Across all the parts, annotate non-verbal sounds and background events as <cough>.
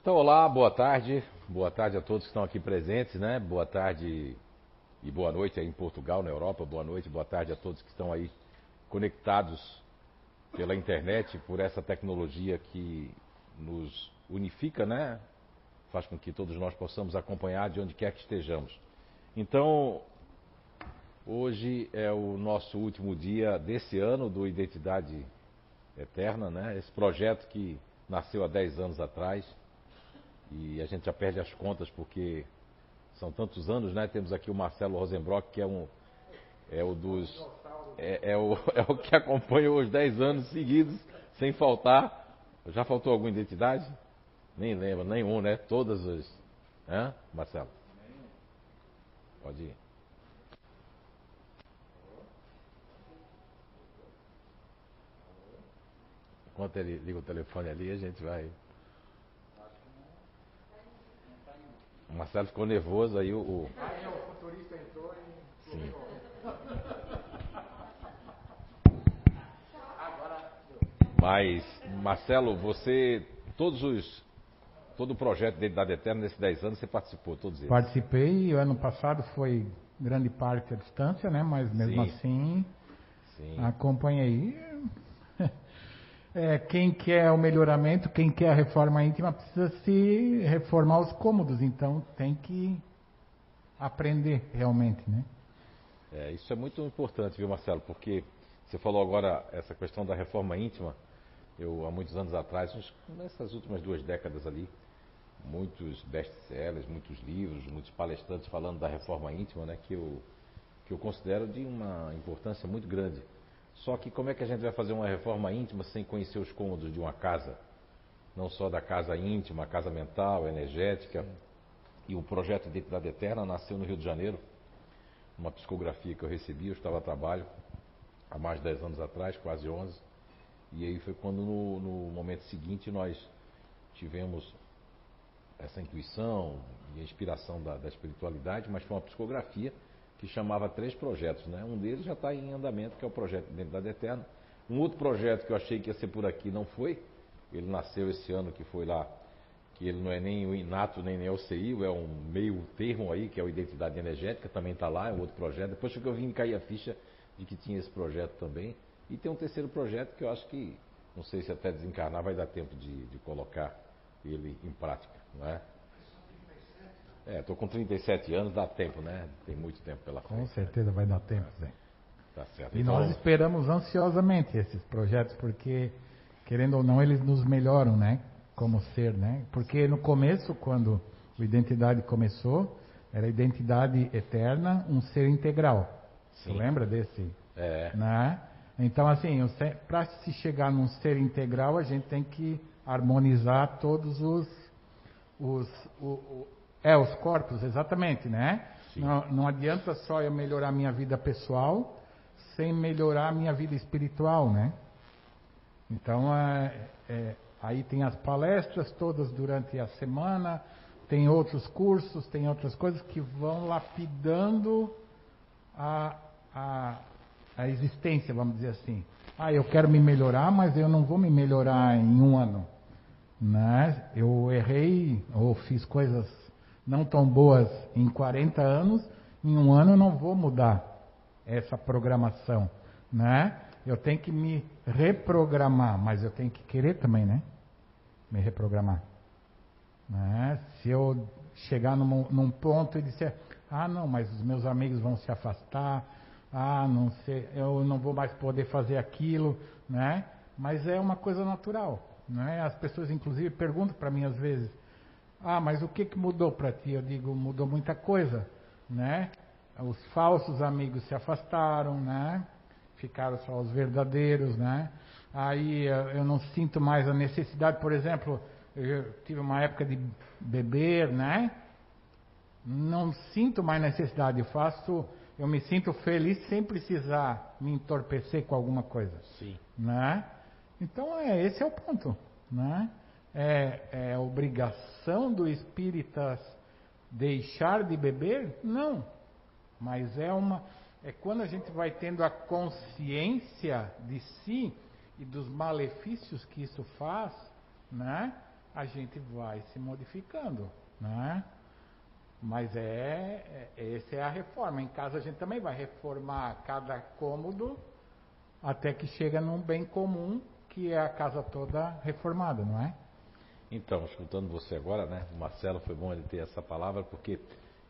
Então, olá, boa tarde. Boa tarde a todos que estão aqui presentes, né? Boa tarde e boa noite aí em Portugal, na Europa. Boa noite, boa tarde a todos que estão aí conectados pela internet, por essa tecnologia que nos unifica, né? Faz com que todos nós possamos acompanhar de onde quer que estejamos. Então, hoje é o nosso último dia desse ano do Identidade Eterna, né? Esse projeto que nasceu há 10 anos atrás e a gente já perde as contas porque são tantos anos, né? Temos aqui o Marcelo Rosenbrock, que é um é o dos é, é, o, <laughs> é o que acompanha os 10 anos seguidos, sem faltar. Já faltou alguma identidade? Nem lembro, nenhum, né? Todas as. Hã, Marcelo? Pode ir. Enquanto ele liga o telefone ali, a gente vai. O Marcelo ficou nervoso, aí o. o... Ah, é, o futurista entrou e. Sim. Agora. Mas, Marcelo, você. Todos os. Todo o projeto de Identidade Eterna, nesses 10 anos, você participou, todos eles. Participei, o ano passado foi grande parte à distância, né? Mas mesmo Sim. assim, Sim. acompanhei. É, quem quer o melhoramento, quem quer a reforma íntima, precisa se reformar os cômodos. Então tem que aprender realmente, né? É, isso é muito importante, viu, Marcelo? Porque você falou agora essa questão da reforma íntima. Eu, há muitos anos atrás, nessas últimas duas décadas ali, muitos best-sellers, muitos livros, muitos palestrantes falando da reforma íntima, né, que eu, que eu considero de uma importância muito grande. Só que como é que a gente vai fazer uma reforma íntima sem conhecer os cômodos de uma casa? Não só da casa íntima, a casa mental, energética. E o projeto Identidade Eterna nasceu no Rio de Janeiro, uma psicografia que eu recebi, eu estava a trabalho há mais de 10 anos atrás, quase 11. E aí foi quando no, no momento seguinte nós tivemos essa intuição e a inspiração da, da espiritualidade, mas foi uma psicografia que chamava três projetos. Né? Um deles já está em andamento, que é o projeto Identidade Eterna. Um outro projeto que eu achei que ia ser por aqui não foi. Ele nasceu esse ano, que foi lá, que ele não é nem o inato, nem, nem o CI, é um meio termo aí, que é o Identidade Energética, também está lá, é um outro projeto. Depois que eu vim cair a ficha de que tinha esse projeto também. E tem um terceiro projeto que eu acho que, não sei se até desencarnar vai dar tempo de, de colocar ele em prática, não é? É, estou com 37 anos, dá tempo, né? Tem muito tempo pela frente. Com certeza vai dar tempo, Zé. Tá certo. E Então, nós esperamos ansiosamente esses projetos, porque, querendo ou não, eles nos melhoram, né? Como ser, né? Porque no começo, quando o Identidade começou, era Identidade Eterna, um ser integral. Você Sim. lembra desse? É, Né? Então, assim, para se chegar num ser integral, a gente tem que harmonizar todos os. os o- o- é, os corpos, exatamente, né? Não, não adianta só eu melhorar minha vida pessoal sem melhorar a minha vida espiritual, né? Então, é, é, aí tem as palestras todas durante a semana, tem outros cursos, tem outras coisas que vão lapidando a, a, a existência, vamos dizer assim. Ah, eu quero me melhorar, mas eu não vou me melhorar em um ano. Né? Eu errei ou fiz coisas não tão boas em 40 anos, em um ano eu não vou mudar essa programação. Né? Eu tenho que me reprogramar, mas eu tenho que querer também, né? Me reprogramar. Né? Se eu chegar num, num ponto e disser, ah não, mas os meus amigos vão se afastar, ah, não sei, eu não vou mais poder fazer aquilo, né? Mas é uma coisa natural, né? As pessoas inclusive perguntam para mim às vezes, ah, mas o que, que mudou para ti? Eu digo, mudou muita coisa, né? Os falsos amigos se afastaram, né? Ficaram só os verdadeiros, né? Aí eh, eu não sinto mais a necessidade, por exemplo, eu tive uma época de beber, né? Não sinto mais necessidade, eu faço, eu me sinto feliz sem precisar me entorpecer com alguma coisa sim. né? Então é esse é o ponto, né? É, é obrigação do espírita deixar de beber? Não, mas é uma é quando a gente vai tendo a consciência de si e dos malefícios que isso faz, né? a gente vai se modificando, né? Mas é, é, essa é a reforma. Em casa a gente também vai reformar cada cômodo até que chega num bem comum que é a casa toda reformada, não é? Então, escutando você agora, né? O Marcelo foi bom ele ter essa palavra porque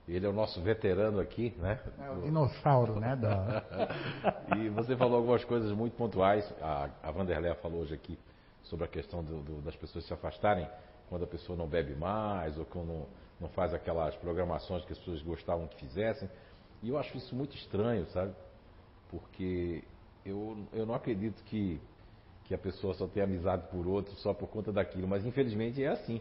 ele é o nosso veterano aqui, né? É o dinossauro, né? Da... <laughs> e você falou algumas coisas muito pontuais. A, a Vanderléa falou hoje aqui sobre a questão do, do, das pessoas se afastarem quando a pessoa não bebe mais ou quando não faz aquelas programações que as pessoas gostavam que fizessem. E eu acho isso muito estranho, sabe? Porque eu, eu não acredito que, que a pessoa só tenha amizade por outro só por conta daquilo, mas infelizmente é assim.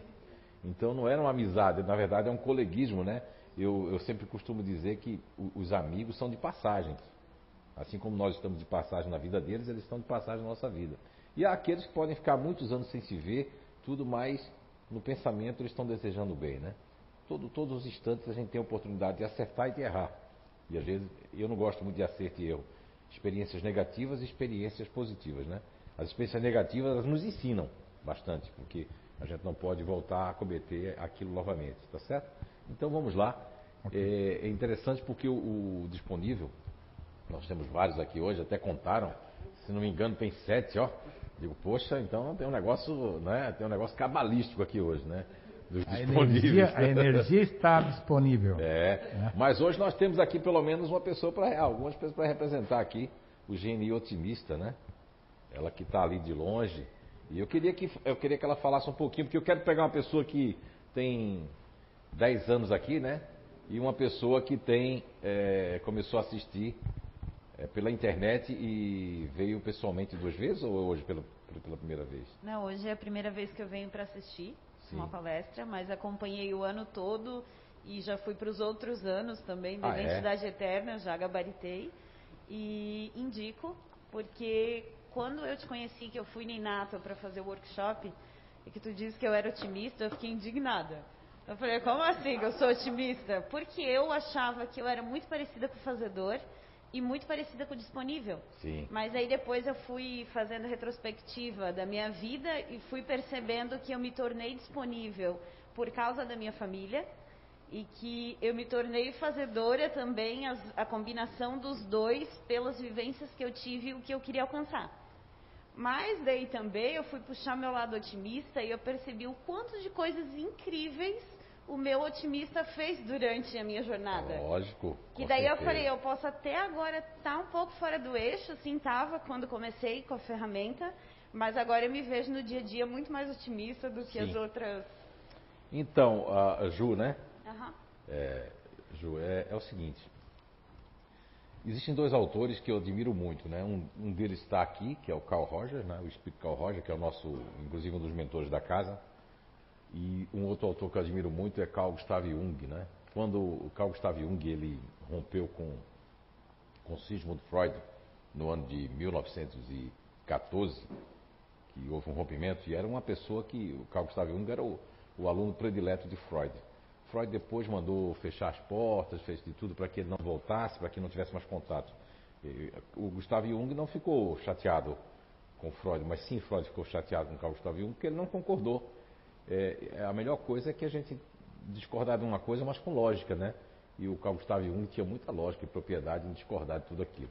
Então não era uma amizade, na verdade é um coleguismo, né? Eu, eu sempre costumo dizer que os amigos são de passagem. Assim como nós estamos de passagem na vida deles, eles estão de passagem na nossa vida. E há aqueles que podem ficar muitos anos sem se ver, tudo mais no pensamento eles estão desejando bem, né? Todo, todos os instantes a gente tem a oportunidade de acertar e de errar. E às vezes eu não gosto muito de acerto e erro. Experiências negativas e experiências positivas, né? As experiências negativas elas nos ensinam bastante, porque a gente não pode voltar a cometer aquilo novamente, tá certo? Então vamos lá. É, é interessante porque o, o, disponível, nós temos vários aqui hoje, até contaram, se não me engano tem sete, ó. Digo, poxa, então tem um negócio, né? Tem um negócio cabalístico aqui hoje, né? Dos a disponíveis. Energia, a <laughs> energia está disponível. É, é, Mas hoje nós temos aqui pelo menos uma pessoa para algumas pessoas para representar aqui o gênio otimista, né? Ela que está ali de longe. E eu queria que eu queria que ela falasse um pouquinho, porque eu quero pegar uma pessoa que tem 10 anos aqui, né? E uma pessoa que tem é, começou a assistir é, pela internet e veio pessoalmente duas vezes ou hoje pela, pela primeira vez? Não, hoje é a primeira vez que eu venho para assistir Sim. uma palestra, mas acompanhei o ano todo e já fui para os outros anos também da ah? Identidade é? Eterna, já gabaritei e indico porque quando eu te conheci que eu fui na Inato para fazer o workshop e que tu disse que eu era otimista, eu fiquei indignada eu falei, como assim que eu sou otimista? Porque eu achava que eu era muito parecida com o fazedor e muito parecida com o disponível. Sim. Mas aí depois eu fui fazendo retrospectiva da minha vida e fui percebendo que eu me tornei disponível por causa da minha família e que eu me tornei fazedora também, a combinação dos dois pelas vivências que eu tive e o que eu queria alcançar. Mas daí também eu fui puxar meu lado otimista e eu percebi o quanto de coisas incríveis o meu otimista fez durante a minha jornada. Lógico. Que daí certeza. eu falei, eu posso até agora estar tá um pouco fora do eixo, assim estava quando comecei com a ferramenta, mas agora eu me vejo no dia a dia muito mais otimista do que Sim. as outras. Então, a Ju, né? Uhum. É, Ju, é, é, o seguinte. Existem dois autores que eu admiro muito, né? Um, um deles está aqui, que é o Carl Roger, né? O Espírito Carl Roger, que é o nosso, inclusive um dos mentores da casa. E um outro autor que eu admiro muito é Carl Gustav Jung, né? Quando o Carl Gustav Jung ele rompeu com com Sigmund Freud no ano de 1914, que houve um rompimento e era uma pessoa que o Carl Gustav Jung era o, o aluno predileto de Freud. Freud depois mandou fechar as portas, fez de tudo para que ele não voltasse, para que não tivesse mais contato. O Gustav Jung não ficou chateado com Freud, mas sim Freud ficou chateado com Carl Gustav Jung porque ele não concordou é, é, a melhor coisa é que a gente discordar de uma coisa, mas com lógica, né? E o Carl Gustav Jung tinha muita lógica e propriedade em discordar de tudo aquilo.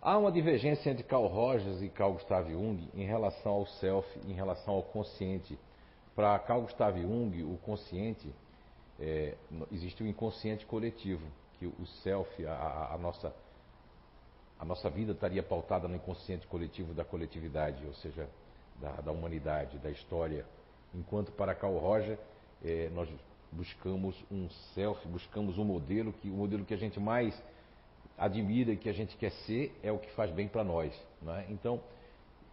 Há uma divergência entre Carl Rogers e Carl Gustav Jung em relação ao self, em relação ao consciente. Para Carl Gustav Jung, o consciente, é, existe o inconsciente coletivo, que o self, a, a, nossa, a nossa vida estaria pautada no inconsciente coletivo da coletividade, ou seja, da, da humanidade, da história enquanto para Carl Roger é, nós buscamos um self, buscamos um modelo que o modelo que a gente mais admira que a gente quer ser é o que faz bem para nós. É? Então,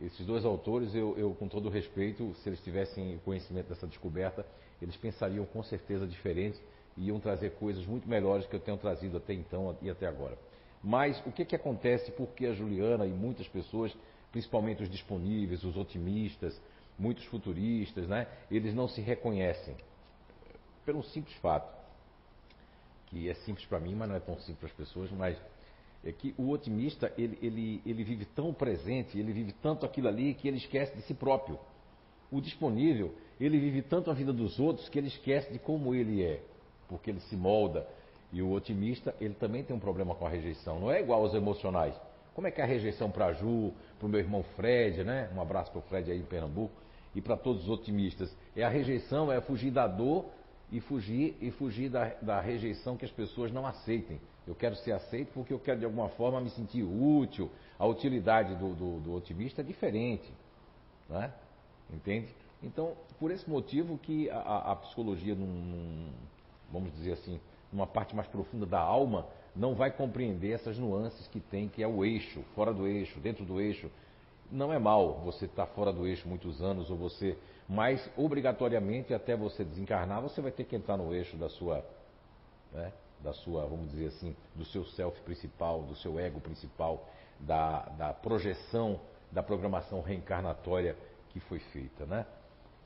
esses dois autores, eu, eu, com todo respeito, se eles tivessem conhecimento dessa descoberta, eles pensariam com certeza diferente e iam trazer coisas muito melhores que eu tenho trazido até então e até agora. Mas o que, que acontece? Porque a Juliana e muitas pessoas, principalmente os disponíveis, os otimistas, muitos futuristas, né? Eles não se reconhecem pelo simples fato que é simples para mim, mas não é tão simples para as pessoas, mas é que o otimista ele, ele, ele vive tão presente, ele vive tanto aquilo ali que ele esquece de si próprio. O disponível, ele vive tanto a vida dos outros que ele esquece de como ele é, porque ele se molda. E o otimista, ele também tem um problema com a rejeição. Não é igual aos emocionais. Como é que é a rejeição para Ju, para o meu irmão Fred, né? Um abraço para o Fred aí em Pernambuco e para todos os otimistas. É a rejeição, é fugir da dor e fugir e fugir da, da rejeição que as pessoas não aceitem. Eu quero ser aceito porque eu quero de alguma forma me sentir útil. A utilidade do, do, do otimista é diferente, né? Entende? Então, por esse motivo que a, a psicologia, num, num, vamos dizer assim, numa parte mais profunda da alma, não vai compreender essas nuances que tem, que é o eixo, fora do eixo, dentro do eixo. Não é mal você estar tá fora do eixo muitos anos, ou você, mas obrigatoriamente até você desencarnar, você vai ter que entrar no eixo da sua, né, da sua, vamos dizer assim, do seu self principal, do seu ego principal, da, da projeção, da programação reencarnatória que foi feita, né?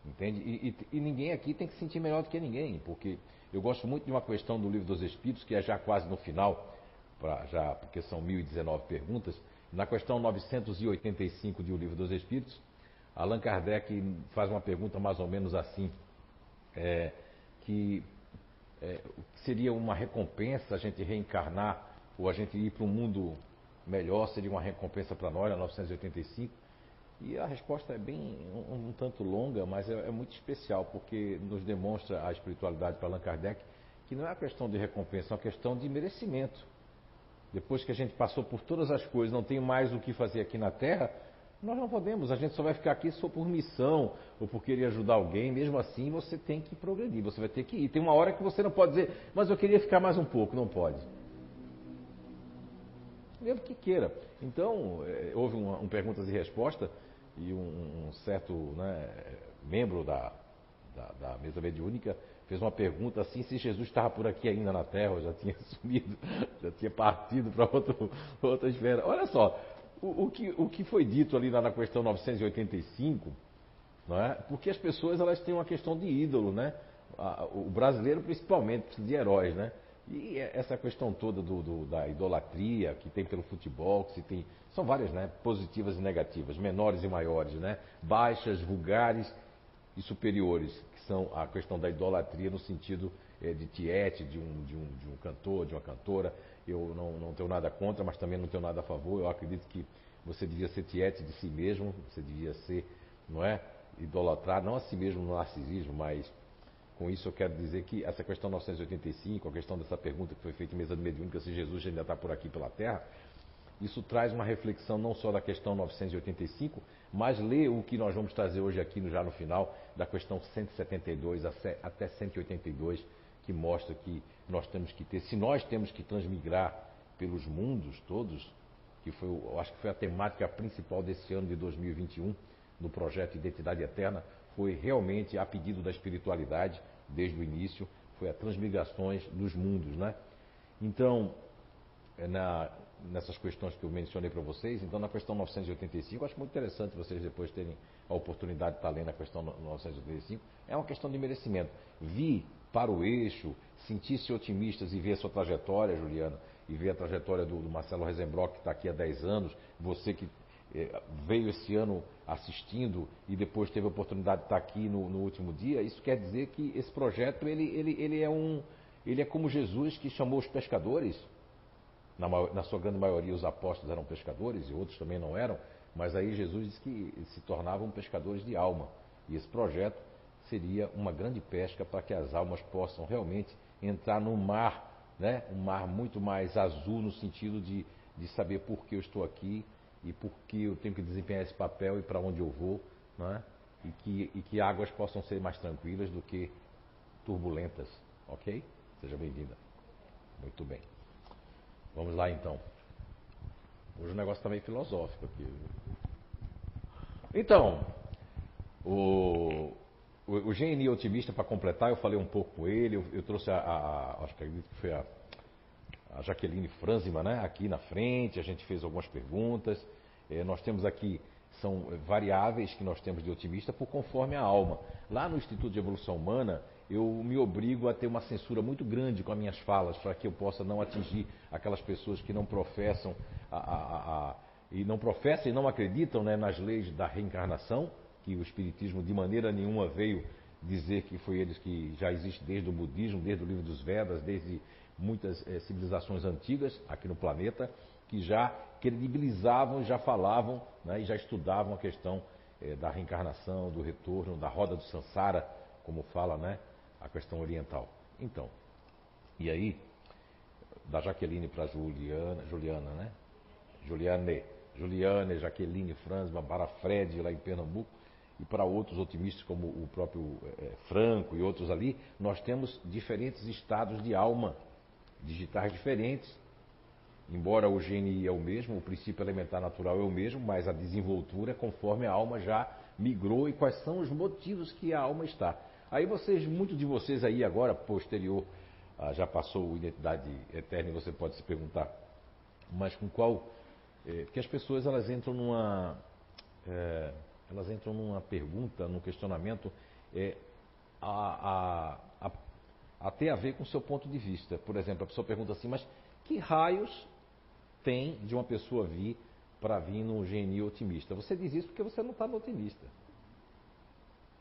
Entende? E, e, e, ninguém aqui tem que se sentir melhor do que ninguém, porque eu gosto muito de uma questão do Livro dos Espíritos, que é já quase no final, pra, já, porque são 1019 perguntas. Na questão 985 de O Livro dos Espíritos, Allan Kardec faz uma pergunta mais ou menos assim, é, que é, seria uma recompensa a gente reencarnar ou a gente ir para um mundo melhor, seria uma recompensa para nós, na 985. E a resposta é bem um, um tanto longa, mas é, é, muito especial, porque nos demonstra a espiritualidade para Allan Kardec que não é uma questão de recompensa, é uma questão de merecimento. Depois que a gente passou por todas as coisas, não tem mais o que fazer aqui na Terra, nós não podemos, a gente só vai ficar aqui só por missão ou por querer ajudar alguém, mesmo assim você tem que progredir, você vai ter que ir. Tem uma hora que você não pode dizer, mas eu queria ficar mais um pouco, não pode. Mesmo que queira. Então, é, houve um, um perguntas e respostas e um, um certo né, membro da, da, da, mesa mediúnica fez uma pergunta assim se Jesus estava por aqui ainda na Terra, já tinha <laughs> sumido, já tinha partido para outra esfera. Olha só, o, o, que, o que foi dito ali na, questão 985, não é? porque as pessoas elas têm uma questão de ídolo, né? o brasileiro principalmente precisa de heróis, né? E essa questão toda do, do, da idolatria que tem pelo futebol, que se tem. São várias, né? Positivas e negativas, menores e maiores, né? Baixas, vulgares e superiores, que são a questão da idolatria no sentido é, de tiete, de um, de, um, de um cantor, de uma cantora. Eu não, não tenho nada contra, mas também não tenho nada a favor. Eu acredito que você devia ser tiete de si mesmo, você devia ser, não é? Idolatrar, não a si mesmo no narcisismo, mas com isso eu quero dizer que essa questão 985, a questão dessa pergunta que foi feita em mesa de mediúnica, se Jesus ainda está por aqui pela Terra, isso traz uma reflexão não só da questão 985, mas lê o que nós vamos trazer hoje aqui já no final, da questão 172 até 182, que mostra que nós temos que ter, se nós temos que transmigrar pelos mundos todos, que foi, eu acho que foi a temática principal desse ano de 2021, no projeto Identidade Eterna, foi realmente a pedido da espiritualidade, desde o início, foi a transmigrações dos mundos, né? Então, é na, nessas questões que eu mencionei para vocês, então na questão 985, acho muito interessante vocês depois terem a oportunidade de estar lendo a questão 985, é uma questão de merecimento. Vi para o eixo, sentir-se otimistas e ver a sua trajetória, Juliana, e ver a trajetória do, do Marcelo Rezenbrock, que está aqui há 10 anos, você que veio esse ano assistindo e depois teve a oportunidade de estar aqui no, no último dia, isso quer dizer que esse projeto ele, ele, ele, é um, ele é como Jesus que chamou os pescadores, na, na sua grande maioria os apóstolos eram pescadores e outros também não eram, mas aí Jesus disse que se tornavam pescadores de alma. E esse projeto seria uma grande pesca para que as almas possam realmente entrar no mar, né? um mar muito mais azul no sentido de, de saber por que eu estou aqui, e por que eu tenho que desempenhar esse papel e para onde eu vou, é? e, que, e que águas possam ser mais tranquilas do que turbulentas, ok? Seja bem-vinda. Muito bem. Vamos lá então. Hoje o negócio está meio filosófico aqui. Então, o, o, o GNI Otimista, para completar, eu falei um pouco com ele, eu, eu trouxe a, a, acho que que foi a a Jaqueline Franzima né, aqui na frente, a gente fez algumas perguntas. É, nós temos aqui, são variáveis que nós temos de otimista por conforme a alma. Lá no Instituto de Evolução Humana, eu me obrigo a ter uma censura muito grande com as minhas falas, para que eu possa não atingir aquelas pessoas que não professam a, a, a, e não professam e não acreditam né, nas leis da reencarnação, que o Espiritismo de maneira nenhuma veio dizer que foi eles que já existe desde o budismo, desde o livro dos Vedas, desde muitas é, civilizações antigas aqui no planeta, que já credibilizavam, já falavam né, e já estudavam a questão é, da reencarnação, do retorno, da roda do Sansara, como fala né, a questão oriental. Então, e aí, da Jaqueline para Juliana, Juliana, né? Juliane, Juliane, Jaqueline, Franzma, para Fred lá em Pernambuco e para outros otimistas como o próprio é, Franco e outros ali, nós temos diferentes estados de alma, digitais diferentes. Embora o GNI é o mesmo, o princípio elementar natural é o mesmo, mas a desenvoltura é conforme a alma já migrou e quais são os motivos que a alma está. Aí vocês, muitos de vocês aí agora, posterior, ah, já passou identidade eterna e você pode se perguntar, mas com qual... É, porque as pessoas elas entram numa... É, elas entram numa pergunta, num questionamento é, a, a, a, a ter a ver com o seu ponto de vista. Por exemplo, a pessoa pergunta assim, mas que raios tem de uma pessoa vir para vir no GNI otimista? Você diz isso porque você não está no otimista.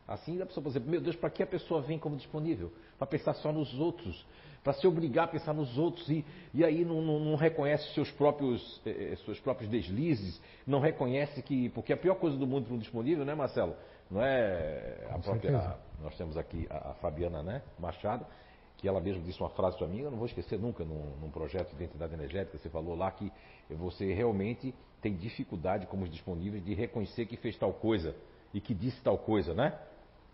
Assim a pessoa, por exemplo, meu Deus, para que a pessoa vem como disponível? Para pensar só nos outros, para se obrigar a pensar nos outros e, e aí não, não, não reconhece seus próprios, eh, eh, seus próprios deslizes, não reconhece que. Porque a pior coisa do mundo para um disponível, né, Marcelo? Não é a própria. Nós temos aqui a, a, Fabiana né, Machado, que ela mesma disse uma frase para mim, eu não vou esquecer nunca, num, num projeto de identidade energética, você falou lá que você realmente tem dificuldade, como os disponíveis, de reconhecer que fez tal coisa e que disse tal coisa, né?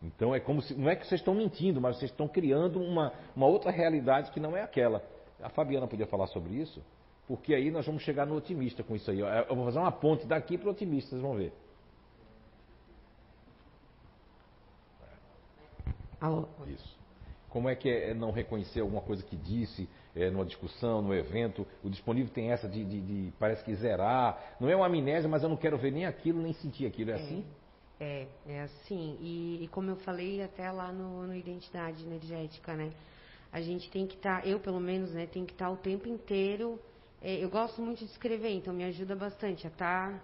Então é como se. Não é que vocês estão mentindo, mas vocês estão criando uma, uma outra realidade que não é aquela. A Fabiana podia falar sobre isso, porque aí nós vamos chegar no otimista com isso aí. Eu vou fazer uma ponte daqui para o otimista, vocês vão ver. Alô? Isso. Como é que é não reconhecer alguma coisa que disse é, numa discussão, no evento? O disponível tem essa de, de, de, parece que zerar. Não é uma amnésia, mas eu não quero ver nem aquilo, nem sentir aquilo. É, é. assim? É, é assim. E, e, como eu falei até lá no, no Identidade Energética, né? A gente tem que estar, tá, eu pelo menos, né, tem que estar tá o tempo inteiro. É, eu gosto muito de escrever, então me ajuda bastante a estar tá,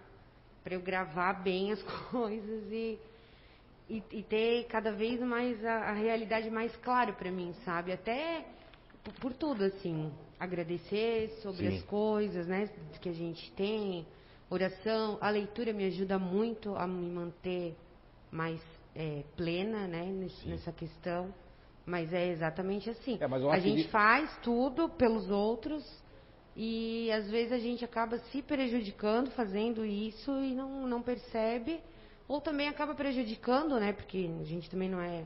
para eu gravar bem as <laughs> coisas e, e, e, ter cada vez mais a, a realidade mais clara para mim, sabe? Até por, por tudo, assim, agradecer sobre Sim. as coisas, né, que a gente tem Oração, a leitura me ajuda muito a me manter mais é, plena né, nesse, nessa questão. Mas é exatamente assim. É, a gente faz tudo pelos outros e às vezes a gente acaba se prejudicando fazendo isso e não, não percebe. Ou também acaba prejudicando, né? Porque a gente também não é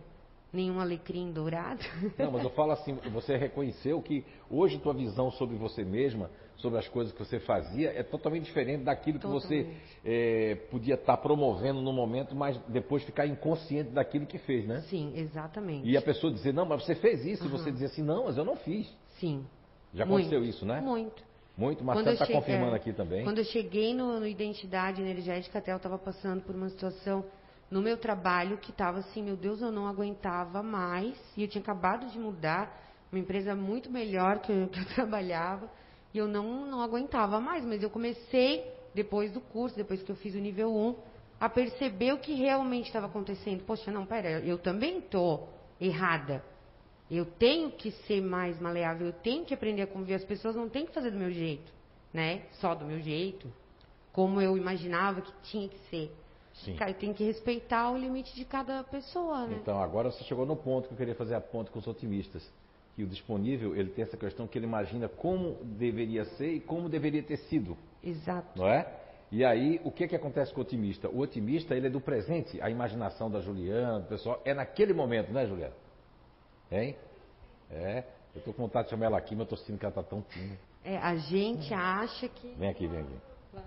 nenhum alecrim dourado. Não, mas eu falo assim, você reconheceu que hoje tua visão sobre você mesma sobre as coisas que você fazia é totalmente diferente daquilo que totalmente. você é, podia estar tá promovendo no momento, mas depois ficar inconsciente daquilo que fez, né? Sim, exatamente. E a pessoa dizer, não, mas você fez isso, uhum. e você dizer assim, não, mas eu não fiz. Sim. Já aconteceu isso, né? Muito. Muito, mas você está confirmando aqui também. Quando eu cheguei no, no Identidade Energética, até eu estava passando por uma situação no meu trabalho que estava assim, meu Deus, eu não aguentava mais, e eu tinha acabado de mudar, uma empresa muito melhor que eu, <laughs> que eu trabalhava, e eu não, não aguentava mais, mas eu comecei, depois do curso, depois que eu fiz o nível 1, a perceber o que realmente estava acontecendo. Poxa, não, pera, eu também estou errada. Eu tenho que ser mais maleável, eu tenho que aprender a conviver. As pessoas não têm que fazer do meu jeito, né? Só do meu jeito, como eu imaginava que tinha que ser. Sim. Cara, tem que respeitar o limite de cada pessoa, né? Então, agora você chegou no ponto que eu queria fazer a ponta com os otimistas que o disponível ele tem essa questão que ele imagina como deveria ser e como deveria ter sido. Exato. Não é? E aí, o que, é que acontece com o otimista? O otimista, ele é do presente. A imaginação da Juliana, do pessoal, é naquele momento, né, Juliana? Hein? É. Eu estou com vontade de chamar ela aqui, mas eu estou sentindo que ela está tão tímida. É, a gente acha que... Vem aqui, vem aqui. Vai.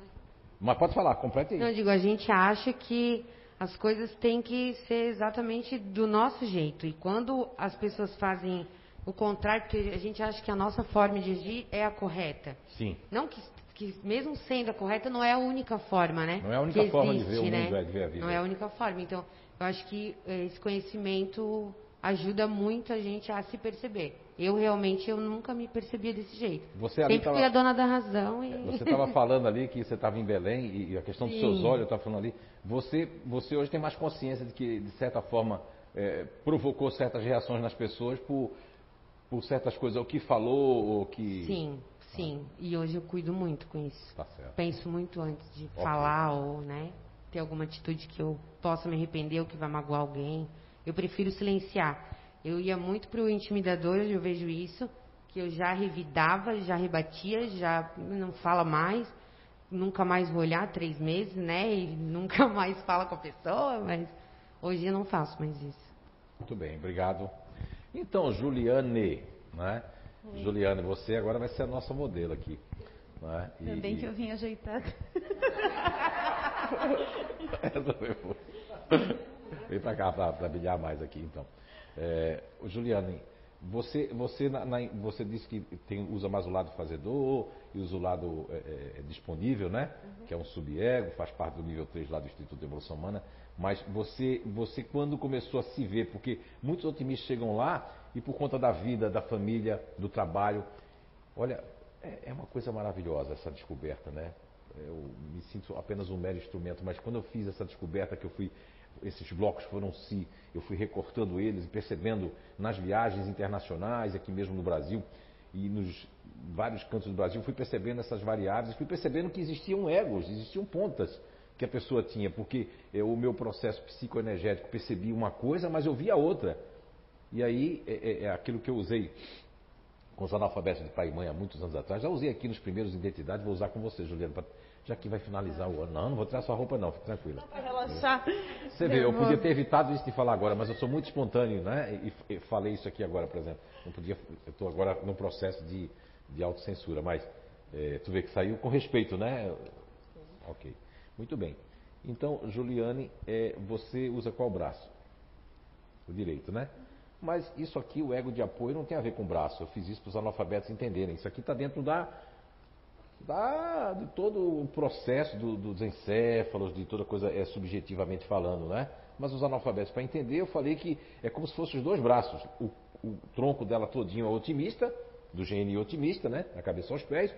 Mas pode falar, complete aí. Não, eu digo, a gente acha que as coisas têm que ser exatamente do nosso jeito. E quando as pessoas fazem o contrário, porque a gente acha que a nossa forma de agir é a correta. Sim. Não que, que mesmo sendo a correta, não é a única forma, né? Não é a única que forma existe, de ver o né? mundo, é de ver a vida. Não é a única forma. Então, eu acho que eh, esse conhecimento ajuda muito a gente a se perceber. Eu realmente eu nunca me percebia desse jeito. Você Sempre tava, fui a dona da razão. E... Você estava falando ali que você estava em Belém e a questão dos seus olhos, eu estava falando ali. Você, você hoje tem mais consciência de que, de certa forma, é, provocou certas reações nas pessoas por, por certas coisas, o que falou, ou que. Sim, sim. E hoje eu cuido muito com isso. Tá. Penso muito antes de okay. falar ou, né, ter alguma atitude que eu possa me arrepender ou que vai magoar alguém. Eu prefiro silenciar. Eu ia muito para o intimidador, hoje eu vejo isso, que eu já revidava, já rebatia, já não fala mais, nunca mais vou olhar três meses, né? <laughs> E nunca mais fala com a pessoa, mas hoje eu não faço mais isso. Muito bem, obrigado. Então, Juliane, né? Oi. Juliane, você agora vai ser a nossa modelo aqui. Né? E, Ainda bem que eu vim ajeitada. <laughs> Essa foi boa. Vem para cá para brilhar mais aqui, então. É, Juliane, você, você, na, na, você disse que tem, usa mais o lado fazedor e usa o lado é, é, é disponível, né? Uhum. Que é um sub-ego, faz parte do nível 3 lá do Instituto de Evolução Humana. Mas você, você quando começou a se ver, porque muitos otimistas chegam lá e por conta da vida, da família, do trabalho, olha, é, é uma coisa maravilhosa essa descoberta, né? Eu me sinto apenas um mero instrumento, mas quando eu fiz essa descoberta que eu fui esses blocos foram se eu fui recortando eles e percebendo nas viagens internacionais aqui mesmo no Brasil e nos vários cantos do Brasil fui percebendo essas variáveis fui percebendo que existiam egos existiam pontas que a pessoa tinha porque o meu processo psicoenergético percebia uma coisa mas eu via outra. E aí é, é, é aquilo que eu usei com os analfabetos de pai e mãe há muitos anos atrás já usei aqui nos primeiros identidades vou usar com você Juliana já que vai finalizar o ano. Não, não vou tirar sua roupa não, fique tranquila. Para relaxar. Você vê, eu podia ter evitado isso de falar agora, mas eu sou muito espontâneo, né? E, e falei isso aqui agora, por exemplo. Não podia, eu estou agora num processo de, de autocensura, mas é, tu vê que saiu com respeito, né? Ok, muito bem. Então, Juliane, é, você usa qual braço? O direito, né? Mas isso aqui, o ego de apoio, não tem a ver com o braço. Eu fiz isso para os analfabetos entenderem. Isso aqui está dentro da da, de todo o processo do, dos encéfalos, de toda coisa é subjetivamente falando, né? Mas os analfabetos, para entender, eu falei que é como se fossem os dois braços. O, o tronco dela todinho é otimista, do GNI otimista, né? Da cabeça aos pés.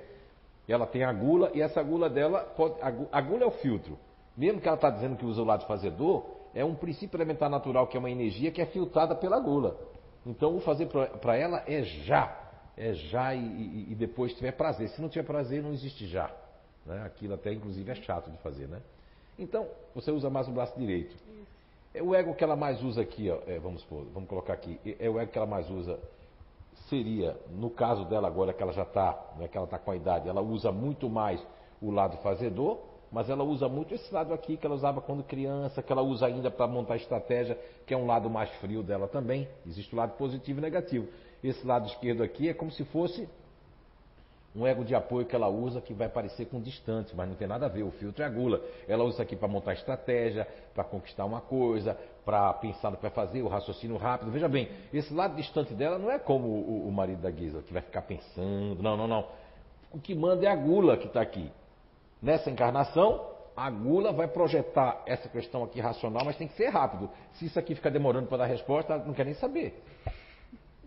Ela tem a gula, e essa gula dela, pode, a gula é o filtro. Mesmo que ela está dizendo que usa o lado fazedor, é um princípio elementar natural, que é uma energia que é filtrada pela gula. Então, o fazer para ela é já é já e, e, e, depois tiver prazer. Se não tiver prazer, não existe já. Né? Aquilo até inclusive é chato de fazer, né? Então, você usa mais o braço direito. É o ego que ela mais usa aqui, ó, é, vamos vamos colocar aqui, é o ego que ela mais usa seria, no caso dela agora que ela já está, né, que ela está com a idade, ela usa muito mais o lado fazedor, mas ela usa muito esse lado aqui que ela usava quando criança, que ela usa ainda para montar estratégia, que é um lado mais frio dela também. Existe o lado positivo e negativo. Esse lado esquerdo aqui é como se fosse um ego de apoio que ela usa que vai parecer com distante, mas não tem nada a ver. O filtro é a gula. Ela usa isso aqui para montar estratégia, para conquistar uma coisa, para pensar no que vai fazer, o raciocínio rápido. Veja bem, esse lado distante dela não é como o, o marido da Guisa, que vai ficar pensando. Não, não, não. O que manda é a gula que está aqui. Nessa encarnação, a gula vai projetar essa questão aqui racional, mas tem que ser rápido. Se isso aqui ficar demorando para dar resposta, ela não quer nem saber.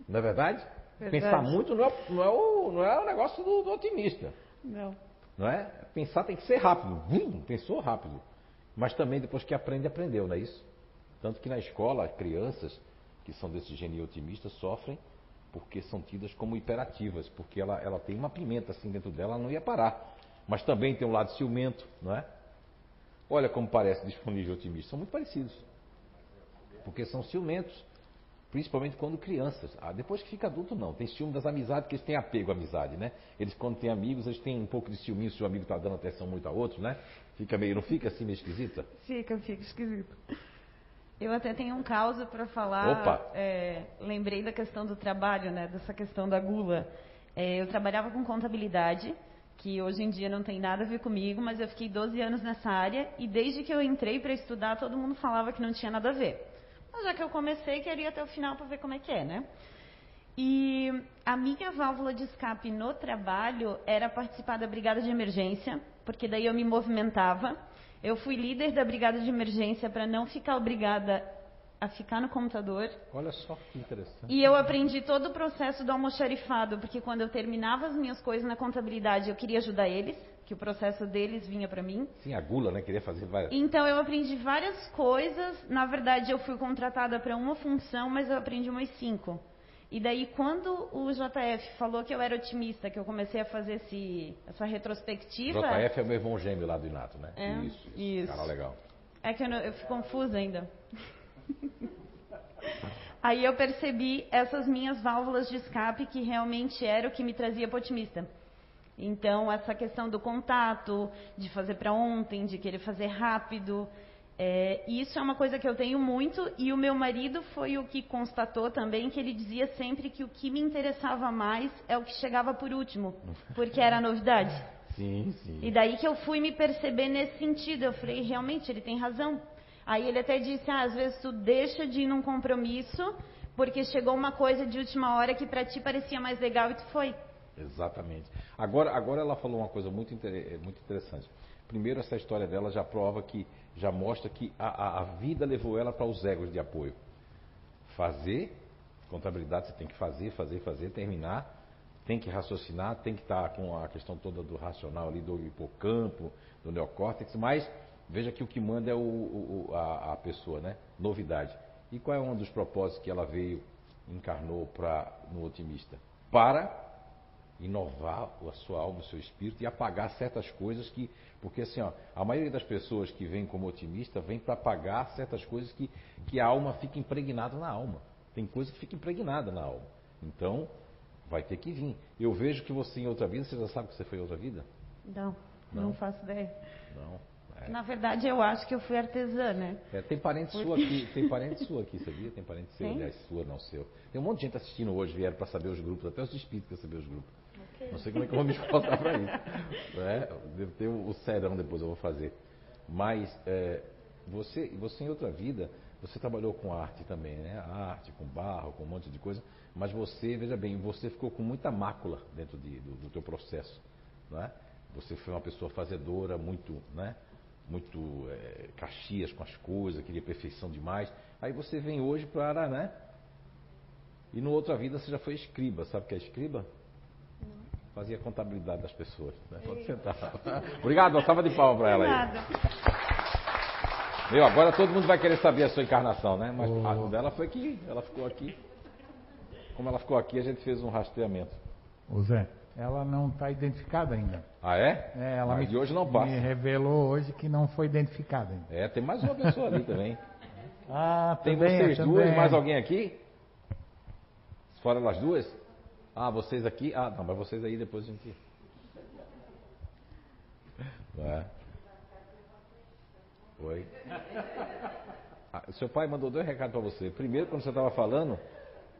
Não é verdade? verdade. Pensar muito não é, não é, o, não é o negócio do, do otimista. Não. Não é? Pensar tem que ser rápido. Vum, pensou rápido. Mas também depois que aprende, aprendeu, não é isso? Tanto que na escola, crianças que são desse gênio otimista sofrem porque são tidas como hiperativas, porque ela, ela tem uma pimenta assim dentro dela, ela não ia parar. Mas também tem um lado ciumento, não é? Olha como parece <laughs> disponível otimista. São muito parecidos. Porque são ciumentos. Principalmente quando crianças. Ah, depois que fica adulto, não. Tem ciúme das amizades, porque eles têm apego à amizade, né? Eles, quando têm amigos, eles têm um pouco de ciúme se o amigo está dando atenção muito a outro, né? Fica meio, não fica assim meio esquisita? Fica, fica esquisito. Eu até tenho um caso para falar. Opa! É, lembrei da questão do trabalho, né? Dessa questão da gula. É, eu trabalhava com contabilidade, que hoje em dia não tem nada a ver comigo, mas eu fiquei 12 anos nessa área e desde que eu entrei para estudar, todo mundo falava que não tinha nada a ver. Mas já que eu comecei, queria até o final para ver como é que é, né? E a minha válvula de escape no trabalho era participar da brigada de emergência, porque daí eu me movimentava. Eu fui líder da brigada de emergência para não ficar obrigada a ficar no computador. Olha só que interessante. E eu aprendi todo o processo do almoxarifado, porque quando eu terminava as minhas coisas na contabilidade, eu queria ajudar eles, que o processo deles vinha para mim. Sim, a gula, né? Queria fazer várias. Então eu aprendi várias coisas. Na verdade, eu fui contratada para uma função, mas eu aprendi umas cinco. E daí, quando o JF falou que eu era otimista, que eu comecei a fazer esse, essa retrospectiva. JF é o meu irmão gêmeo lá do Inato, né? É, isso, isso. isso. Cara legal. É que eu, não, eu fico confusa ainda. <laughs> Aí eu percebi essas minhas válvulas de escape que realmente era o que me trazia para otimista. Então, essa questão do contato, de fazer para ontem, de querer fazer rápido, é, isso é uma coisa que eu tenho muito e o meu marido foi o que constatou também que ele dizia sempre que o que me interessava mais é o que chegava por último, porque era novidade. <laughs> Sim, sim. E daí que eu fui me perceber nesse sentido. Eu falei, realmente, ele tem razão. Aí ele até disse: ah, às vezes tu deixa de ir num compromisso porque chegou uma coisa de última hora que para ti parecia mais legal e tu foi. Exatamente. Agora, agora ela falou uma coisa muito, eh, muito interessante. Primeiro, essa história dela já prova que, já mostra que a, a, a vida levou ela para os egos de apoio. Fazer, contabilidade você tem que fazer, fazer, fazer, terminar, tem que raciocinar, tem que estar com a questão toda do racional ali, do hipocampo, do neocórtex, mas Veja que o que manda é o, o, a, a, pessoa, né? Novidade. E qual é um dos propósitos que ela veio, encarnou para no otimista? Para inovar a sua alma, o seu espírito e apagar certas coisas que. Porque assim, ó, a maioria das pessoas que vêm como otimista vem para apagar certas coisas que, que a alma fica impregnada na alma. Tem coisa que fica impregnada na alma. Então, vai ter que vir. Eu vejo que você em outra vida, você já sabe que você foi em outra vida? Não, não, não faço ideia. Não. É. Na verdade, eu acho que eu fui artesã, né? É, tem parente Porque... sua aqui, tem <laughs> parente sua aqui, sabia? Tem parente seu, aliás, sua, não seu. Tem um monte de gente assistindo hoje, vieram para saber os grupos, até os espíritos para saber os grupos. Não sei como é que eu vou me esforçar para isso. É, devo ter o, serão depois, eu vou fazer. Mas é, você, você em outra vida, você trabalhou com arte também, né? Arte, com barro, com um monte de coisa. Mas você, veja bem, você ficou com muita mácula dentro de, do, do teu processo, não é? Você foi uma pessoa fazedora, muito, né? muito é, caxias com as coisas, queria perfeição demais. Aí você vem hoje para, né? E no outra vida você já foi escriba, sabe o que é escriba? Fazia contabilidade das pessoas. Né? Pode sentar. <laughs> Obrigado, uma salva de palmas para ela aí. Meu, agora todo mundo vai querer saber a sua encarnação, né? Mas oh. a dela foi que ela ficou aqui. Como ela ficou aqui, a gente fez um rastreamento. Ô Zé, ela não está identificada ainda. Ah, é? É, ela Mas me, de hoje não passa. me revelou hoje que não foi identificada ainda. É, tem mais uma pessoa ali também. <laughs> Ah, Tem também, vocês também. duas, mais alguém aqui? Fora das duas? Ah, vocês aqui? Ah, não, mas vocês aí depois a gente. É. Oi. Ah, seu pai mandou dois recados para você. Primeiro, quando você estava falando,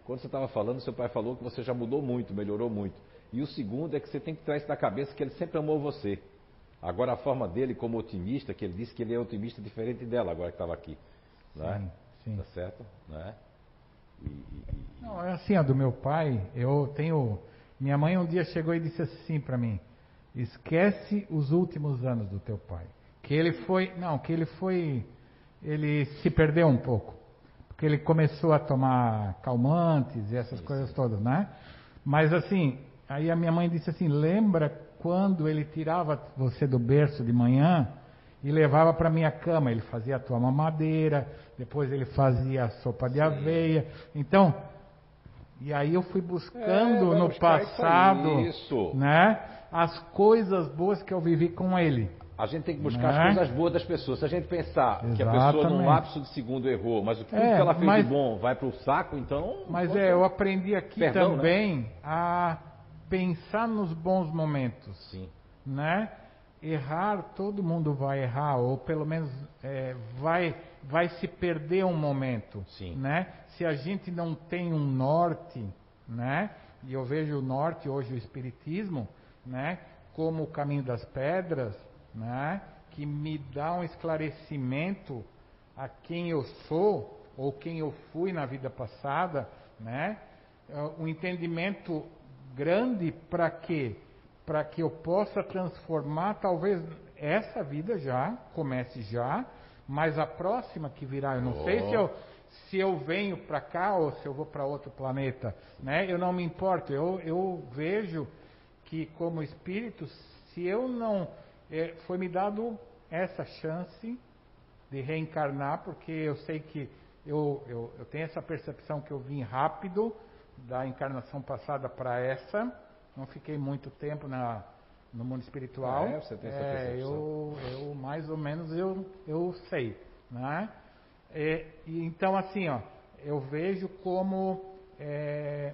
quando você estava falando, seu pai falou que você já mudou muito, melhorou muito. E o segundo é que você tem que trazer isso da cabeça que ele sempre amou você. Agora a forma dele como otimista, que ele disse que ele é otimista diferente dela, agora que estava aqui. Né? Sim, sim. Tá certo? Né? E. Não, é assim, a do meu pai, eu tenho. Minha mãe um dia chegou e disse assim para mim: esquece os últimos anos do teu pai. Que ele foi. Não, que ele foi. Ele se perdeu um pouco porque ele começou a tomar calmantes e essas coisas todas, né? Mas assim, aí a minha mãe disse assim: lembra quando ele tirava você do berço de manhã e levava para minha cama? Ele fazia a tua mamadeira, depois ele fazia a sopa de aveia. Então, e aí eu fui buscando é, no passado, isso. né? As coisas boas que eu vivi com ele. A gente tem que buscar as coisas boas das pessoas. Se a gente pensar Exatamente. que a pessoa num lapso de segundo errou, mas o que é, ela fez mas, de bom vai para o saco, então. Mas é, eu aprendi aqui Perdão, né? também né? a pensar nos bons momentos. Sim. Né? Errar, todo mundo vai errar, ou pelo menos é, vai, vai se perder um momento. Sim. Né? Se a gente não tem um norte, né? e eu vejo o norte hoje, o Espiritismo, né? como o caminho das pedras, né, que me dá um esclarecimento a quem eu sou ou quem eu fui na vida passada, né? É um entendimento grande para quê? Para que eu possa transformar talvez essa vida já, comece já, mas a próxima que virá, eu não oh. sei se eu se eu venho para cá ou se eu vou para outro planeta, né? Eu não me importo. Eu, eu vejo que como espírito, se eu não é, foi me dado essa chance de reencarnar, porque eu sei que eu, eu, eu tenho essa percepção que eu vim rápido da encarnação passada para essa, não fiquei muito tempo na, no mundo espiritual. É, você tem essa é, eu, eu mais ou menos eu, eu sei, né? É, e então assim, ó, eu vejo como é,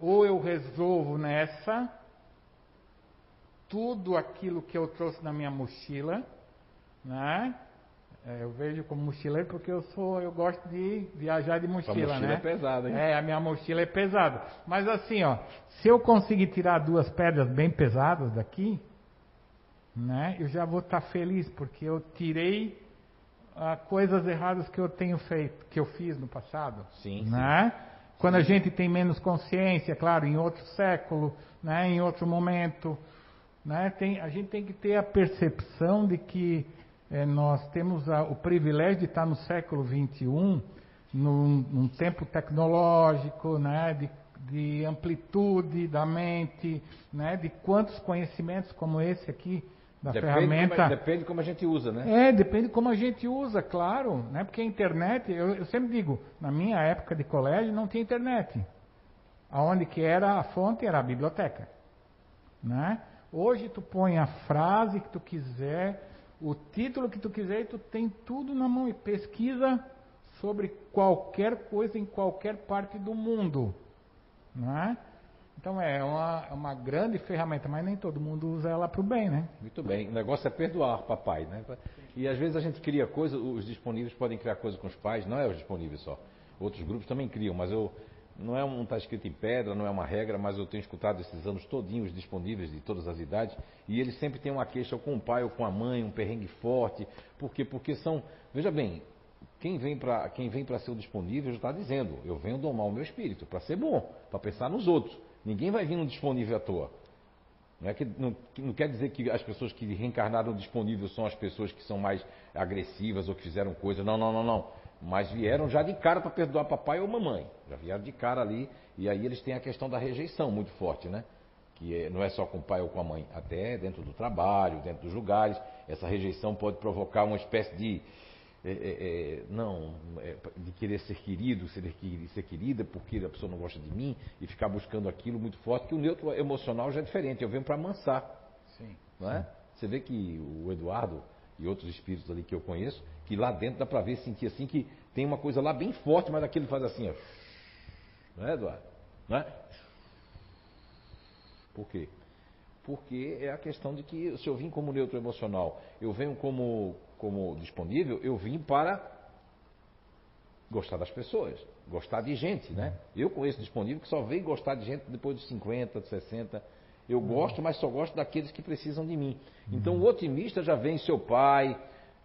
ou eu resolvo nessa tudo aquilo que eu trouxe na minha mochila, né? É, eu vejo como mochileiro porque eu sou, eu gosto de viajar de mochila, a mochila né? é pesada, hein? É, a minha mochila é pesada. Mas assim, ó, se eu conseguir tirar duas pedras bem pesadas daqui, né? Eu já vou estar feliz porque eu tirei ah, coisas erradas que eu tenho feito, que eu fiz no passado, Sim, né? Quando a gente tem menos consciência, claro, em outro século, né? Em outro momento, né? Tem, a gente tem que ter a percepção de que é, nós temos a, o privilégio de estar no século XXI, num, num tempo tecnológico, né, de, de, amplitude da mente, né, de quantos conhecimentos como esse aqui da depende ferramenta. Como, depende como a gente usa, né? É, depende como a gente usa, claro, né? Porque a internet, eu, eu sempre digo, na minha época de colégio não tinha internet. Aonde que era a fonte era a biblioteca, né? Hoje tu põe a frase que tu quiser, o título que tu quiser tu tem tudo na mão e pesquisa sobre qualquer coisa em qualquer parte do mundo. Não é? Então é uma, é uma grande ferramenta, mas nem todo mundo usa ela para o bem, né? Muito bem. O negócio é perdoar, papai, né? E às vezes a gente cria coisas, os disponíveis podem criar coisas com os pais, não é os disponíveis só. Outros grupos também criam, mas eu não é um está escrito em pedra, não é uma regra, mas eu tenho escutado esses anos todinhos disponíveis de todas as idades e eles sempre têm uma queixa com o pai ou com a mãe, um perrengue forte, por quê? Porque são, veja bem, quem vem para quem vem para ser o disponível já está dizendo, eu venho domar o meu espírito para ser bom, para pensar nos outros. Ninguém vai vir no disponível à toa. Não, é que, não, não, quer dizer que as pessoas que reencarnaram disponível são as pessoas que são mais agressivas ou que fizeram coisa. Não, não, não, não. Mas vieram já de cara para perdoar papai ou mamãe. Já vieram de cara ali. E aí eles têm a questão da rejeição muito forte, né? Que é, não é só com o pai ou com a mãe. Até dentro do trabalho, dentro dos lugares. Essa rejeição pode provocar uma espécie de. É, é, não, de querer ser querido, ser, ser querida, porque a pessoa não gosta de mim e ficar buscando aquilo muito forte, que o neutro emocional já é diferente. Eu venho para amansar. Sim. Não é? Você vê que o Eduardo e outros espíritos ali que eu conheço, que lá dentro dá para ver, sentir assim, que tem uma coisa lá bem forte, mas aquilo faz assim, ó. Não é, Eduardo? Não é? Por quê? Porque é a questão de que se eu vim como neutro emocional, eu venho como, como disponível, eu vim para gostar das pessoas, gostar de gente, né? Eu conheço disponível que só veio gostar de gente depois dos 50, 60. Eu gosto, mas só gosto daqueles que precisam de mim. Então o otimista já vem seu pai,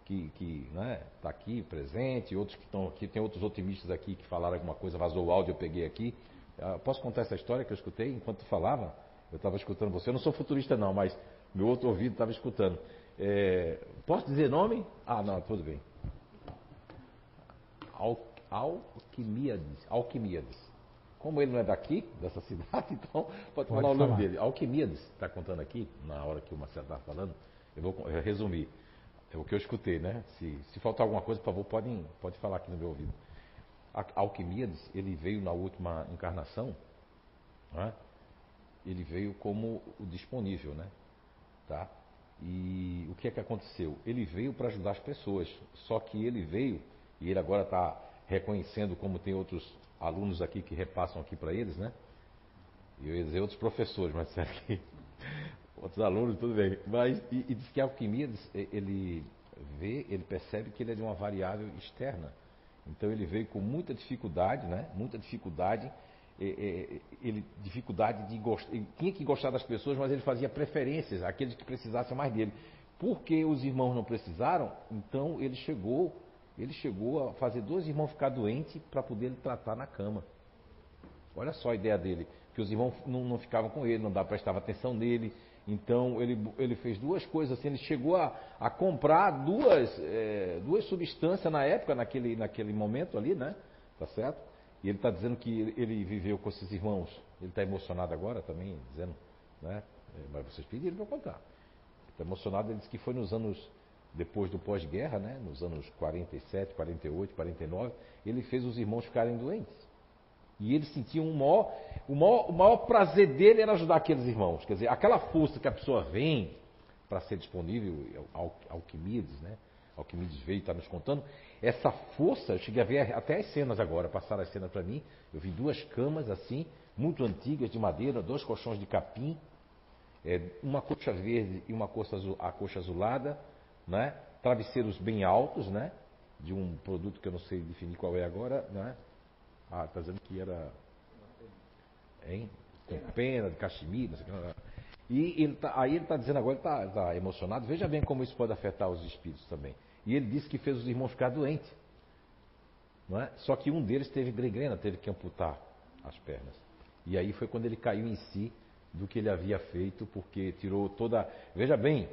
que está né, tá aqui presente, outros que estão aqui, tem outros otimistas aqui que falaram alguma coisa, vazou o áudio, eu peguei aqui. Uh, posso contar essa história que eu escutei enquanto falava? Eu estava escutando você, eu não sou futurista não, mas meu outro ouvido estava escutando. É, posso dizer nome? Ah, não, tudo bem. Al. Alquimíades. Como ele não é daqui, dessa <laughs> cidade, então pode, pode falar o nome falar. dele. Alquimíades está contando aqui, na hora que o Marcelo estava falando, eu vou resumir. É o que eu escutei, né? Se, se faltar alguma coisa, por favor, podem, pode falar aqui no meu ouvido. Alquimíades, ele veio na última encarnação, né? ele veio como o disponível, né? Tá? E o que é que aconteceu? Ele veio para ajudar as pessoas, só que ele veio, e ele agora está reconhecendo como tem outros alunos aqui que repassam aqui para eles, né? Eu ia dizer outros professores, mas será que <laughs> outros alunos, tudo bem. Mas, e, e diz que alquimia, ele vê, ele percebe que ele é de uma variável externa. Então ele veio com muita dificuldade, né? Muita dificuldade. Ele, dificuldade de gostar, ele tinha que gostar das pessoas, mas ele fazia preferências àqueles que precisassem mais dele. Porque os irmãos não precisaram, então ele chegou, ele chegou a fazer dois irmãos ficar doentes para poder ele tratar na cama. Olha só a ideia dele, que os irmãos não, não ficavam com ele, não prestavam atenção nele, Então ele, ele fez duas coisas assim, ele chegou a, a comprar duas, é, duas substâncias na época, naquele, naquele momento ali, né? Tá certo? E ele está dizendo que ele viveu com esses irmãos. Ele está emocionado agora também, dizendo, né? É, mas vocês pediram para contar. Está emocionado, ele disse que foi nos anos depois do pós-guerra, né? Nos anos 47, 48, 49, ele fez os irmãos ficarem doentes. E ele sentia um maior, o maior, o maior prazer dele era ajudar aqueles irmãos. Quer dizer, aquela força que a pessoa vem para ser disponível, Al, Alquimides, né? Alquimides veio e está nos contando. Essa força, eu cheguei a ver até as cenas agora, passaram as cenas para mim. Eu vi duas camas assim, muito antigas, de madeira, dois colchões de capim, é, uma coxa verde e uma coxa, azul, a coxa azulada, né? travesseiros bem altos, né? de um produto que eu não sei definir qual é agora, né? Ah, está dizendo que era. Hein? Com pena, de cachemira, não sei o que. E ele tá, aí ele está dizendo agora, ele está tá emocionado. Veja bem como isso pode afetar os espíritos também. E ele disse que fez os irmãos ficar doentes. Não é? Só que um deles teve gregrena, teve que amputar as pernas. E aí foi quando ele caiu em si do que ele havia feito, porque tirou toda. Veja bem,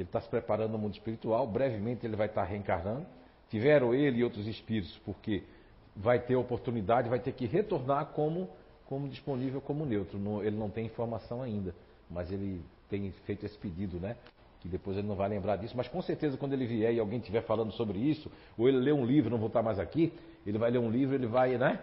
ele está se preparando no mundo espiritual, brevemente ele vai estar reencarnando. Tiveram ele e outros espíritos, porque vai ter oportunidade, vai ter que retornar como, como disponível como neutro. ele não tem informação ainda, mas ele tem feito esse pedido, né? Que depois ele não vai lembrar disso, mas com certeza quando ele vier e alguém estiver falando sobre isso, ou ele lê um livro, não vou estar mais aqui, ele vai ler um livro, ele vai, né?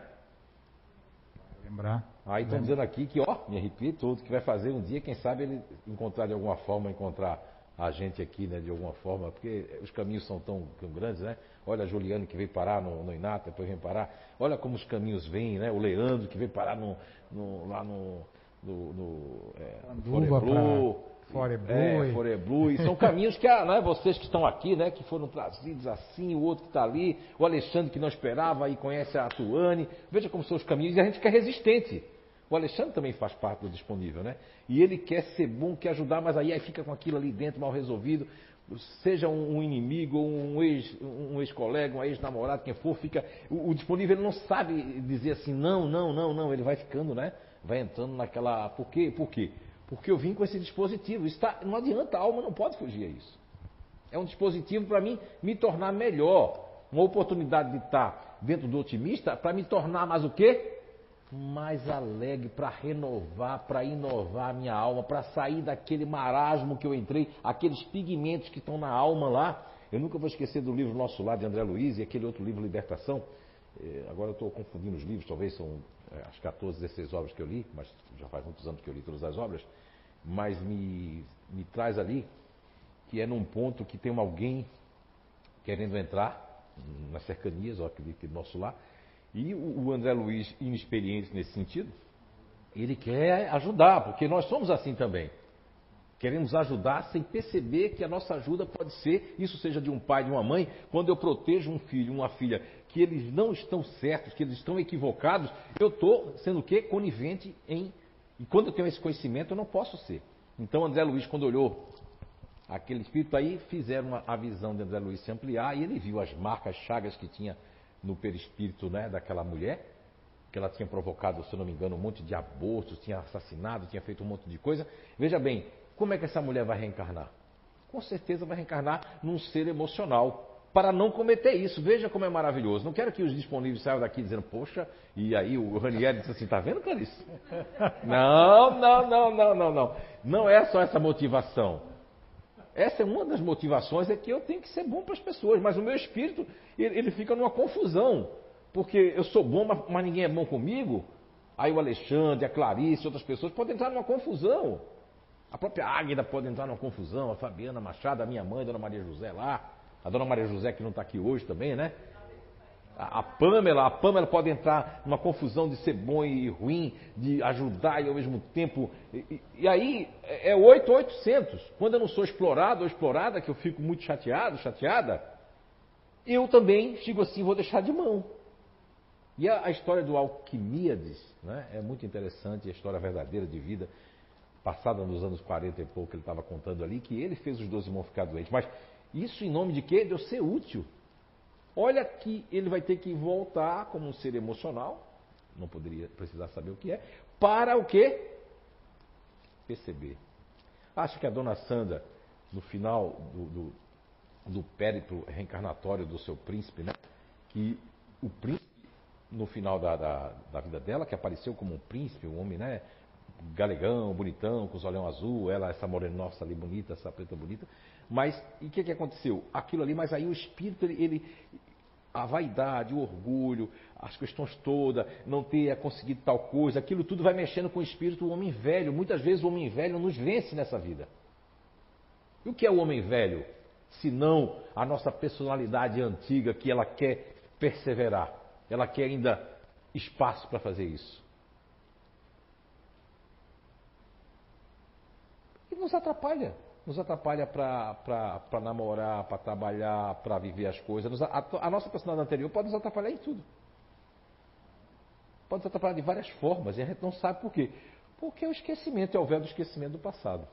Lembrar. Aí estão dizendo aqui que, ó, me arrepio todo, que vai fazer um dia, quem sabe ele encontrar de alguma forma, encontrar a gente aqui, né, de alguma forma, porque os caminhos são tão, tão grandes, né? Olha a Juliane que veio parar no, no Inata, depois vem parar. Olha como os caminhos vêm, né? O Leandro que veio parar no, no lá no, no, no é, Foreblu. É, Foreblu. E são caminhos que, né, vocês que estão aqui, né, que foram trazidos assim, o outro que está ali, o Alexandre que não esperava e conhece a Tuane. Veja como são os caminhos e a gente quer resistente. O Alexandre também faz parte do disponível, né? E ele quer ser bom, quer ajudar, mas aí, aí fica com aquilo ali dentro mal resolvido. Seja um inimigo, um ex-colega, um ex-namorado, quem for, fica. O, disponível ele não sabe dizer assim, não, não, não, não. Ele vai ficando, né? Vai entrando naquela. Por quê? Por quê? Porque eu vim com esse dispositivo. Está... Não adianta, a alma não pode fugir a isso. É um dispositivo para mim me tornar melhor. Uma oportunidade de estar dentro do otimista para me tornar mais o quê? Mais alegre para renovar, para inovar a minha alma, para sair daquele marasmo que eu entrei, aqueles pigmentos que estão na alma lá. Eu nunca vou esquecer do livro Nosso Lar de André Luiz e aquele outro livro Libertação. É, agora eu estou confundindo os livros, talvez são é, as 14, 16 obras que eu li, mas já faz muitos anos que eu li todas as obras. Mas me, me traz ali que é num ponto que tem alguém querendo entrar nas cercanias, ó, aquele, aquele nosso lar, e o André Luiz, inexperiente nesse sentido, ele quer ajudar, porque nós somos assim também. Queremos ajudar sem perceber que a nossa ajuda pode ser, isso seja de um pai, de uma mãe, quando eu protejo um filho, uma filha, que eles não estão certos, que eles estão equivocados, eu estou sendo o quê? Conivente em. E quando eu tenho esse conhecimento, eu não posso ser. Então André Luiz, quando olhou aquele espírito aí, fizeram a, visão de André Luiz se ampliar e ele viu as marcas, chagas que tinha no perispírito né, daquela mulher, que ela tinha provocado, se eu não me engano, um monte de abortos, tinha assassinado, tinha feito um monte de coisa. Veja bem, como é que essa mulher vai reencarnar? Com certeza vai reencarnar num ser emocional, para não cometer isso. Veja como é maravilhoso. Não quero que os disponíveis saiam daqui dizendo, poxa, e aí o Ranieri disse assim, tá vendo, Clarice? <laughs> Não, não, não, não, não, não. Não é só essa motivação. Essa é uma das motivações, é que eu tenho que ser bom para as pessoas, mas o meu espírito, ele, ele fica numa confusão, porque eu sou bom, mas, mas, ninguém é bom comigo. Aí o Alexandre, a Clarice, outras pessoas podem entrar numa confusão. A própria Águida pode entrar numa confusão, a Fabiana Machado, a minha mãe, a Dona Maria José lá, a Dona Maria José que não está aqui hoje também, né? A, Pamela, a Pamela pode entrar numa confusão de ser bom e ruim, de ajudar e ao mesmo tempo. E, e aí é 8,800. Quando eu não sou explorado ou explorada, que eu fico muito chateado, chateada, eu também fico assim, vou deixar de mão. E a, a história do Alquimíades né, é muito interessante, a história verdadeira de vida, passada nos anos 40 e pouco, que ele estava contando ali, que ele fez os 12 irmãos ficar doentes. Mas isso em nome de quê? De eu ser útil. Olha que ele vai ter que voltar como um ser emocional, não poderia precisar saber o que é, para o quê? Perceber. Acha que a dona Sandra, no final do, do, do périplo reencarnatório do seu príncipe, né? Que o príncipe, no final da, da, da vida dela, que apareceu como um príncipe, um homem, né? galegão, bonitão, com os olhão azul, ela, essa morena nossa ali bonita, essa preta bonita. Mas, e o que, que aconteceu? Aquilo ali, mas aí o espírito, ele, ele, a vaidade, o orgulho, as questões todas, não ter conseguido tal coisa, aquilo tudo vai mexendo com o espírito do homem velho. Muitas vezes o homem velho nos vence nessa vida. E o que é o homem velho? Se não a nossa personalidade antiga que ela quer perseverar, ela quer ainda espaço para fazer isso. E nos atrapalha nos atrapalha para namorar, para trabalhar, para viver as coisas. A, a, nossa personalidade anterior pode nos atrapalhar em tudo. Pode nos atrapalhar de várias formas e a gente não sabe por quê. Porque é o esquecimento, é o véu do esquecimento do passado.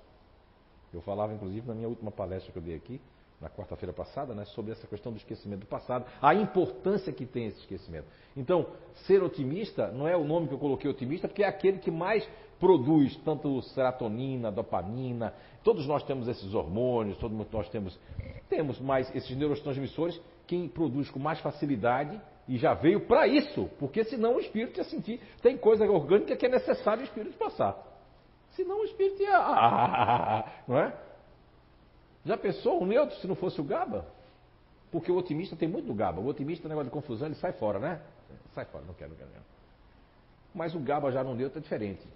Eu falava, inclusive, na minha última palestra que eu dei aqui, na quarta-feira passada, né, sobre essa questão do esquecimento do passado, a importância que tem esse esquecimento. Então, ser otimista não é o nome que eu coloquei otimista, porque é aquele que mais produz tanto serotonina, dopamina, todos nós temos esses hormônios, todos nós temos, temos mais esses neurotransmissores, quem produz com mais facilidade e já veio para isso, porque senão o espírito ia sentir, tem coisa orgânica que é necessário o espírito passar. Senão o espírito ia. <laughs> Não é? Já pensou o neutro se não fosse o GABA? Porque o otimista tem muito do GABA. O otimista, negócio de confusão, ele sai fora, né? Sai fora, não quero, não quero. Mas o GABA já no neutro é diferente.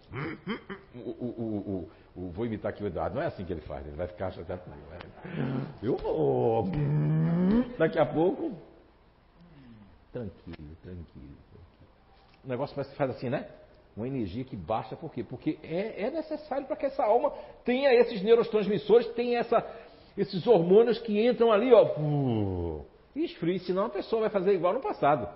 O, o, o, o, vou imitar aqui o Eduardo, não é assim que ele faz, ele vai ficar chateado comigo. Né? Eu vou. Daqui a pouco. Tranquilo, tranquilo. O negócio faz assim, né? Uma energia que baixa, por quê? Porque é, é necessário para que essa alma tenha esses neurotransmissores, tenha essa, esses hormônios que entram ali, ó, e esfrie, senão a pessoa vai fazer igual no passado.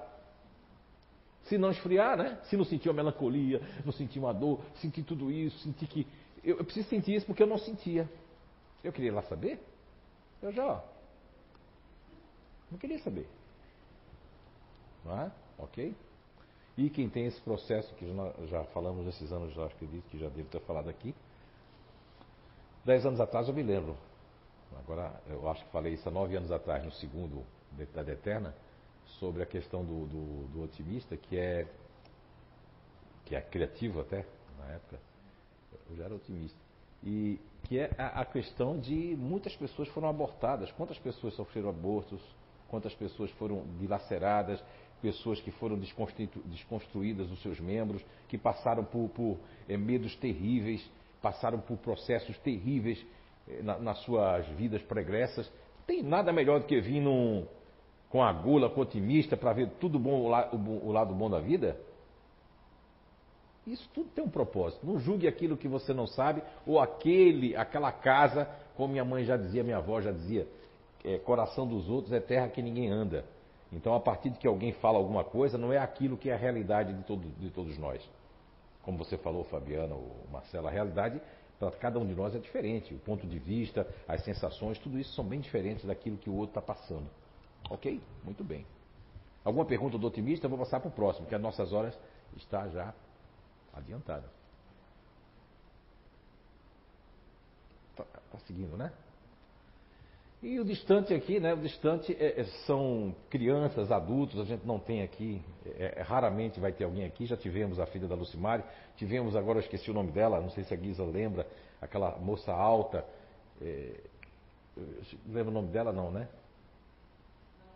Se não esfriar, né? Se não sentir uma melancolia, não sentir uma dor, sentir tudo isso, sentir que. Eu, eu preciso sentir isso porque eu não sentia. Eu queria lá saber? Eu já, ó. Não queria saber. Não é? Ok? E quem tem esse processo, que já, falamos nesses anos, já acredito que já devo ter falado aqui. Dez anos atrás eu me lembro. Agora, eu acho que falei isso há nove anos atrás, no segundo da Eterna sobre a questão do, do, do, otimista, que é, que é criativo até, na época. Eu já era otimista. E que é a, a questão de muitas pessoas foram abortadas. Quantas pessoas sofreram abortos? Quantas pessoas foram dilaceradas? Pessoas que foram desconstruídas os seus membros, que passaram por, por é, medos terríveis, passaram por processos terríveis na, nas suas vidas pregressas. Tem nada melhor do que vir num, com a gula, com otimista, para ver tudo bom, o, o, o lado bom da vida? Isso tudo tem um propósito. Não julgue aquilo que você não sabe, ou aquele, aquela casa, como minha mãe já dizia, minha avó já dizia, é, coração dos outros é terra que ninguém anda. Então, a partir de que alguém fala alguma coisa, não é aquilo que é a realidade de, todo, de todos nós. Como você falou, Fabiana ou Marcela, a realidade cada um de nós é diferente. O ponto de vista, as sensações, tudo isso são bem diferentes daquilo que o outro está passando. Ok? Muito bem. Alguma pergunta do otimista? Eu vou passar para o próximo, que as nossas horas está já adiantada. Está tá seguindo, né? E o distante aqui, né? O distante é, é, são crianças, adultos, a gente não tem aqui, é, é, raramente vai ter alguém aqui. Já tivemos a filha da Lucimari, tivemos agora, eu esqueci o nome dela, não sei se a Guisa lembra, aquela moça alta. É, lembra o nome dela, não, né?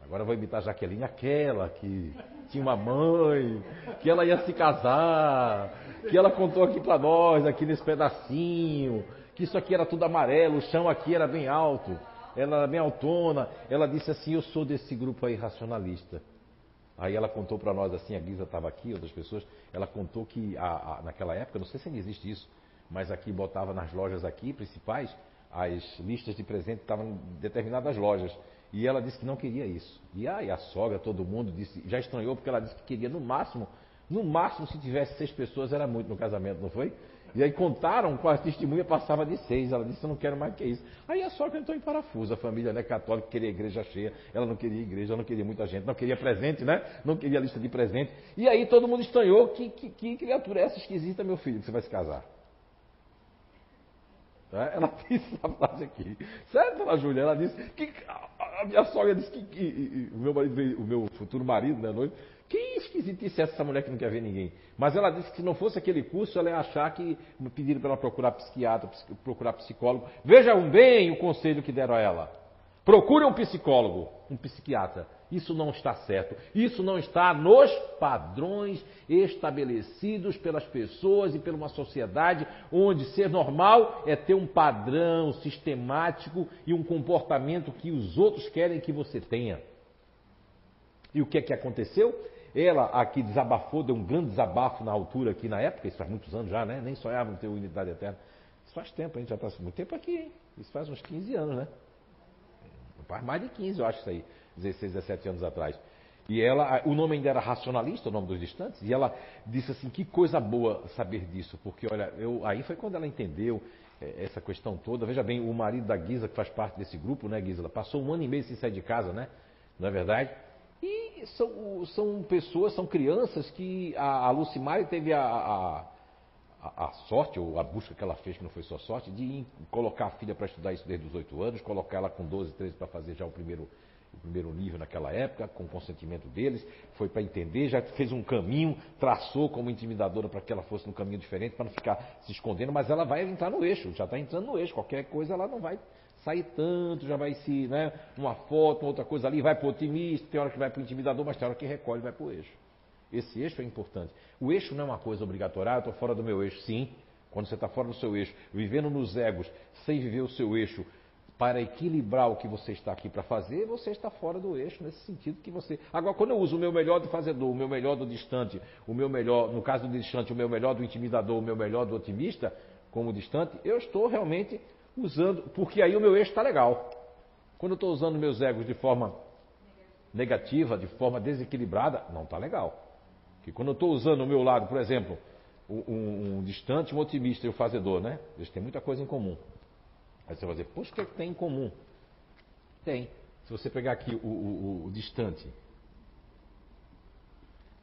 Agora eu vou imitar a Jaqueline, aquela que tinha uma mãe, que ela ia se casar, que ela contou aqui para nós, aqui nesse pedacinho, que isso aqui era tudo amarelo, o chão aqui era bem alto, ela era bem autona. Ela disse assim: Eu sou desse grupo aí racionalista. Aí ela contou para nós assim, a Guisa estava aqui, outras pessoas, ela contou que a, a, naquela época, não sei se ainda existe isso, mas aqui botava nas lojas aqui principais, as listas de presente estavam em determinadas lojas. E ela disse que não queria isso. E aí a sogra, todo mundo, disse, já estranhou porque ela disse que queria no máximo, no máximo se tivesse seis pessoas era muito no casamento, não foi? E aí contaram com a testemunha, passava de seis. Ela disse, eu não quero mais que isso. Aí a sogra entrou em parafuso. A família né, católica queria igreja cheia. Ela não queria igreja, não queria muita gente, não queria presente, né? Não queria lista de presente. E aí todo mundo estranhou. Que, que, que criatura é essa esquisita, meu filho, que você vai se casar? Né? Ela <laughs> disse essa frase aqui. Certo, dona Júlia? Ela disse que a minha sogra disse que, que o meu marido veio, o meu futuro marido, né, noivo, que esquisitice é essa mulher que não quer ver ninguém. Mas ela disse que se não fosse aquele curso, ela ia achar que pediram para ela procurar psiquiatra, procurar psicólogo. Vejam bem o conselho que deram a ela. Procure um psicólogo, um psiquiatra. Isso não está certo. Isso não está nos padrões estabelecidos pelas pessoas e por uma sociedade onde ser normal é ter um padrão sistemático e um comportamento que os outros querem que você tenha. E o que é que aconteceu? Ela aqui desabafou, deu um grande desabafo na altura aqui na época, isso faz muitos anos já, né? Nem sonhava em ter unidade eterna. Isso faz tempo, a gente já está muito tempo aqui, hein? Isso faz uns 15 anos, né? Faz mais de 15, eu acho isso aí. 16, 17 anos atrás. E ela, o nome ainda era racionalista, o nome dos distantes, e ela disse assim: que coisa boa saber disso, porque olha, eu, aí foi quando ela entendeu é, essa questão toda. Veja bem, o marido da Guisa, que faz parte desse grupo, né, Guisa, passou um ano e meio sem sair de casa, né? Não é verdade? E são, são pessoas, são crianças que a, a Lucimari teve a, a, a, sorte, ou a busca que ela fez, que não foi só sorte, de colocar a filha para estudar isso desde os 8 anos, colocar ela com 12, 13 para fazer já o primeiro o primeiro nível naquela época, com consentimento deles, foi para entender, já fez um caminho, traçou como intimidadora para que ela fosse num caminho diferente, para não ficar se escondendo, mas ela vai entrar no eixo, já está entrando no eixo, qualquer coisa ela não vai sair tanto, já vai se, né, uma foto, uma outra coisa ali, vai para o otimista, tem hora que vai para o intimidador, mas tem hora que recolhe vai para o eixo. Esse eixo é importante. O eixo não é uma coisa obrigatória, ah, eu estou fora do meu eixo, sim. Quando você está fora do seu eixo, vivendo nos egos, sem viver o seu eixo, para equilibrar o que você está aqui para fazer, você está fora do eixo, nesse sentido que você. Agora, quando eu uso o meu melhor do fazedor, o meu melhor do distante, o meu melhor, no caso do distante, o meu melhor do intimidador, o meu melhor do otimista, como distante, eu estou realmente usando, porque aí o meu eixo está legal. Quando eu estou usando meus egos de forma negativa, de forma desequilibrada, não está legal. Que quando eu estou usando o meu lado, por exemplo, um, um, distante, um otimista e o fazedor, né? Eles têm muita coisa em comum. Aí você vai dizer, poxa, o que, é que tem em comum? Tem. Se você pegar aqui o, o, o distante,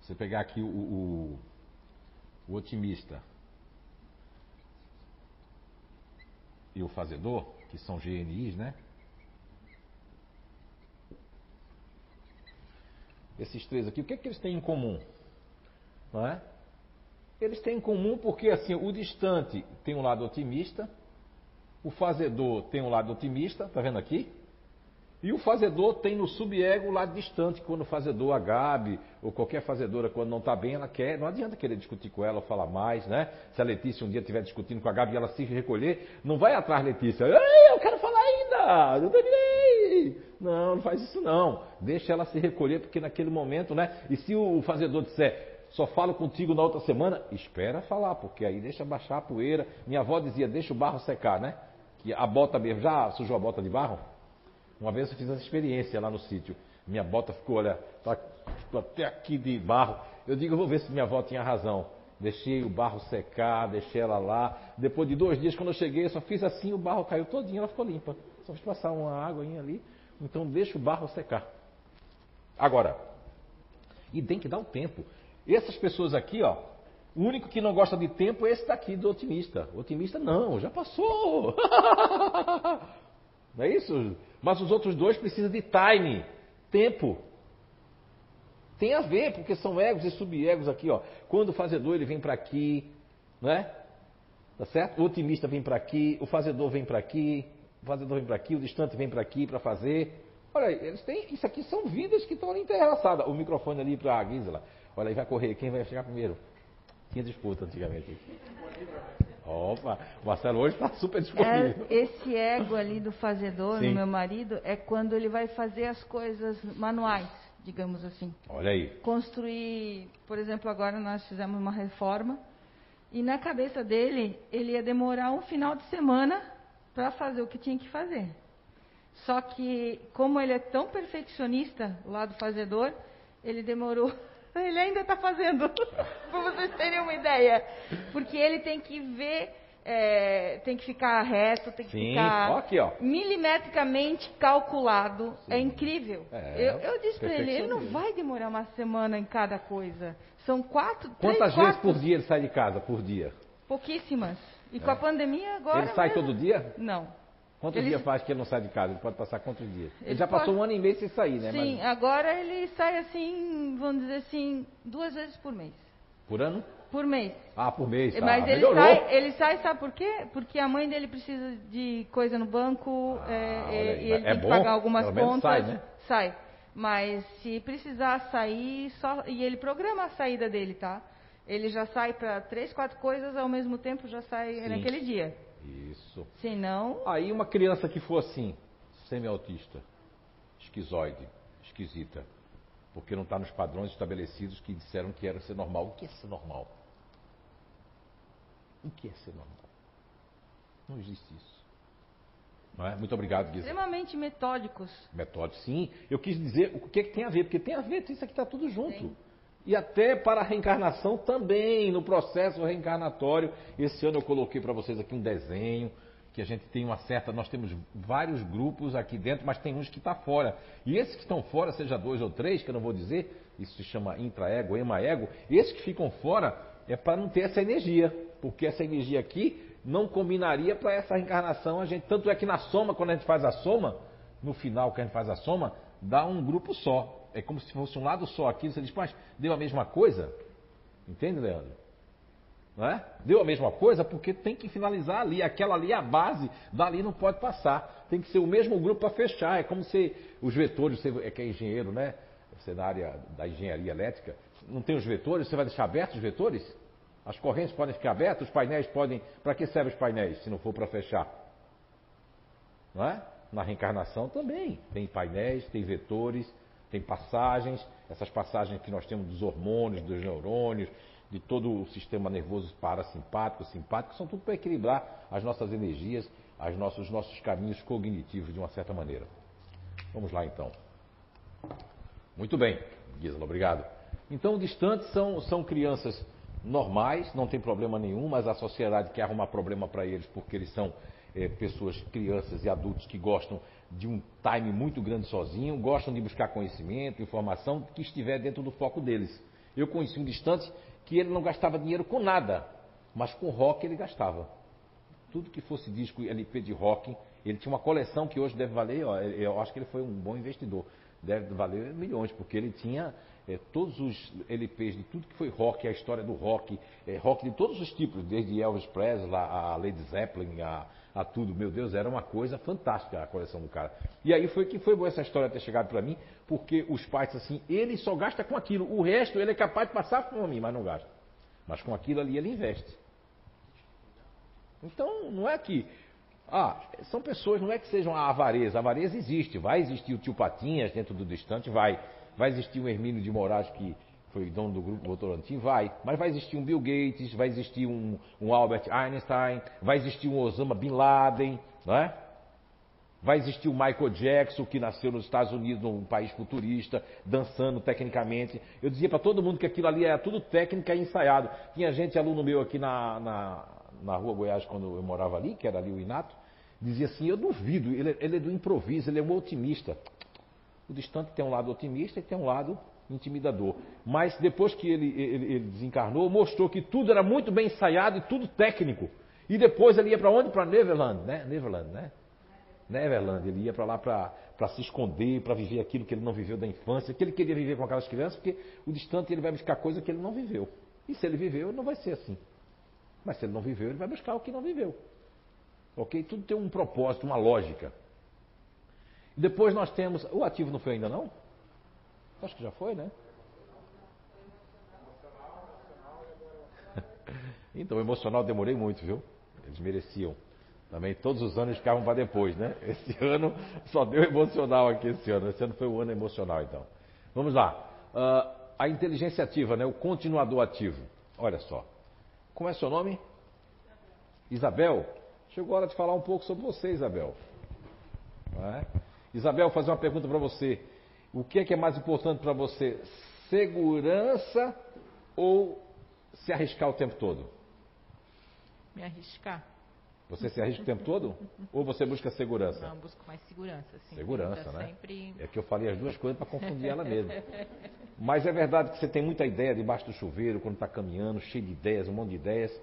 você pegar aqui o, o, o otimista e o fazedor, que são GNIs, né? Esses três aqui, o que, é que eles têm em comum? Não é? Eles têm em comum porque assim, o distante tem um lado otimista, o fazedor tem um lado otimista, tá vendo aqui? E o fazedor tem no subego o lado distante, quando o fazedor, a Gabi, ou qualquer fazedora, quando não está bem, ela quer, não adianta querer discutir com ela ou falar mais, né? Se a Letícia um dia estiver discutindo com a Gabi e ela se recolher, não vai atrás, Letícia, eu quero falar ainda, não terminei. Não, não faz isso não. Deixa ela se recolher, porque naquele momento, né? E se o fazedor disser, só falo contigo na outra semana, espera falar, porque aí deixa baixar a poeira. Minha avó dizia, deixa o barro secar, né? que a bota mesmo, já sujou a bota de barro? Uma vez eu fiz essa experiência lá no sítio. Minha bota ficou, olha, tá, ficou até aqui de barro. Eu digo, eu vou ver se minha avó tinha razão. Deixei o barro secar, deixei ela lá. Depois de dois dias, quando eu cheguei, só fiz assim, o barro caiu todinho, ela ficou limpa. Só fiz passar uma água ali. Então deixa o barro secar. Agora, e tem que dar um tempo. Essas pessoas aqui, ó, o único que não gosta de tempo é esse daqui do otimista. O otimista não, já passou. <laughs> não é isso? Mas os outros dois precisam de time, tempo. Tem a ver, porque são egos e subegos aqui, ó. Quando o fazedor ele vem para aqui, não é? Tá certo? O otimista vem para aqui, o fazedor vem para aqui, o fazedor vem para aqui, o distante vem para aqui para fazer. Olha, eles têm, isso aqui são vidas que estão ali interrelaçadas. O microfone ali para a Gisela. Olha aí, vai correr, quem vai chegar primeiro? Tinha disputa antigamente. Opa, o Marcelo hoje está super disponível. É, esse ego ali do fazedor, Sim. no meu marido, é quando ele vai fazer as coisas manuais, digamos assim. Olha aí. Construir, por exemplo, agora nós fizemos uma reforma e na cabeça dele, ele ia demorar um final de semana para fazer o que tinha que fazer. Só que, como ele é tão perfeccionista, o lado fazedor, ele demorou ele ainda está fazendo, <laughs> para vocês terem uma ideia. Porque ele tem que ver, é, tem que ficar reto, tem que Sim. ficar aqui, ó. milimetricamente calculado. É Sim. É incrível. É, eu, eu, disse para ele, ele não vai demorar uma semana em cada coisa. São quatro, Quantas três, vezes quatro... por dia ele sai de casa, por dia? Pouquíssimas. E é. com a é. pandemia agora. Ele sai todo dia? Não. Quantos ele... dias faz que ele não sai de casa? Ele pode passar quantos dias? Ele, ele já pode... passou um ano e meio sem sair, né? Sim, Mas... agora ele sai assim, vamos dizer assim, duas vezes por mês. Por ano? Por mês. Ah, por mês. Tá. Mas ele sai, ele sai, sabe por quê? Porque a mãe dele precisa de coisa no banco ah, é, e ele é tem bom. que pagar algumas contas. Sai, né? sai. Mas se precisar sair, só. E ele programa a saída dele, tá? Ele já sai para três, quatro coisas ao mesmo tempo, já sai Sim. naquele dia. Isso. Se não. Aí uma criança que for assim, semi-autista, esquizoide, esquisita, porque não está nos padrões estabelecidos que disseram que era ser normal. O que é ser normal? O que é ser normal? Não existe isso. Não é? Muito obrigado, Guisa. Extremamente metódicos. Metódicos, sim. Eu quis dizer o que, é que tem a ver, porque tem a ver, isso aqui está tudo junto. Sim. E até para a reencarnação também, no processo reencarnatório. Esse ano eu coloquei para vocês aqui um desenho, que a gente tem uma certa. Nós temos vários grupos aqui dentro, mas tem uns que estão tá fora. E esses que estão fora, seja dois ou três, que eu não vou dizer, isso se chama intraego, emaego, esses que ficam fora é para não ter essa energia. Porque essa energia aqui não combinaria para essa reencarnação. A gente, tanto é que na soma, quando a gente faz a soma, no final que a gente faz a soma, dá um grupo só é como se fosse um lado só aqui. Você diz, mas deu a mesma coisa? Entende, Leandro? Não é? Deu a mesma coisa porque tem que finalizar ali. Aquela ali é a base, dali não pode passar. Tem que ser o mesmo grupo para fechar. É como se os vetores, você é que é engenheiro, né? Você é na área da engenharia elétrica, não tem os vetores, você vai deixar abertos os vetores? As correntes podem ficar abertas, os painéis podem. Para que servem os painéis se não for para fechar? Não é? Na reencarnação também. Tem painéis, tem vetores, tem passagens, essas passagens que nós temos dos hormônios, dos neurônios, de todo o sistema nervoso parasimpático, simpático, são tudo para equilibrar as nossas energias, as nossos, os nossos caminhos cognitivos de uma certa maneira. Vamos lá então. Muito bem, Gisela, obrigado. Então, distantes são, são crianças normais, não tem problema nenhum, mas a sociedade quer arrumar problema para eles porque eles são é, pessoas, crianças e adultos que gostam de um time muito grande sozinho, gostam de buscar conhecimento, informação que estiver dentro do foco deles. Eu conheci um distante que ele não gastava dinheiro com nada, mas com rock ele gastava. Tudo que fosse disco LP de rock, ele tinha uma coleção que hoje deve valer, ó, eu acho que ele foi um bom investidor, deve valer milhões, porque ele tinha é, todos os LPs de tudo que foi rock, a história do rock, é, rock de todos os tipos, desde Elvis Presley, a Led Zeppelin, a, a tudo. Meu Deus, era uma coisa fantástica a coleção do cara. E aí foi que foi boa essa história ter chegado para mim, porque os pais assim, ele só gasta com aquilo, o resto ele é capaz de passar fome, mas não gasta. Mas com aquilo ali ele investe. Então, não é que ah, são pessoas, não é que sejam a avareza. A avareza existe. Vai existir o tio Patinhas dentro do distante, vai. Vai existir um Hermínio de Moraes que foi dono do grupo Votorantim? Vai. Mas vai existir um Bill Gates, vai existir um, um Albert Einstein, vai existir um Osama Bin Laden, não é? Vai existir o Michael Jackson, que nasceu nos Estados Unidos, num país futurista, dançando tecnicamente. Eu dizia para todo mundo que aquilo ali era tudo técnica e ensaiado. Tinha gente, aluno meu aqui na, na, na Rua Goiás, quando eu morava ali, que era ali o Inato, dizia assim: Eu duvido, ele, ele é do improviso, ele é um otimista. O distante tem um lado otimista e tem um lado intimidador. Mas depois que ele, ele, ele, desencarnou, mostrou que tudo era muito bem ensaiado e tudo técnico. E depois ele ia para onde? Para Neverland, né? Neverland, né? Neverland. Ele ia para lá para se esconder, para viver aquilo que ele não viveu da infância, que ele queria viver com aquelas crianças, porque o distante ele vai buscar coisa que ele não viveu. E se ele viveu, não vai ser assim. Mas se ele não viveu, ele vai buscar o que não viveu. Ok? Tudo tem um propósito, uma lógica. Depois nós temos. O ativo não foi ainda não? Acho que já foi, né? <laughs> Então, emocional demorei muito, viu? Eles mereciam. Também todos os anos ficavam para depois, né? <laughs> Esse ano só deu emocional aqui esse ano. Esse ano foi o ano emocional, então. Vamos lá. Uh, a inteligência ativa, né? O continuador ativo. Olha só. Como é seu nome? Isabel. Chegou a hora de falar um pouco sobre você, Isabel. É? Isabel, fazer uma pergunta para você. O que é, que é mais importante para você? Segurança ou se arriscar o tempo todo? Me arriscar. Você se arrisca o tempo todo? <laughs> Ou você busca segurança? Não, busco mais segurança. Sim. Segurança, né? Sempre... É que eu falei as duas coisas para confundir ela mesmo. <laughs> Mas é verdade que você tem muita ideia debaixo do chuveiro, quando está caminhando, cheio de ideias, um monte de ideias.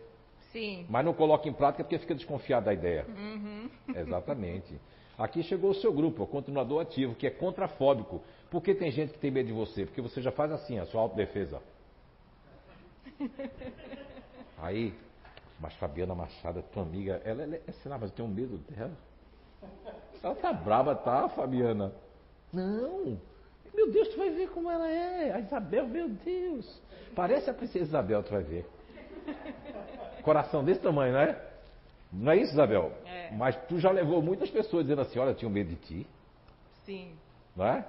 Sim. Mas não coloca em prática porque fica desconfiado da ideia. Uhum. Exatamente. Aqui chegou o seu grupo, o continuador ativo, que é contrafóbico. Por que tem gente que tem medo de você? Porque você já faz assim, a sua autodefesa. <laughs> Aí, mas Fabiana Machado, tua amiga, ela, ela é, sei lá, mas eu tenho medo dela. Ela tá brava, tá, Fabiana? Não. Meu Deus, tu vai ver como ela é. A Isabel, meu Deus. Parece a princesa Isabel, tu vai ver. Coração desse tamanho, não é? Não é isso, Isabel? É. Mas tu já levou muitas pessoas dizendo assim, olha, eu tinha medo de ti. Sim. Não é?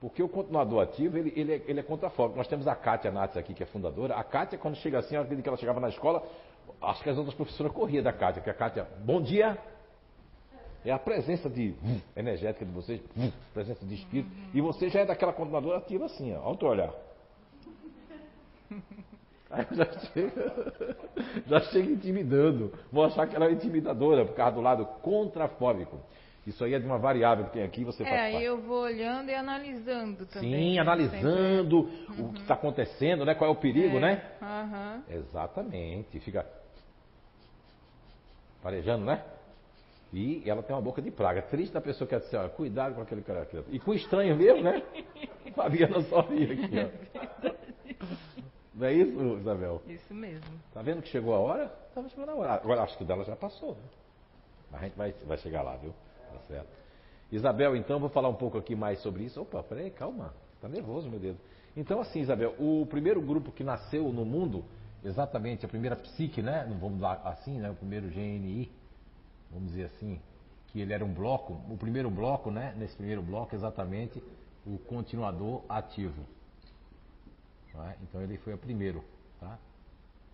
Porque o continuador ativo, ele, ele, é, ele é contrafóbico. Nós temos a Kátia Nats aqui, que é fundadora. A Kátia, quando chega assim, ela que ela chegava na escola, acho que as outras professoras corriam da Kátia, que a Kátia, bom dia, é a presença de hum, energética de vocês, hum, presença de espírito. Uhum. E você já é daquela continuadora ativa assim, ó. Olha o olhar. <laughs> Aí já chega, já chega intimidando. Vou achar que ela é intimidadora por causa do lado contrafóbico. Isso aí é de uma variável que tem aqui, você é, faz parte. eu vou olhando e analisando também. Sim, né? analisando Sempre. o que está acontecendo, né? Qual é o perigo, é. né? Uhum. Exatamente. Fica parejando, né? E ela tem uma boca de praga. Triste da pessoa que dizer, olha, cuidado com aquele cara aqui. E com estranho mesmo, né? <laughs> Fabiana só ri aqui, ó. Não é isso, Isabel? Isso mesmo. Tá vendo que chegou a hora? Estava chegando a hora. Agora acho que o dela já passou, né? Mas a gente vai, vai chegar lá, viu? Tá certo. Isabel, então, vou falar um pouco aqui mais sobre isso. Opa, peraí, calma. Tá nervoso, meu dedo. Então, assim, Isabel, o primeiro grupo que nasceu no mundo, exatamente, a primeira psique, né? Não vamos lá assim, né? O primeiro GNI, vamos dizer assim, que ele era um bloco, o primeiro bloco, né? Nesse primeiro bloco, exatamente, o continuador ativo. É? Então ele foi o primeiro, tá?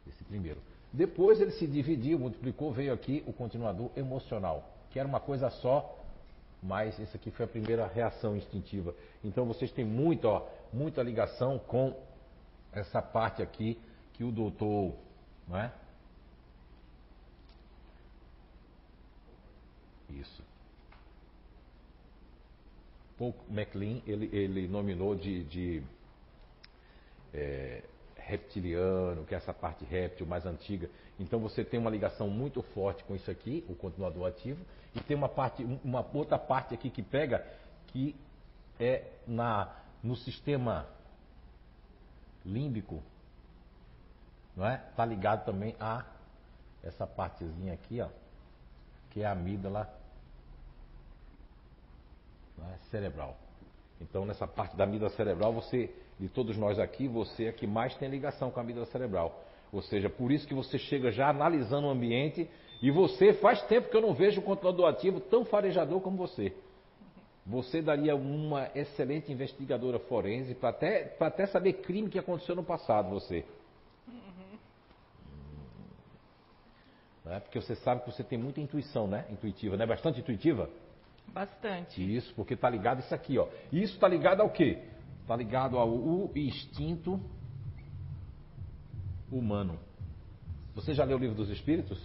Esse primeiro. Depois ele se dividiu, multiplicou, veio aqui o continuador emocional, que era uma coisa só, mas esse aqui foi a primeira reação instintiva. Então vocês têm muito, ó, muita ligação com essa parte aqui que o doutor, não é? Isso. Paul MacLean, ele, ele nominou de, de é, reptiliano, que é essa parte réptil mais antiga. Então você tem uma ligação muito forte com isso aqui, o continuador ativo, e tem uma parte, uma outra parte aqui que pega que é na no sistema límbico, não é? Tá ligado também a essa partezinha aqui, ó, que é a amígdala é? cerebral. Então nessa parte da amígdala cerebral você de todos nós aqui, você é que mais tem ligação com a amígdala cerebral. Ou seja, por isso que você chega já analisando o ambiente e você faz tempo que eu não vejo um controlador ativo tão farejador como você. Você daria uma excelente investigadora forense para até, até saber crime que aconteceu no passado, você. Uhum. É? Porque você sabe que você tem muita intuição, né? Intuitiva, né? Bastante intuitiva? Bastante. Isso, porque está ligado isso aqui, ó. Isso está ligado ao quê? Está ligado ao instinto humano. Você já leu o livro dos Espíritos?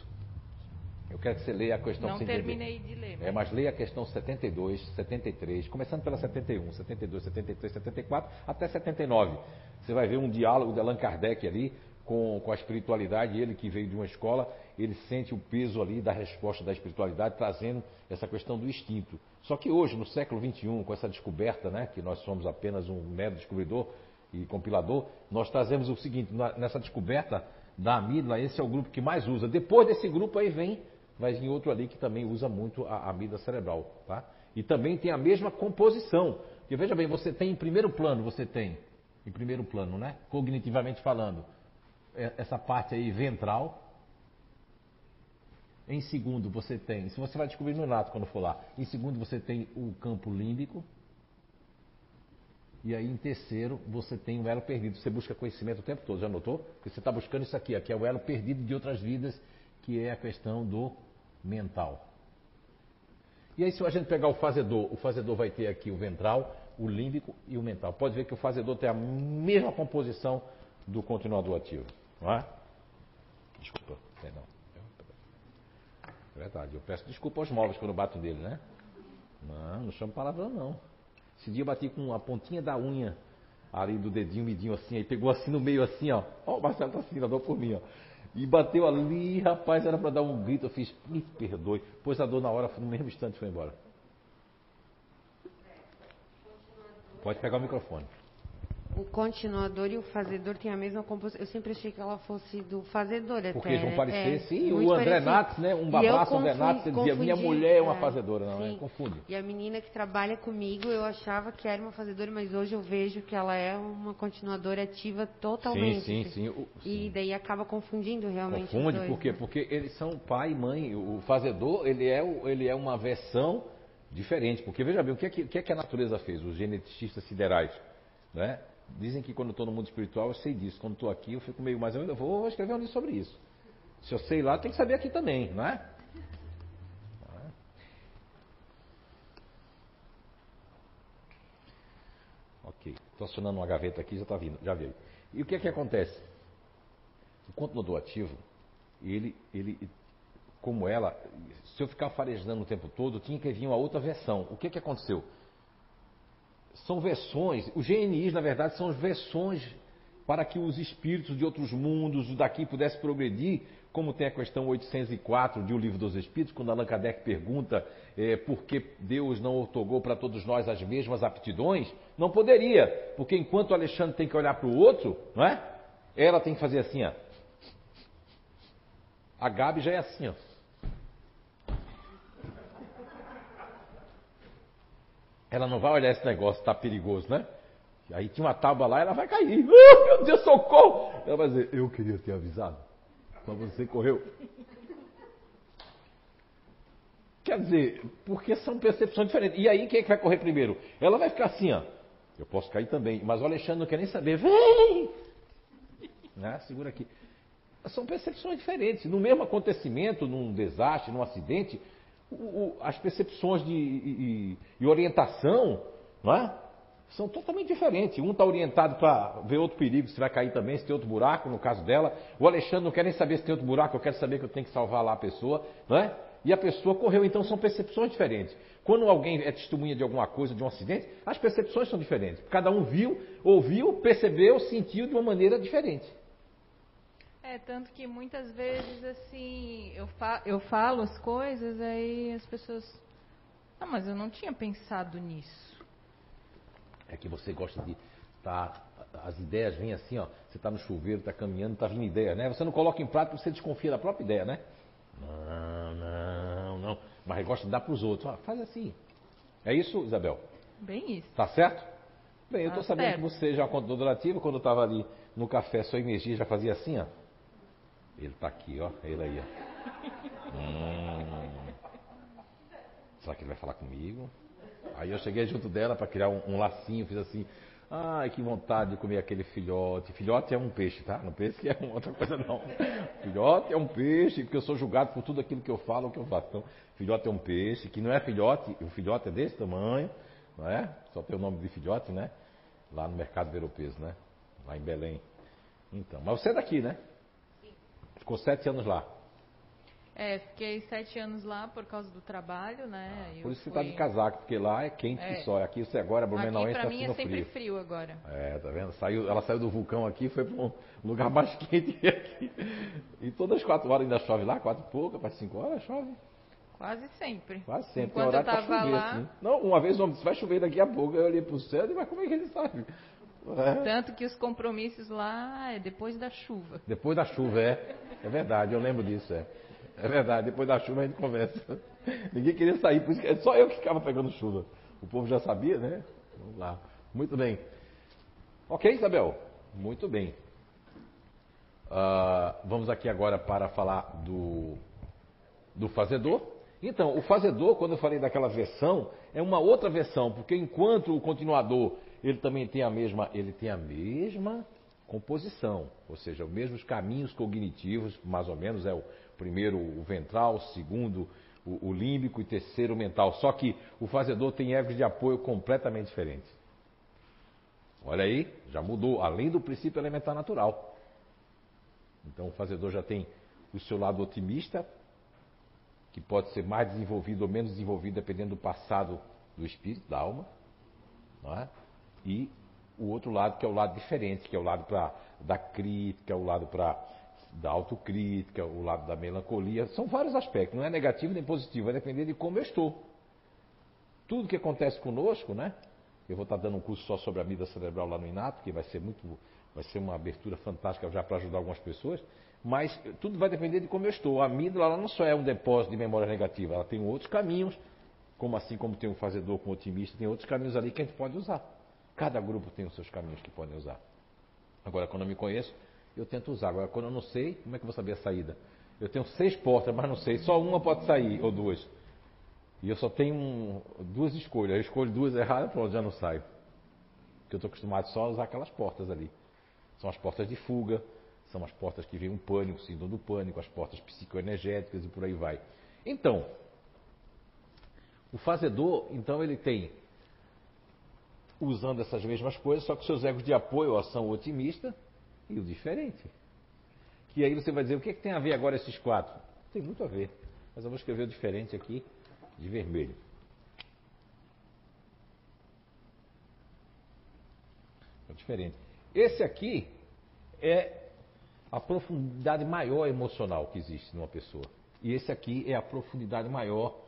Eu quero que você leia a questão Não terminei de ler. Mas... É, mas leia a questão 72, 73, começando pela 71, 72, 73, 74 até 79. Você vai ver um diálogo de Allan Kardec ali com, com a espiritualidade, ele que veio de uma escola, ele sente o peso ali da resposta da espiritualidade, trazendo essa questão do instinto. Só que hoje, no século XXI, com essa descoberta, né, que nós somos apenas um mero descobridor e compilador, nós trazemos o seguinte: nessa descoberta da amígdala, esse é o grupo que mais usa. Depois desse grupo aí vem, vai vir outro ali que também usa muito a amígdala cerebral, tá? E também tem a mesma composição. Porque veja bem, você tem em primeiro plano, você tem, em primeiro plano, né? Cognitivamente falando, essa parte aí ventral, em segundo, você tem, se você vai descobrir no nato quando for lá. Em segundo, você tem o campo límbico. E aí, em terceiro, você tem o elo perdido. Você busca conhecimento o tempo todo, já notou? Porque você está buscando isso aqui, aqui é o elo perdido de outras vidas, que é a questão do mental. E aí, se a gente pegar o fazedor, o fazedor vai ter aqui o ventral, o límbico e o mental. Pode ver que o fazedor tem a mesma composição do continuador ativo, não é? Desculpa, perdão. Verdade. Eu peço desculpa aos móveis quando bato nele, né? Não, não chamo palavrão, não. Esse dia eu bati com a pontinha da unha ali do dedinho, midinho assim, aí pegou assim no meio assim, ó. Ó, o Marcelo tá assim, dor por mim, ó. E bateu ali, rapaz, era para dar um grito. Eu fiz, me perdoe. Pois a dor na hora, no mesmo instante, foi embora. Pode pegar o microfone. O continuador e o fazedor têm a mesma composição. Eu sempre achei que ela fosse do fazedor até. Porque vão parecer, é, sim. O André Nates, né? Um babaço, André Nates, ele dizia, minha mulher é uma é, fazedora. Não, sim. é? Confunde. E a menina que trabalha comigo, eu achava que era uma fazedora, mas hoje eu vejo que ela é uma continuadora ativa totalmente. Sim, sim, sim. O, sim. E daí acaba confundindo realmente Confunde, por quê? Né? Porque eles são pai e mãe. O fazedor, ele é, ele é uma versão diferente. Porque veja bem, o que é que, o que, é que a natureza fez, os geneticistas siderais? Né? Dizem que quando estou no mundo espiritual eu sei disso. Quando estou aqui eu fico meio mais. Eu vou escrever um livro sobre isso. Se eu sei lá, tem que saber aqui também, não é? Ok. Estou acionando uma gaveta aqui, já está vindo, já veio. E o que é que acontece? O continuador ativo, ele, ele, como ela, se eu ficar farejando o tempo todo, tinha que vir uma outra versão. O que é que aconteceu? São versões, os GNIs, na verdade, são versões para que os espíritos de outros mundos daqui pudessem progredir, como tem a questão 804 de O Livro dos Espíritos, quando Allan Kardec pergunta é, por que Deus não otorgou para todos nós as mesmas aptidões, não poderia, porque enquanto Alexandre tem que olhar para o outro, não é? Ela tem que fazer assim, ó. A Gabi já é assim, ó. Ela não vai olhar esse negócio, está perigoso, né? Aí tinha uma tábua lá, ela vai cair. <laughs> Oh, meu Deus, socorro! Ela vai dizer, eu queria ter avisado. Mas você correu. Quer dizer, porque são percepções diferentes. E aí quem é que vai correr primeiro? Ela vai ficar assim, ó. Eu posso cair também. Mas o Alexandre não quer nem saber. Vem! Né? Segura aqui. São percepções diferentes. No mesmo acontecimento, num desastre, num acidente, as percepções de, e, e, orientação não é? são totalmente diferentes. Um está orientado para ver outro perigo, se vai cair também, se tem outro buraco, no caso dela. O Alexandre não quer nem saber se tem outro buraco, eu quero saber que eu tenho que salvar lá a pessoa. Não é? E a pessoa correu, então são percepções diferentes. Quando alguém é testemunha de alguma coisa, de um acidente, as percepções são diferentes. Cada um viu, ouviu, percebeu, sentiu de uma maneira diferente. É, tanto que muitas vezes, assim, eu, fa eu falo as coisas, aí as pessoas. Ah, mas eu não tinha pensado nisso. É que você gosta de. Tá, as ideias vêm assim, ó. Você está no chuveiro, está caminhando, está vindo ideia, né? Você não coloca em prática você desconfia da própria ideia, né? Não, não, não. Mas gosta de dar para os outros. Ó, faz assim. É isso, Isabel? Bem isso. Tá certo? Bem, eu estou tá sabendo certo. que você já é uma contadora ativa. Quando eu estava ali no café, sua energia já fazia assim, ó. Ele está aqui, ó. Ele aí, ó. Hum. Será que ele vai falar comigo? Aí eu cheguei junto dela para criar um, um, lacinho, fiz assim. Ai, que vontade de comer aquele filhote. Filhote é um peixe, tá? Não pense que é outra coisa, não. Filhote é um peixe, porque eu sou julgado por tudo aquilo que eu falo ou que eu faço. Então, filhote é um peixe, que não é filhote, o filhote é desse tamanho, não é? Só tem o nome de filhote, né? Lá no mercado europeu, né? Lá em Belém. Então, mas você é daqui, né? Ficou sete anos lá. É, fiquei sete anos lá por causa do trabalho, né? Ah, por isso fui... você está de casaco, porque lá é quente é. que só. Aqui você agora, Blumenauense, está sendo frio. é sempre frio agora. É, tá vendo? Saiu, ela saiu do vulcão aqui foi para um lugar <laughs> mais quente aqui. E todas as quatro horas ainda chove lá, quatro e pouca, para cinco horas chove. Quase sempre. Quase sempre. Enquanto eu estava lá... Assim. Não, uma vez o homem disse, vai chover daqui a pouco. Eu olhei para o céu e disse, mas como é que ele sabe? É. Tanto que os compromissos lá é depois da chuva. Depois da chuva, é. É verdade, eu lembro disso, é. É verdade, depois da chuva a gente conversa. <laughs> Ninguém queria sair, por isso que é só eu que ficava pegando chuva. O povo já sabia, né? Vamos lá. Muito bem. Ok, Isabel? Muito bem. Uh, vamos aqui agora para falar do, do fazedor. Então, o fazedor, quando eu falei daquela versão, é uma outra versão, porque enquanto o continuador ele também tem a mesma, ele tem a mesma composição, ou seja, os mesmos caminhos cognitivos, mais ou menos, é o primeiro o ventral, o segundo o, o límbico e terceiro o mental. Só que o fazedor tem ervas de apoio completamente diferentes. Olha aí, já mudou, além do princípio elementar natural. Então o fazedor já tem o seu lado otimista, que pode ser mais desenvolvido ou menos desenvolvido dependendo do passado do espírito, da alma. Não é? E o outro lado que é o lado diferente, que é o lado pra, da crítica, o lado para da autocrítica, o lado da melancolia. São vários aspectos, não é negativo nem positivo, vai depender de como eu estou. Tudo que acontece conosco, né? Eu vou estar dando um curso só sobre a vida cerebral lá no Inato, que vai ser muito, vai ser uma abertura fantástica já para ajudar algumas pessoas. Mas tudo vai depender de como eu estou. A amígdala ela não só é um depósito de memória negativa, ela tem outros caminhos, como assim como tem um fazedor com um otimista, tem outros caminhos ali que a gente pode usar. Cada grupo tem os seus caminhos que podem usar. Agora, quando eu me conheço, eu tento usar. Agora, quando eu não sei, como é que eu vou saber a saída? Eu tenho seis portas, mas não sei, só uma pode sair, ou duas. E eu só tenho um, duas escolhas. Eu escolho duas erradas, pronto, já não saio. Porque eu estou acostumado só a usar aquelas portas ali. São as portas de fuga, são as portas que vem um pânico, síndrome do pânico, as portas psicoenergéticas e por aí vai. Então, o fazedor, então ele tem, usando essas mesmas coisas, só que seus egos de apoio, ação otimista e o diferente. Que aí você vai dizer, o que, é que tem a ver agora esses quatro? Tem muito a ver. Mas eu vou escrever o diferente aqui, de vermelho. É diferente. Esse aqui é a profundidade maior emocional que existe numa pessoa. E esse aqui é a profundidade maior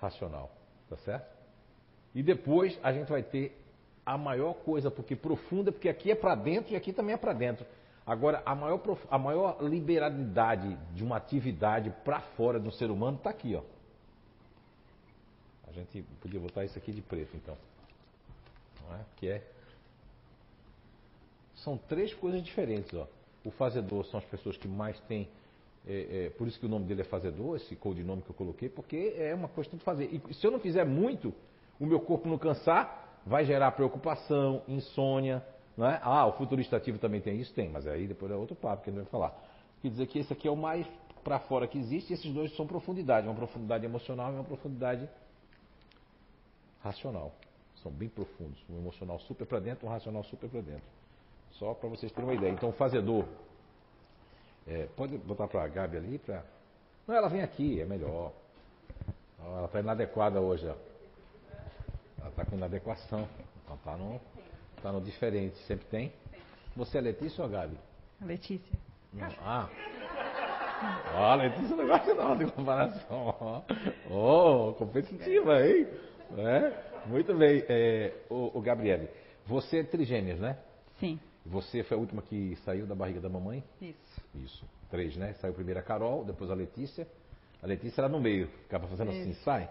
racional. Tá certo? E depois a gente vai ter a maior coisa, porque profunda, porque aqui é para dentro e aqui também é para dentro. Agora, a maior, a maior liberalidade de uma atividade para fora do ser humano está aqui, ó. A gente podia botar isso aqui de preto, então. Não é? Que é são três coisas diferentes. Ó. O fazedor são as pessoas que mais têm. É, é, por isso que o nome dele é fazedor, esse codinome que eu coloquei, porque é uma questão de fazer. E se eu não fizer muito, o meu corpo não cansar, vai gerar preocupação, insônia. Não é? Ah, o futurista ativo também tem isso? Tem, mas aí depois é outro papo que a gente vai falar. Quer dizer que esse aqui é o mais para fora que existe, e esses dois são profundidade, uma profundidade emocional e uma profundidade racional. São bem profundos. Um emocional super para dentro, um racional super para dentro. Só para vocês terem uma ideia. Então, o fazedor. É, pode botar para a Gabi ali? Pra... Não, ela vem aqui, é melhor. Ela está inadequada hoje. Ó. Ela está com inadequação. Então, está no, tá no diferente. Sempre tem. Você é Letícia ou Gabi? Letícia. Não. Ah. Ó, Letícia não gosta não de comparação. Oh, competitiva, hein? É? Muito bem. É, o, o Gabriele, você é trigêmeos, né? Sim. Você foi a última que saiu da barriga da mamãe? Isso. Isso. Três, né? Saiu primeiro a Carol, depois a Letícia. A Letícia era no meio, ficava fazendo assim, sai.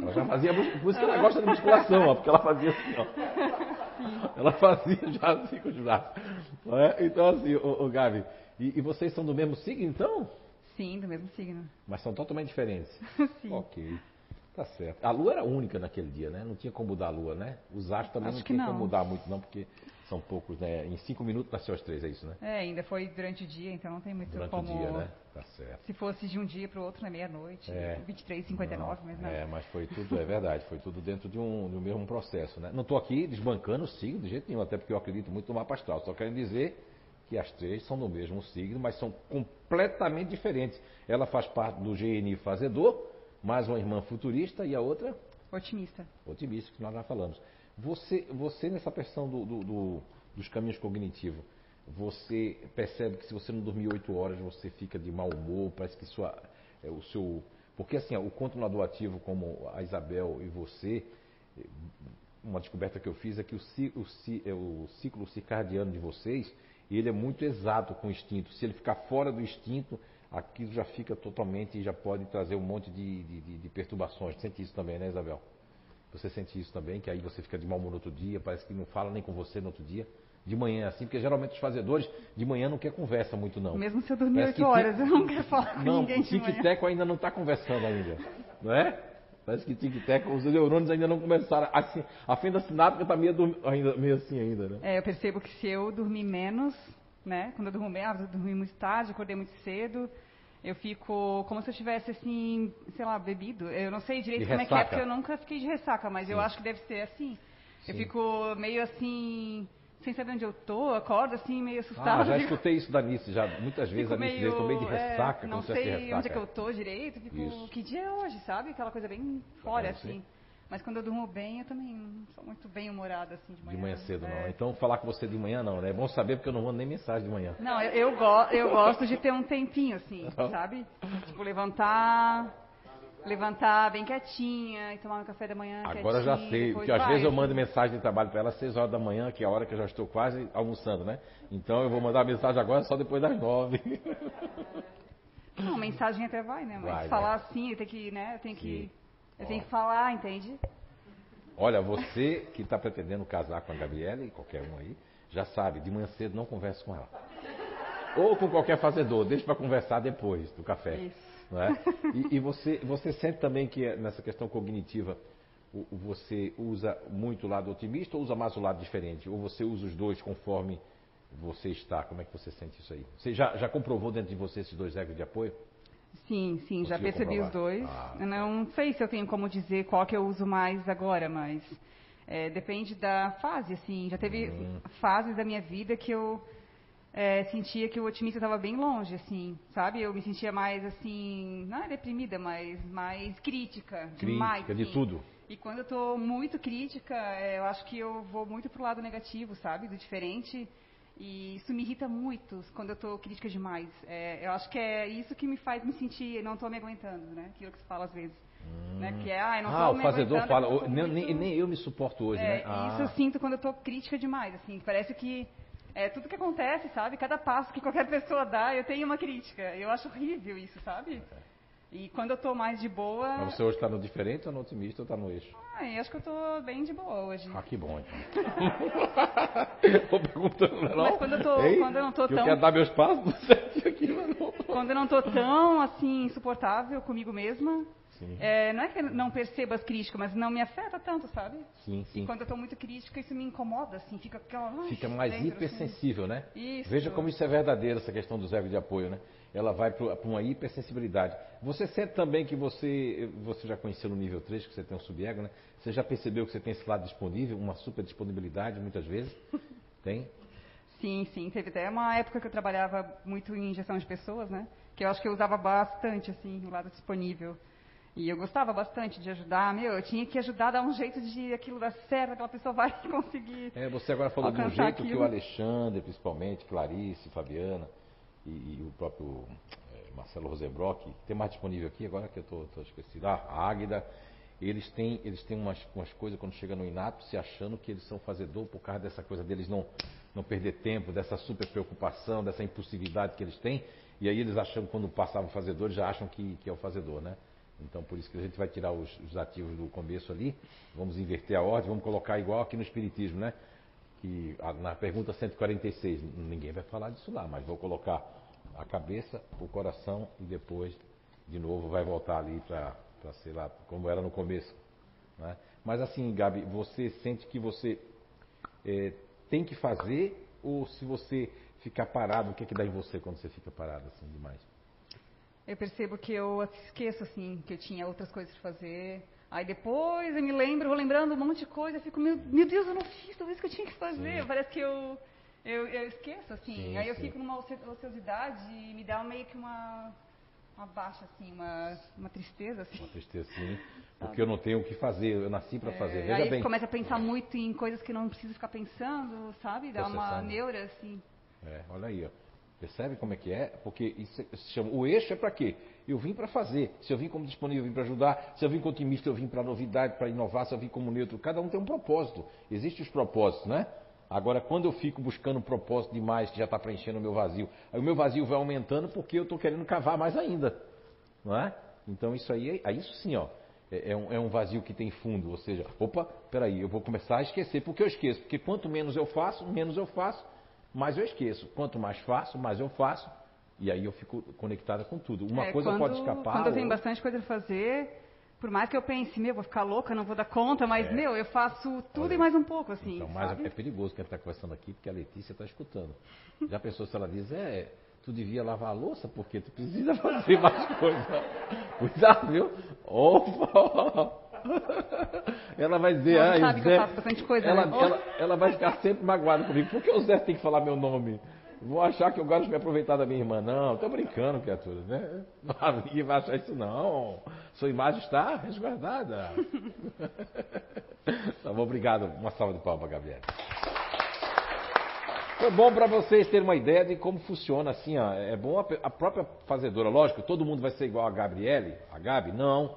Ela já fazia, por isso que ela gosta de musculação, ó, porque ela fazia assim, ó. Ela fazia já assim com os braços. É? Então, assim, o, o Gabi, e, e, vocês são do mesmo signo, então? Sim, do mesmo signo. Mas são totalmente diferentes? <laughs> Sim. Ok. Tá certo. A lua era única naquele dia, né? Não tinha como mudar a lua, né? Os astros também Acho não tinha não. como mudar muito, não, porque são poucos, né? Em cinco minutos nasceu as três, é isso, né? É, ainda foi durante o dia, então não tem muito durante como... Durante o dia, né? Tá certo. Se fosse de um dia para o outro, na meia-noite, é. 23, 59, mas não. É, mas foi tudo, é verdade, foi tudo dentro de um, de um mesmo processo, né? Não estou aqui desbancando o signo de jeito nenhum, até porque eu acredito muito no mapa astral. Só quero dizer que as três são do mesmo signo, mas são completamente diferentes. Ela faz parte do GNI fazedor, mais uma irmã futurista e a outra? Otimista. Otimista, que nós já falamos. Você, você nessa questão do, do, do, dos caminhos cognitivos, você percebe que se você não dormir oito horas, você fica de mau humor, parece que sua, é, o seu. Porque assim, o controlador ativo, como a Isabel e você, uma descoberta que eu fiz é que o, o, é, o ciclo circadiano de vocês, ele é muito exato com o instinto. Se ele ficar fora do instinto, aquilo já fica totalmente e já pode trazer um monte de, de, de perturbações. Sente isso também, né, Isabel? Você sente isso também, que aí você fica de mau humor no outro dia, parece que não fala nem com você no outro dia. De manhã, assim, porque geralmente os fazedores de manhã não quer conversa muito, não. Mesmo se eu dormir oito horas, eu não quero falar com não, ninguém de manhã. Não, o Tic-Teco ainda não está conversando ainda, não é? Parece que Tic-Teco, os neurônios ainda não começaram. Assim, a fenda sináptica está meio, ainda, meio assim ainda, né? É, eu percebo que se eu dormir menos, né? Quando eu durmo bem, ah, eu dormi muito tarde, acordei muito cedo, eu fico como se eu tivesse assim, sei lá, bebido. Eu não sei direito de como ressaca. é que é, porque eu nunca fiquei de ressaca, mas Sim. eu acho que deve ser assim. Sim. Eu fico meio assim, sem saber onde eu tô, acordo assim, meio assustada. Ah, já escutei isso da Nice, já muitas vezes fico a Nice meio, meio de ressaca, é, não sei onde é que eu tô direito, fico, isso. que dia é hoje, sabe? Aquela coisa bem fora, é, assim. Mas quando eu durmo bem, eu também não sou muito bem humorada assim de manhã. De manhã cedo, é. não. Então falar com você de manhã não, né? É bom saber porque eu não mando nem mensagem de manhã. Não, eu, eu, go eu gosto de ter um tempinho, assim, sabe? Tipo, levantar, levantar bem quietinha e tomar um café da manhã Agora já sei, porque às vezes eu mando mensagem de trabalho para ela às 6 horas da manhã, que é a hora que eu já estou quase almoçando, né? Então eu vou mandar mensagem agora só depois das 9. Não, mensagem até vai, né? Mas vai, falar né? assim, tenho que, né? Tenho que, eu tenho que falar, entende? Olha, você que está pretendendo casar com a Gabriela e qualquer um aí, já sabe, de manhã cedo não converse com ela. Ou com qualquer fazedor, deixa para conversar depois do café. Isso. Não é? E, e, você, você sente também que nessa questão cognitiva você usa muito o lado otimista ou usa mais o lado diferente? Ou você usa os dois conforme você está? Como é que você sente isso aí? Você já, já comprovou dentro de você esses dois egos de apoio? Sim, sim, já percebi comprovar? os dois. Ah. Não sei se eu tenho como dizer qual que eu uso mais agora, mas é, depende da fase, assim. Já teve hum. fases da minha vida que eu é, sentia que o otimista estava bem longe, assim, sabe? Eu me sentia mais, assim, não é deprimida, mas mais crítica, crítica demais. de tudo. E quando eu estou muito crítica, é, eu acho que eu vou muito pro lado negativo, sabe? Do diferente. E isso me irrita muito quando eu estou crítica demais. É, eu acho que é isso que me faz me sentir, não estou me aguentando, né? Aquilo que se fala às vezes. Hum. Né? Que é, ah, não ah o fazedor fala, muito... nem, nem, eu me suporto hoje, é, né? Ah. Isso eu sinto quando eu estou crítica demais, assim. Parece que é, tudo que acontece, sabe? Cada passo que qualquer <laughs> pessoa dá, eu tenho uma crítica. Eu acho horrível isso, sabe? E quando eu tô mais de boa. Mas você hoje está no diferente ou no otimista ou está no eixo? Ah, eu acho que eu tô bem de boa hoje. Ah, que bom então. <laughs> Tô perguntando, não? Mas quando eu, tô, Ei, quando eu não tô tão. Eu quero dar meus <laughs> passos, aqui, mas não. Quando eu não tô tão assim, insuportável comigo mesma, é, não é que eu não perceba as críticas, mas não me afeta tanto, sabe? Sim, sim. E quando eu estou muito crítica, isso me incomoda, assim, fica aquela. Fica mais dentro, hipersensível, assim. né? Isso. Veja como isso é verdadeiro, essa questão do ego de apoio, né? Ela vai para uma hipersensibilidade. Você sente também que você, você já conheceu no nível 3, que você tem um subego, né? Você já percebeu que você tem esse lado disponível, uma super disponibilidade, muitas vezes? <laughs> Tem? Sim, sim. Teve até uma época que eu trabalhava muito em gestão de pessoas, né? Que eu acho que eu usava bastante, assim, o lado disponível. E eu gostava bastante de ajudar, meu, eu tinha que ajudar, dar um jeito de aquilo dar certo, aquela pessoa vai <laughs> conseguir. É, você agora falou de um jeito aquilo. que o Alexandre, principalmente, Clarice, Fabiana e, e o próprio é, Marcelo Rosenbrock, tem mais disponível aqui agora que eu estou esquecido, ah, a Águida, eles têm, eles têm umas, umas coisas quando chega no inato se achando que eles são fazedor por causa dessa coisa deles não, não perder tempo, dessa super preocupação, dessa impulsividade que eles têm, e aí eles acham quando passavam fazedor, já acham que, que é o fazedor, né? Então, por isso que a gente vai tirar os, os, ativos do começo ali, vamos inverter a ordem, vamos colocar igual aqui no Espiritismo, né? Que a, na pergunta 146, ninguém vai falar disso lá, mas vou colocar a cabeça, o coração e depois, de novo, vai voltar ali para, sei lá, como era no começo. Né? Mas assim, Gabi, você sente que você é, tem que fazer ou se você ficar parado, o que, é que dá em você quando você fica parado assim demais? eu percebo que eu esqueço, assim, que eu tinha outras coisas para fazer. Aí depois eu me lembro, vou lembrando um monte de coisa, eu fico, meu, meu Deus, eu não fiz tudo isso que eu tinha que fazer. Sim. Parece que eu, eu, eu esqueço, assim. Sim, Aí eu fico numa ociosidade e me dá meio que uma, uma baixa, assim, uma, uma tristeza, assim. Uma tristeza, sim. <laughs> Porque eu não tenho o que fazer, eu nasci para é, fazer. Veja aí bem. começa a pensar muito em coisas que não preciso ficar pensando, sabe? Dá uma neura, assim. É, olha aí, ó. Percebe como é que é? Porque isso se chama, o eixo é para quê? Eu vim para fazer. Se eu vim como disponível, eu vim para ajudar. Se eu vim como otimista, eu vim para novidade, para inovar. Se eu vim como neutro, cada um tem um propósito. Existem os propósitos, né? Agora, quando eu fico buscando um propósito demais que já está preenchendo o meu vazio, aí o meu vazio vai aumentando porque eu estou querendo cavar mais ainda, não é? Então isso aí, é, isso sim, ó, é, é, um, é um vazio que tem fundo. Ou seja, opa, peraí, eu vou começar a esquecer. Porque eu esqueço? Porque quanto menos eu faço, menos eu faço, mais eu esqueço. Quanto mais faço, mais eu faço. E aí eu fico conectada com tudo. Uma é, coisa quando, pode escapar. Quando eu tenho bastante coisa para fazer, por mais que eu pense, meu, vou ficar louca, não vou dar conta, mas, é. meu, eu faço tudo Olha, e mais um pouco, assim. Então, mas é perigoso que a gente está conversando aqui, porque a Letícia está escutando. Já pensou se ela diz, é, tu devia lavar a louça, porque tu precisa <laughs> fazer mais coisa. Cuidado, viu? Opa! <laughs> ela vai dizer, ah, sabe Zé, que eu faço bastante coisa, ela, né? ela, ela, vai ficar sempre magoada comigo. Por que o Zé tem que falar meu nome? Vou achar que eu gosto de me aproveitar da minha irmã. Não, tô brincando, criatura, né? Ninguém vai achar isso não. Sua imagem está resguardada. <laughs> tá bom, obrigado. Uma salva de palmas, Gabriel. Foi bom para vocês terem uma ideia de como funciona assim, ó. É bom a, a, própria fazedora, lógico, todo mundo vai ser igual a Gabriele, a Gabi? Não.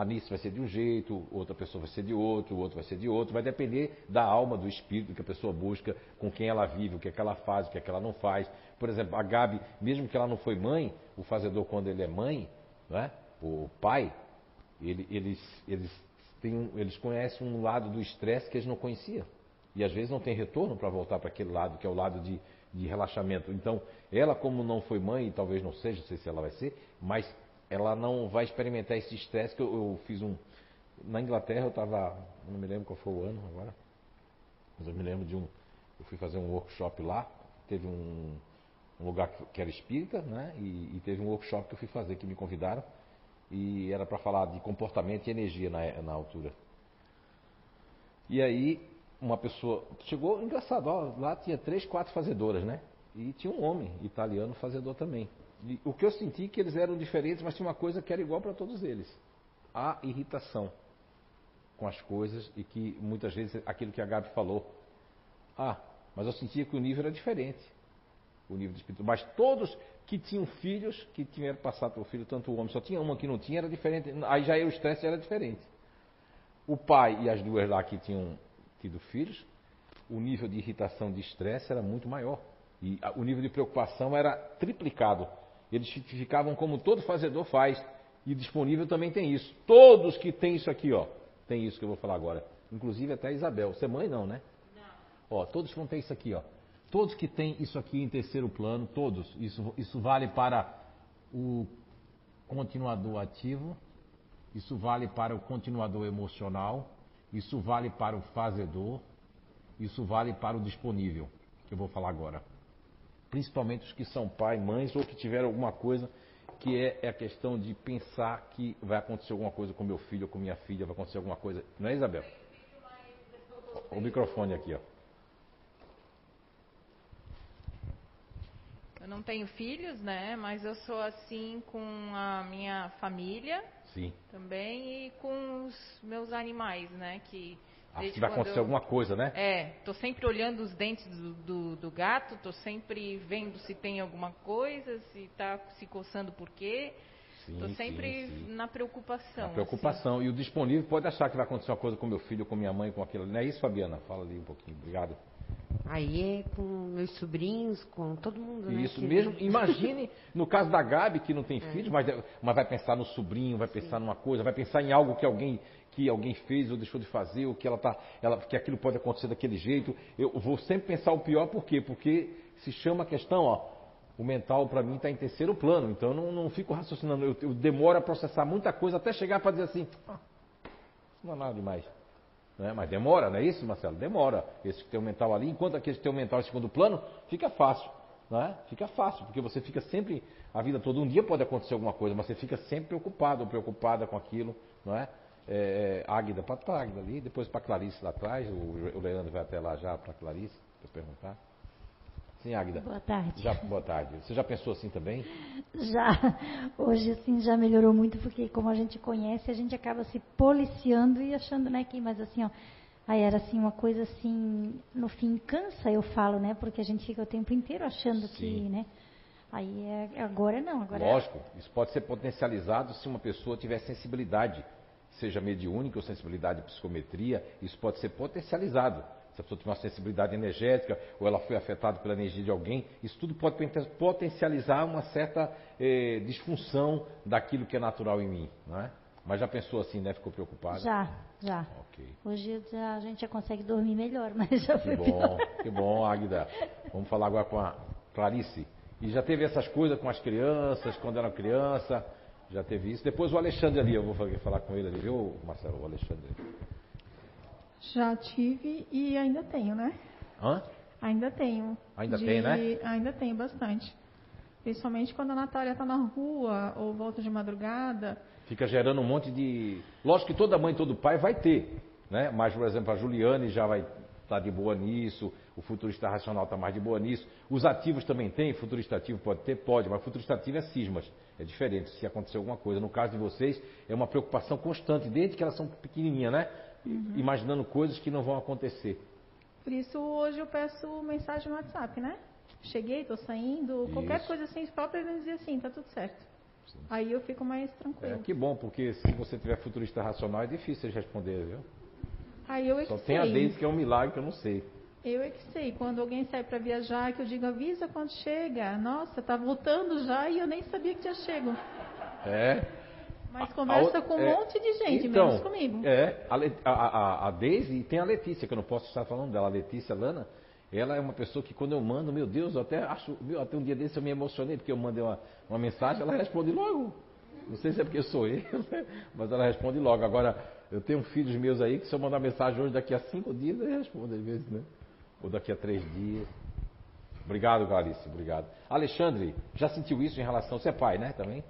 A Nice vai ser de um jeito, outra pessoa vai ser de outro, outro vai ser de outro. Vai depender da alma, do espírito que a pessoa busca, com quem ela vive, o que é que ela faz, o que é que ela não faz. Por exemplo, a Gabi, mesmo que ela não foi mãe, o fazedor quando ele é mãe, né, o pai, ele, eles, eles, têm, eles conhecem um lado do estresse que eles não conheciam. E às vezes não tem retorno para voltar para aquele lado, que é o lado de, de relaxamento. Então, ela, como não foi mãe, e talvez não seja, não sei se ela vai ser, mas ela não vai experimentar esse estresse que eu, eu, fiz um. Na Inglaterra eu estava. Não me lembro qual foi o ano agora. Mas eu me lembro de um. Eu fui fazer um workshop lá. Teve um, um lugar que, era espírita, né? E, e, teve um workshop que eu fui fazer, que me convidaram. E era para falar de comportamento e energia na, na altura. E aí uma pessoa. Chegou, engraçado, ó, lá tinha três, quatro fazedoras, né? E tinha um homem italiano fazedor também. O que eu senti é que eles eram diferentes, mas tinha uma coisa que era igual para todos eles: a irritação com as coisas e que muitas vezes aquilo que a Gabi falou. Ah, mas eu sentia que o nível era diferente. O nível de espírito. Mas todos que tinham filhos, que tinham passado pelo filho, tanto o homem, só tinha uma que não tinha, era diferente. Aí já o estresse era diferente. O pai e as duas lá que tinham tido filhos, o nível de irritação, de estresse era muito maior. E o nível de preocupação era triplicado. Eles ficavam como todo fazedor faz. E disponível também tem isso. Todos que têm isso aqui, ó, tem isso que eu vou falar agora. Inclusive até a Isabel. Você é mãe não, né? Não. Ó, todos vão ter isso aqui, ó. Todos que têm isso aqui em terceiro plano, todos. Isso, isso vale para o continuador ativo, isso vale para o continuador emocional, isso vale para o fazedor, isso vale para o disponível, que eu vou falar agora principalmente os que são pai, mães ou que tiveram alguma coisa que é, é, a questão de pensar que vai acontecer alguma coisa com meu filho ou com minha filha, vai acontecer alguma coisa. Não é, Isabel? O microfone aqui, ó. Eu não tenho filhos, né? Mas eu sou assim com a minha família. Sim. Também e com os meus animais, né? Que Acho que vai acontecer eu, alguma coisa, né? É, tô sempre olhando os dentes do, do, do, gato, tô sempre vendo se tem alguma coisa, se está se coçando por quê. Sim, tô sempre sim, sim. na preocupação. Na preocupação. Assim. E o disponível pode achar que vai acontecer uma coisa com meu filho, com minha mãe, com aquilo. Não é isso, Fabiana? Fala ali um pouquinho. Obrigado. Aí é com meus sobrinhos, com todo mundo, né? Isso mesmo. <laughs> Imagine, no caso da Gabi, que não tem é. filhos, mas, mas vai pensar no sobrinho, vai pensar numa coisa, vai pensar em algo que alguém que alguém fez ou deixou de fazer, ou que ela tá, ela, que aquilo pode acontecer daquele jeito. Eu vou sempre pensar o pior, por quê? Porque se chama a questão, ó, o mental para mim está em terceiro plano, então eu não, não fico raciocinando, eu, eu, demoro a processar muita coisa até chegar para dizer assim, ah, não é nada demais. Né? Mas demora, não é isso, Marcelo? Demora. Esse que tem o mental ali, enquanto aquele que tem o mental em segundo plano, fica fácil. Né? Fica fácil, porque você fica sempre, a vida toda, um dia pode acontecer alguma coisa, mas você fica sempre preocupado ou preocupada com aquilo, não é? É, é Águida, para a Águida ali, depois para Clarice lá atrás, o, o Leandro vai até lá já para Clarice, para perguntar. Sim, Águida. Boa tarde. Já, boa tarde. Você já pensou assim também? Já. Hoje, assim, já melhorou muito, porque como a gente conhece, a gente acaba se policiando e achando, né, que, mas assim, ó, aí era assim, uma coisa assim, no fim cansa, eu falo, né, porque a gente fica o tempo inteiro achando Sim. que, né, aí é, agora não, agora é Lógico, isso pode ser potencializado se uma pessoa tiver sensibilidade seja mediúnica ou sensibilidade de psicometria, isso pode ser potencializado. Se a pessoa tem uma sensibilidade energética ou ela foi afetada pela energia de alguém, isso tudo pode potencializar uma certa eh, disfunção daquilo que é natural em mim, não é? Mas já pensou assim, né? Ficou preocupada? Já, já. Okay. Hoje já, a gente já consegue dormir melhor, <laughs> mas já foi Que bom, pior. que bom, Águida. Vamos falar agora com a Clarice. E já teve essas coisas com as crianças, quando era criança? Já teve isso. Depois o Alexandre ali, eu vou falar com ele ali, viu, Marcelo? O Alexandre. Já tive e ainda tenho, né? Hã? Ainda tenho. Ainda de... tem, né? Ainda tenho bastante. Principalmente quando a Natália está na rua ou volta de madrugada. Fica gerando um monte de. Lógico que toda mãe, todo pai vai ter, né? Mas, por exemplo, a Juliane já vai está de boa nisso, o futurista racional está mais de boa nisso. Os ativos também tem, futurista ativo pode ter? Pode, mas futurista ativo é cismas. É diferente se acontecer alguma coisa. No caso de vocês, é uma preocupação constante, desde que elas são pequenininhas, né? Uhum. Imaginando coisas que não vão acontecer. Por isso, hoje eu peço mensagem no WhatsApp, né? Cheguei, estou saindo, isso. qualquer coisa assim, próprios eles dizem assim, tá tudo certo. Sim. Aí eu fico mais tranquilo. É, que bom, porque se você tiver futurista racional é difícil de responder, viu? Aí eu é Só tem sei. a Deise que é um milagre que eu não sei. Eu é que sei. Quando alguém sai para viajar, que eu digo, avisa quando chega. Nossa, tá voltando já e eu nem sabia que tinha chego. É. Mas conversa a, a, com um é, monte de gente, então, menos comigo. É, a, a, a Deise e tem a Letícia, que eu não posso estar falando dela, a Letícia Lana. Ela é uma pessoa que quando eu mando, meu Deus, eu até acho, meu, até um dia desse eu me emocionei, porque eu mandei uma, uma mensagem, ela responde logo. Não sei se é porque sou eu, <laughs> né? mas ela responde logo. Agora, eu tenho filhos meus aí que se eu mandar mensagem hoje, daqui a cinco dias, ele responde às vezes, né? Ou daqui a três dias. Obrigado, Clarice, obrigado. Alexandre, já sentiu isso em relação. Você é pai, né? Também?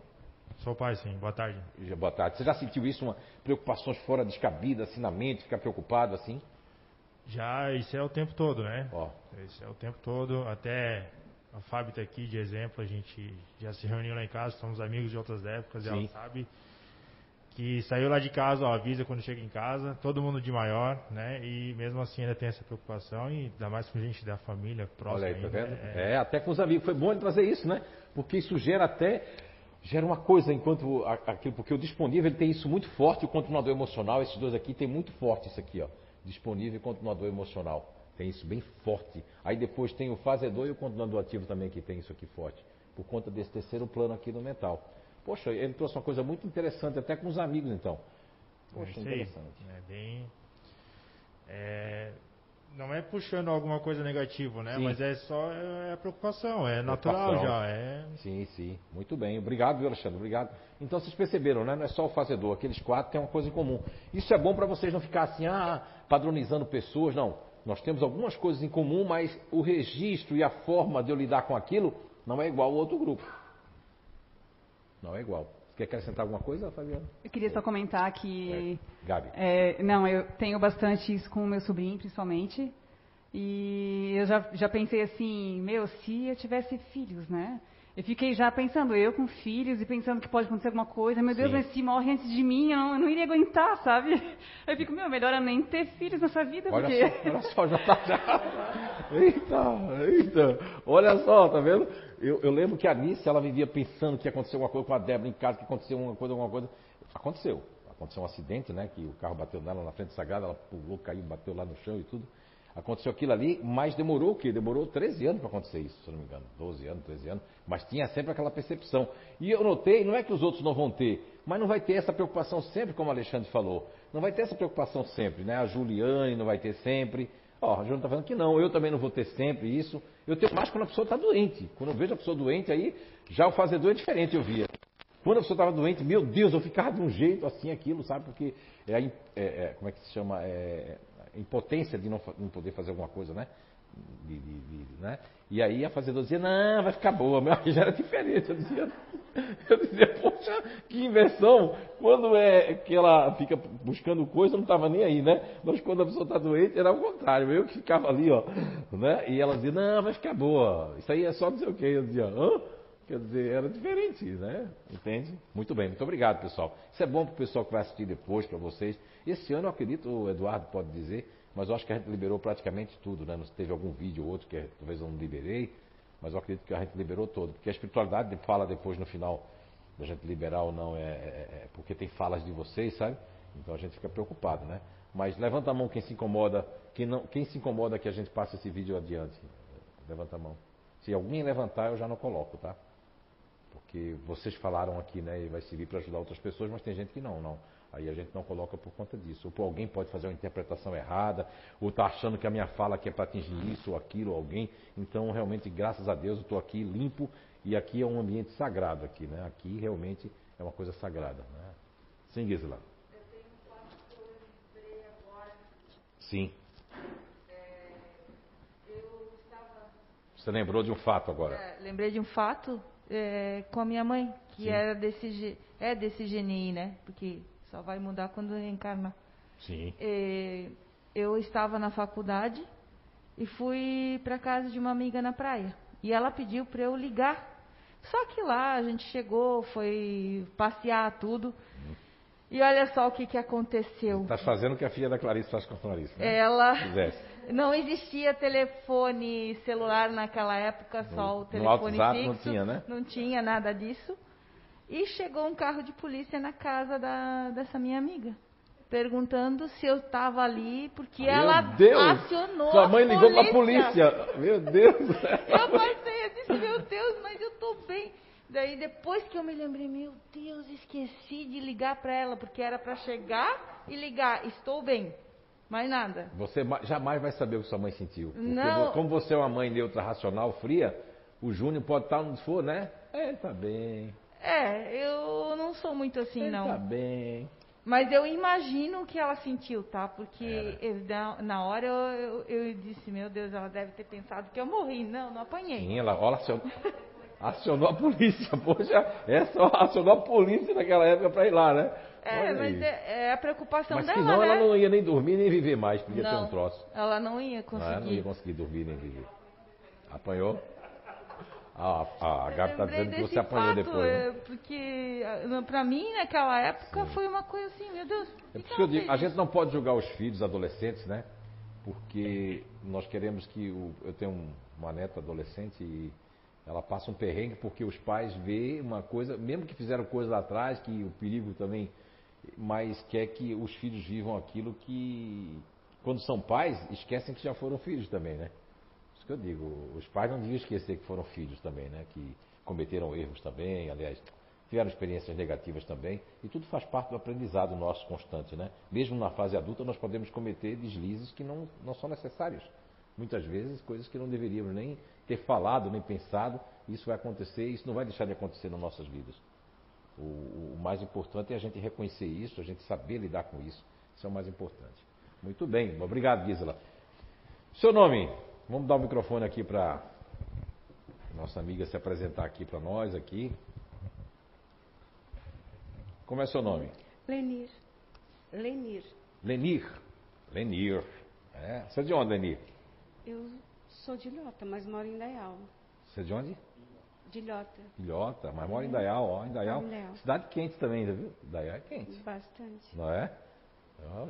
Sou pai, sim. Boa tarde. Boa tarde. Você já sentiu isso, uma preocupações fora descabidas, assim na mente, ficar preocupado assim? Já, isso é o tempo todo, né? Ó. Isso é o tempo todo. Até a Fábio está aqui de exemplo, a gente já se reuniu lá em casa, somos amigos de outras épocas, Sim. e ela sabe que saiu lá de casa, ó, avisa quando chega em casa, todo mundo de maior, né? E mesmo assim ainda tem essa preocupação, e ainda mais com gente da família próxima. Olha aí, tá vendo? É... é... até com os amigos. Foi bom ele trazer isso, né? Porque isso gera até. Gera uma coisa enquanto aquilo, porque o disponível ele tem isso muito forte, o continuador emocional, esses dois aqui tem muito forte isso aqui, ó. Disponível e continuador emocional. Tem isso bem forte. Aí depois tem o fazedor e o continuador ativo também que tem isso aqui forte. Por conta desse terceiro plano aqui no mental. Poxa, ele trouxe uma coisa muito interessante, até com os amigos então. Poxa, é interessante. É bem. É, não é puxando alguma coisa negativa, né? Sim. Mas é só é, preocupação, é natural já. É... Sim, sim. Muito bem. Obrigado, viu, Alexandre? Obrigado. Então vocês perceberam, né? Não é só o fazedor, aqueles quatro têm uma coisa em comum. Isso é bom para vocês não ficar assim, ah, padronizando pessoas, não. Nós temos algumas coisas em comum, mas o registro e a forma de eu lidar com aquilo não é igual ao outro grupo. Não é igual. Você quer acrescentar alguma coisa, Fabiana? Eu queria só comentar que. É. Gabi. É, não, eu tenho bastante isso com o meu sobrinho, principalmente. E eu já, já pensei assim, meu, se eu tivesse filhos, né? Eu fiquei já pensando, eu com filhos e pensando que pode acontecer alguma coisa. Meu Deus, mas se morre antes de mim, eu não, eu não iria aguentar, sabe? <laughs> Eu fico, meu, melhor eu nem ter filhos nessa vida. Olha porque... só, olha só, já tá já. <laughs> Eita, eita. Olha só, tá vendo? Eu, eu lembro que a Anice, ela vivia pensando que ia acontecer alguma coisa com a Débora em casa, que aconteceu uma coisa, alguma coisa. Aconteceu. Aconteceu um acidente, né? Que o carro bateu nela na frente sagrada, ela pulou, caiu, bateu lá no chão e tudo. Aconteceu aquilo ali, mas demorou o quê? Demorou 13 anos para acontecer isso, se eu não me engano. 12 anos, 13 anos. Mas tinha sempre aquela percepção. E eu notei, não é que os outros não vão ter, mas não vai ter essa preocupação sempre, como o Alexandre falou. Não vai ter essa preocupação sempre, né? A Juliane não vai ter sempre. Ó, a Juliane está falando que não, eu também não vou ter sempre isso. Eu tenho mais quando a pessoa está doente. Quando eu vejo a pessoa doente, aí já o fazedor é diferente, eu via. Quando a pessoa estava doente, meu Deus, eu ficava de um jeito assim, aquilo, sabe? Porque é, é, é como é que se chama? É, impotência de não, não poder fazer alguma coisa, né? De, de, de, né? E aí a fazedora dizia, não, vai ficar boa. <laughs> Meu já era diferente. Eu dizia, eu dizia, poxa, que inversão. Quando é que ela fica buscando coisa, não estava nem aí, né? Mas quando a pessoa está doente, era o contrário. Eu que ficava ali, ó. Né? E ela dizia, não, vai ficar boa. Isso aí é só não sei o quê. Eu dizia, hã? Quer dizer, era diferente, né? Entende? Muito bem, muito obrigado, pessoal. Isso é bom para o pessoal que vai assistir depois, para vocês. Esse ano, eu acredito, o Eduardo pode dizer, mas eu acho que a gente liberou praticamente tudo, né? Não teve algum vídeo ou outro que talvez eu não liberei, mas eu acredito que a gente liberou todo. Porque a espiritualidade fala depois no final da gente liberar ou não, é, é, é porque tem falas de vocês, sabe? Então a gente fica preocupado, né? Mas levanta a mão quem se incomoda, quem, não, quem se incomoda que a gente passe esse vídeo adiante. Levanta a mão. Se alguém levantar, eu já não coloco, tá? Porque vocês falaram aqui, né? E vai servir para ajudar outras pessoas, mas tem gente que não, não. Aí a gente não coloca por conta disso. Ou alguém pode fazer uma interpretação errada, ou está achando que a minha fala aqui é para atingir isso ou aquilo, ou alguém. Então, realmente, graças a Deus, eu estou aqui limpo e aqui é um ambiente sagrado aqui, né? Aqui realmente é uma coisa sagrada, né? Sim, Gisela. Eu tenho um fato que eu lembrei agora. Sim. É, eu estava... Você lembrou de um fato agora? É, lembrei de um fato é, com a minha mãe, que Sim. era desse, é desse GNI, né? Porque só vai mudar quando reencarnar. Sim. É, eu estava na faculdade e fui para casa de uma amiga na praia. E ela pediu para eu ligar. Só que lá a gente chegou, foi passear tudo. E olha só o que, que aconteceu. Está fazendo o que a filha da Clarice faz com a Clarice, né? Ela. Não existia telefone celular naquela época, só no, o telefone no fixo. Não tinha, né? Não tinha nada disso. E chegou um carro de polícia na casa da, dessa minha amiga perguntando se eu estava ali, porque Meu ela Deus, acionou Sua mãe ligou para a polícia. Meu Deus. <laughs> Eu passei, eu disse, meu Deus, mas eu estou bem. Daí depois que eu me lembrei, meu Deus, esqueci de ligar para ela, porque era para chegar e ligar, estou bem. Mais nada. Você jamais vai saber o que sua mãe sentiu. Não. como você é uma mãe neutra, racional, fria, o Júnior pode estar onde for, né? É, tá bem. É, eu não sou muito assim, Ele não. Tá bem. Mas eu imagino o que ela sentiu, tá? Porque eu, na, na, hora eu, eu, eu, disse, meu Deus, ela deve ter pensado que eu morri. Não, não apanhei. Sim, ela olha, acionou, acionou a polícia. <laughs> Poxa, é só acionou a polícia naquela época para ir lá, né? É, olha mas é, é, a preocupação mas dela, senão né? ela não ia nem dormir nem viver mais, podia não, ter um troço. Ela não ia conseguir. Não, ela não ia conseguir dormir nem viver. Apanhou? Ah, a, a Gabi está dizendo que você apanhou fato, depois. Né? Porque para mim, naquela época, Sim. foi uma coisa assim, meu Deus. É por isso que eu digo, a gente não pode julgar os filhos, adolescentes, né? Porque nós queremos que. O, eu tenho uma neta adolescente e ela passa um perrengue porque os pais vê uma coisa, mesmo que fizeram coisa lá atrás, que o perigo também, mas quer que os filhos vivam aquilo que, quando são pais, esquecem que já foram filhos também, né? Que eu digo, os pais não deviam esquecer que foram filhos também, né? Que cometeram erros também, aliás, tiveram experiências negativas também, e tudo faz parte do aprendizado nosso constante, né? Mesmo na fase adulta, nós podemos cometer deslizes que não, não são necessários. Muitas vezes, coisas que não deveríamos nem ter falado, nem pensado, isso vai acontecer, isso não vai deixar de acontecer nas nossas vidas. O, o mais importante é a gente reconhecer isso, a gente saber lidar com isso. Isso é o mais importante. Muito bem, obrigado, Gisela. Seu nome? Vamos dar o microfone aqui para nossa amiga se apresentar aqui para nós aqui. Como é seu nome? Lenir. Lenir. Lenir. Lenir. É. Você é de onde, Lenir? Eu sou de Ilhota, mas moro em Dayal. Você é de onde? De Ilhota. Ilhota, mas mora em Dayal, ó, em Dayal. Cidade quente também, viu? Dayal é quente. Bastante. Não é?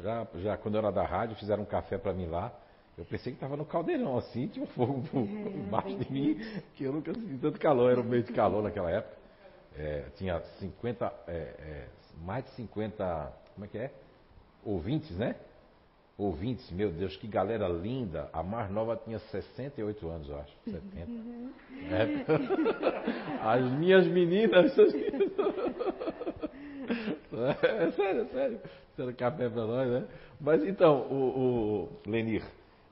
Já, já quando eu era da rádio, fizeram um café para mim lá. Eu pensei que estava no caldeirão, assim, tinha um fogo <laughs> é, embaixo de mim, que eu nunca senti tanto calor, era um meio de calor naquela época. É, tinha 50, é, é, mais de 50, como é que é? Ouvintes, né? Ouvintes, meu Deus, que galera linda. A mais nova tinha 68 anos, eu acho, 70. É. <laughs> As minhas meninas. <laughs> É sério, é sério. Sendo café para nós, né? Mas então, o, o Lenir,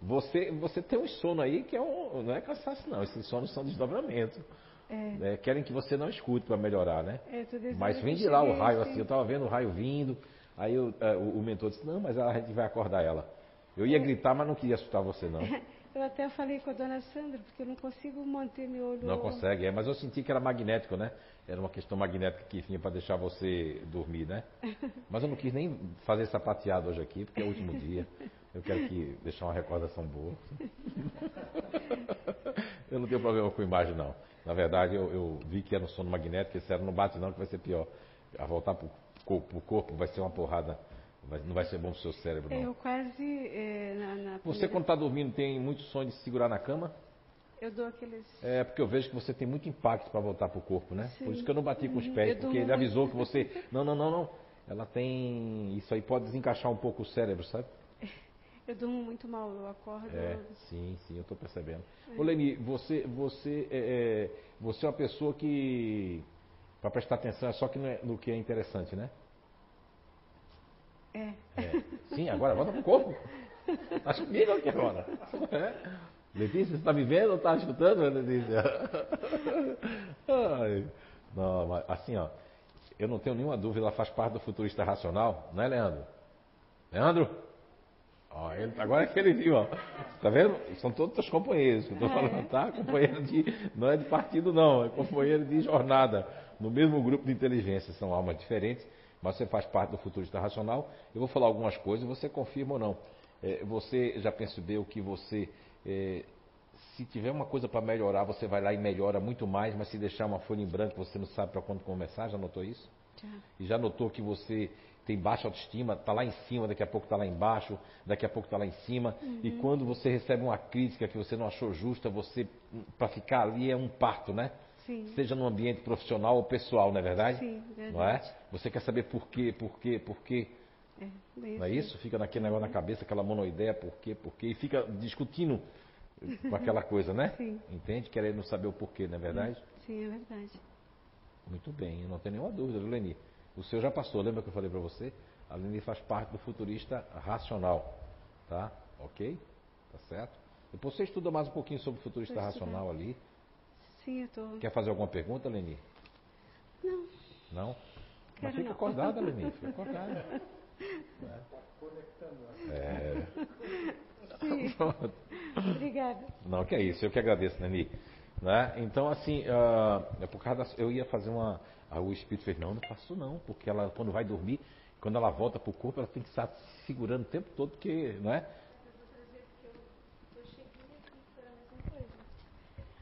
você, você tem um sono aí que é um, não é cansaço, não. Esses sonos são desdobramento. É. Né? Querem que você não escute para melhorar, né? É, mas vem de lá o raio assim. Eu estava vendo o raio vindo. Aí eu, uh, o, o, mentor disse: Não, mas a gente vai acordar ela. Eu ia é. gritar, mas não queria assustar você, não. <laughs> Eu até falei com a dona Sandra, porque eu não consigo manter meu olho. Não consegue, é, mas eu senti que era magnético, né? Era uma questão magnética que vinha para deixar você dormir, né? <laughs> Mas eu não quis nem fazer sapateado hoje aqui, porque é o último dia. Eu quero que deixar uma recordação boa. <laughs> eu não tenho problema com imagem, não. Na verdade, eu, eu vi que era um sono magnético, esse era não bate não, que vai ser pior. A voltar para o corpo vai ser uma porrada não vai ser bom para o seu cérebro, não. Eu quase. É, na, na você, primeira... quando está dormindo, tem muito sonho de se segurar na cama? Eu dou aqueles. É, porque eu vejo que você tem muito impacto para voltar para o corpo, né? Sim. Por isso que eu não bati com os pés, eu porque ele avisou que você. Não, não, não, não. Ela tem. Isso aí pode desencaixar um pouco o cérebro, sabe? <laughs> Eu durmo muito mal, eu acordo. É, sim, sim, eu estou percebendo. É. Ô Leni, você, você, é, é, você é uma pessoa que. Para prestar atenção é só que no que é interessante, né? É. é. Sim, agora volta pro corpo. Tá comigo aqui agora. É. Letícia, você está me vendo ou está escutando, Letícia? Ai. Não, mas assim, ó. Eu não tenho nenhuma dúvida, ela faz parte do futurista racional, não é, Leandro? Leandro? Ó, ele, agora é que ele viu, ó. Tá vendo? São todos os companheiros que eu estou falando, tá? Companheiro de. Não é de partido, não, é companheiro de jornada. No mesmo grupo de inteligência, são almas diferentes mas você faz parte do futurista racional. Eu vou falar algumas coisas e você confirma ou não. É, você já percebeu que você, é, se tiver uma coisa para melhorar, você vai lá e melhora muito mais, mas se deixar uma folha em branco, você não sabe para quando começar? Já notou isso? Já. E já notou que você tem baixa autoestima, está lá em cima, daqui a pouco está lá embaixo, daqui a pouco está lá em cima. Uhum. E quando você recebe uma crítica que você não achou justa, você, para ficar ali, é um parto, né? Sim. Seja no ambiente profissional ou pessoal, não é verdade? Sim, verdade. Não é? Você quer saber por quê, por quê, por quê. É, não é isso? Fica naquele negócio na cabeça, aquela monoideia, por quê, por quê, e fica discutindo com aquela coisa, né? <laughs> Sim. Entende? Querendo saber o porquê, não é verdade? Sim, é verdade. Muito bem, eu não tenho nenhuma dúvida, viu, Leni? O seu já passou, lembra que eu falei para você? A Leni faz parte do futurista racional, tá? Ok? Tá certo? Depois você estuda mais um pouquinho sobre o futurista racional ali. Sim, eu tô. Quer fazer alguma pergunta, Leni? Não. Não? Mas fica não. acordada, Leni, fica acordada. Está conectando. É. <laughs> Sim. Obrigada. Não, que é isso, eu que agradeço, Leni. Né? Então, assim, uh, é por causa da, eu ia fazer uma. Aí o espírito fez, não, não faço não, porque ela, quando vai dormir, quando ela volta para o corpo, ela tem que estar segurando o tempo todo, porque, não é?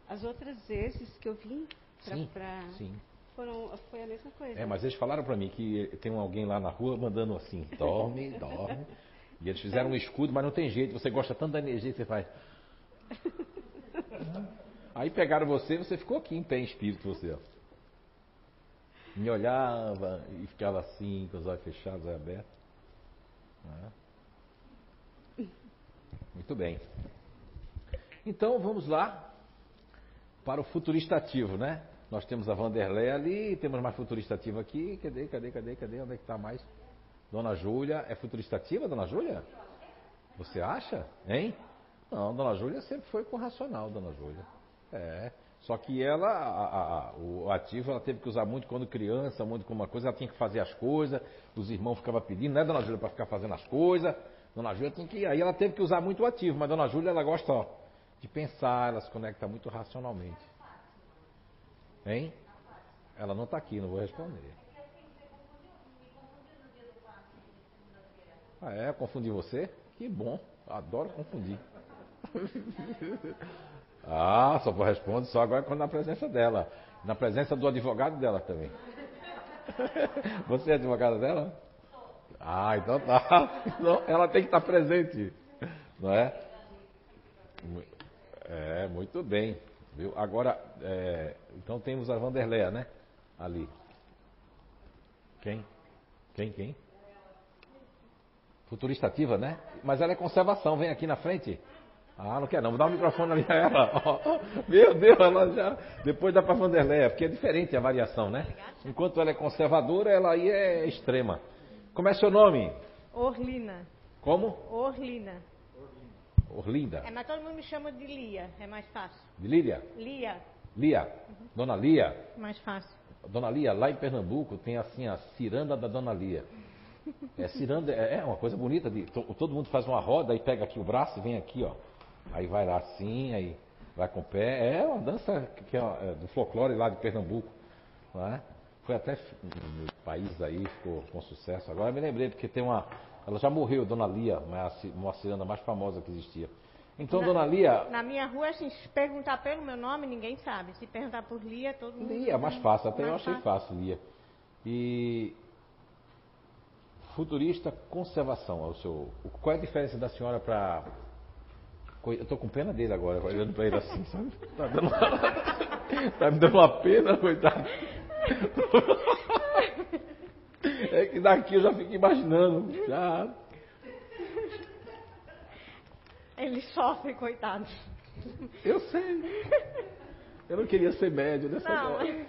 As outras vezes que eu vim para. Sim, pra... sim. Foram, foi a mesma coisa. É, mas eles falaram para mim que tem alguém lá na rua mandando assim, dorme, <laughs> dorme. E eles fizeram um escudo, mas não tem jeito, você gosta tanto da energia que você faz. <laughs> Aí pegaram você você ficou aqui em pé em espírito, você, ó. Me olhava e ficava assim, com os olhos fechados, olhos abertos. É? Muito bem. Então vamos lá para o futurista ativo, né? Nós temos a Vanderlei ali, temos mais futurista ativo aqui. Cadê, cadê, cadê, cadê? Onde é que está mais? Dona Júlia. É futurista ativa, Dona Júlia? Você acha? Hein? Não, Dona Júlia sempre foi com racional, Dona Júlia. É. Só que ela, a, a, o ativo, ela teve que usar muito quando criança, muito com uma coisa, ela tinha que fazer as coisas, os irmãos ficavam pedindo, né, Dona Júlia, para ficar fazendo as coisas. Dona Júlia tem que. Aí ela teve que usar muito o ativo, mas Dona Júlia, ela gosta, ó, de pensar, ela se conecta muito racionalmente. Hein? Ela não está aqui, não vou responder. Ah, é? Confundi você? Que bom. Adoro confundir. <laughs> ah, só vou responder só agora quando na presença dela. Na presença do advogado dela também. <laughs> Você é advogada dela? Ah, então tá. <laughs> Ela tem que estar presente. Não é? É, muito bem. Viu? Agora, é, então temos a Vanderleia, né? Ali. Quem? Quem, quem? Futurista ativa, né? Mas ela é conservação, vem aqui na frente. Ah, não quer não, vou dar o microfone ali a ela. <laughs> meu Deus, ela já. Depois dá para Vanderleia, porque é diferente a variação, né? Enquanto ela é conservadora, ela aí é extrema. Como é seu nome? Orlina. Como? Orlina. Orlinda. É, mas todo mundo me chama de Lia, é mais fácil. De Lília? Lia. Lia. Uhum. Dona Lia. Mais fácil. Dona Lia, lá em Pernambuco tem assim a ciranda da Dona Lia. É ciranda, é, é uma coisa bonita. De, todo mundo faz uma roda e pega aqui o braço e vem aqui, ó. Aí vai lá assim, aí vai com o pé. É uma dança que é, é do folclore lá de Pernambuco. Não é? Foi até no país aí, ficou com sucesso. Agora me lembrei, porque tem uma. Ela já morreu, Dona Lia, uma ciranda mais famosa que existia. Então, na, Dona Lia. Na minha rua, assim, se perguntar pelo meu nome, ninguém sabe. Se perguntar por Lia, todo mundo. Lia, mais fácil, até mais eu achei fácil, Lia. E. Futurista conservação, é o seu. Qual é a diferença da senhora para. Eu tô com pena dele agora, olhando para ele assim, sabe? Tá, dando uma... <laughs> tá me dando uma pena, coitado. <laughs> É que daqui eu já fico imaginando. Já. Ele sofre, coitado. Eu sei. Eu não queria ser médio nessa não. hora.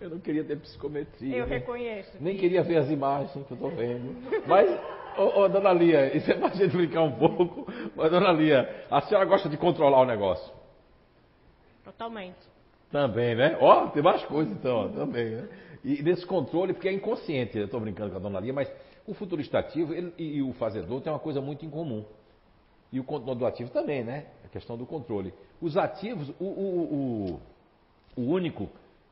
Eu não queria ter psicometria. Eu né? reconheço. Nem queria ver as imagens que eu estou vendo. Mas, ô, ô, dona Lia, <laughs> isso é pra gente brincar um pouco. Mas, dona Lia, a senhora gosta de controlar o negócio? Totalmente. Também, né? Ó, tem mais coisas então, ó, também, né? E desse controle, porque é inconsciente, eu estou brincando com a dona Lia, mas o futurista ativo ele, e, o fazedor tem uma coisa muito em comum. E o controle ativo também, né? A questão do controle. Os ativos, o, o, o, o único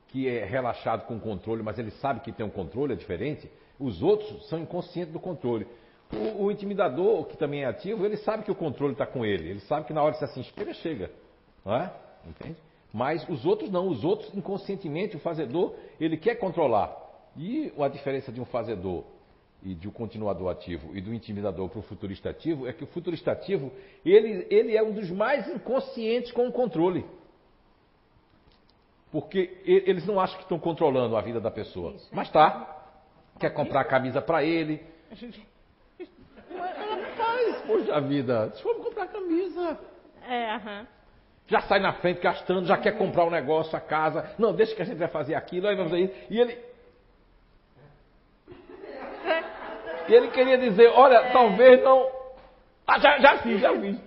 que é relaxado com o controle, mas ele sabe que tem um controle, é diferente. Os outros são inconscientes do controle. O, o, intimidador, que também é ativo, ele sabe que o controle está com ele. Ele sabe que na hora você se inspira, chega. Não é? Entende? Mas os outros não. Os outros, inconscientemente, o fazedor, ele quer controlar. E a diferença de um fazedor e de um continuador ativo e do intimidador para o futurista ativo é que o futurista ativo, ele, ele é um dos mais inconscientes com o controle. Porque eles não acham que estão controlando a vida da pessoa. Isso, mas tá. Quer comprar a camisa para ele. Ela faz, poxa vida. Deixa eu comprar a camisa. É, aham. Já sai na frente gastando, já quer comprar o um negócio, a casa. Não, deixa que a gente vai fazer aquilo, aí vamos aí. E ele. <laughs> E ele queria dizer, olha, é. talvez não. Ah, já, já fiz, já fiz.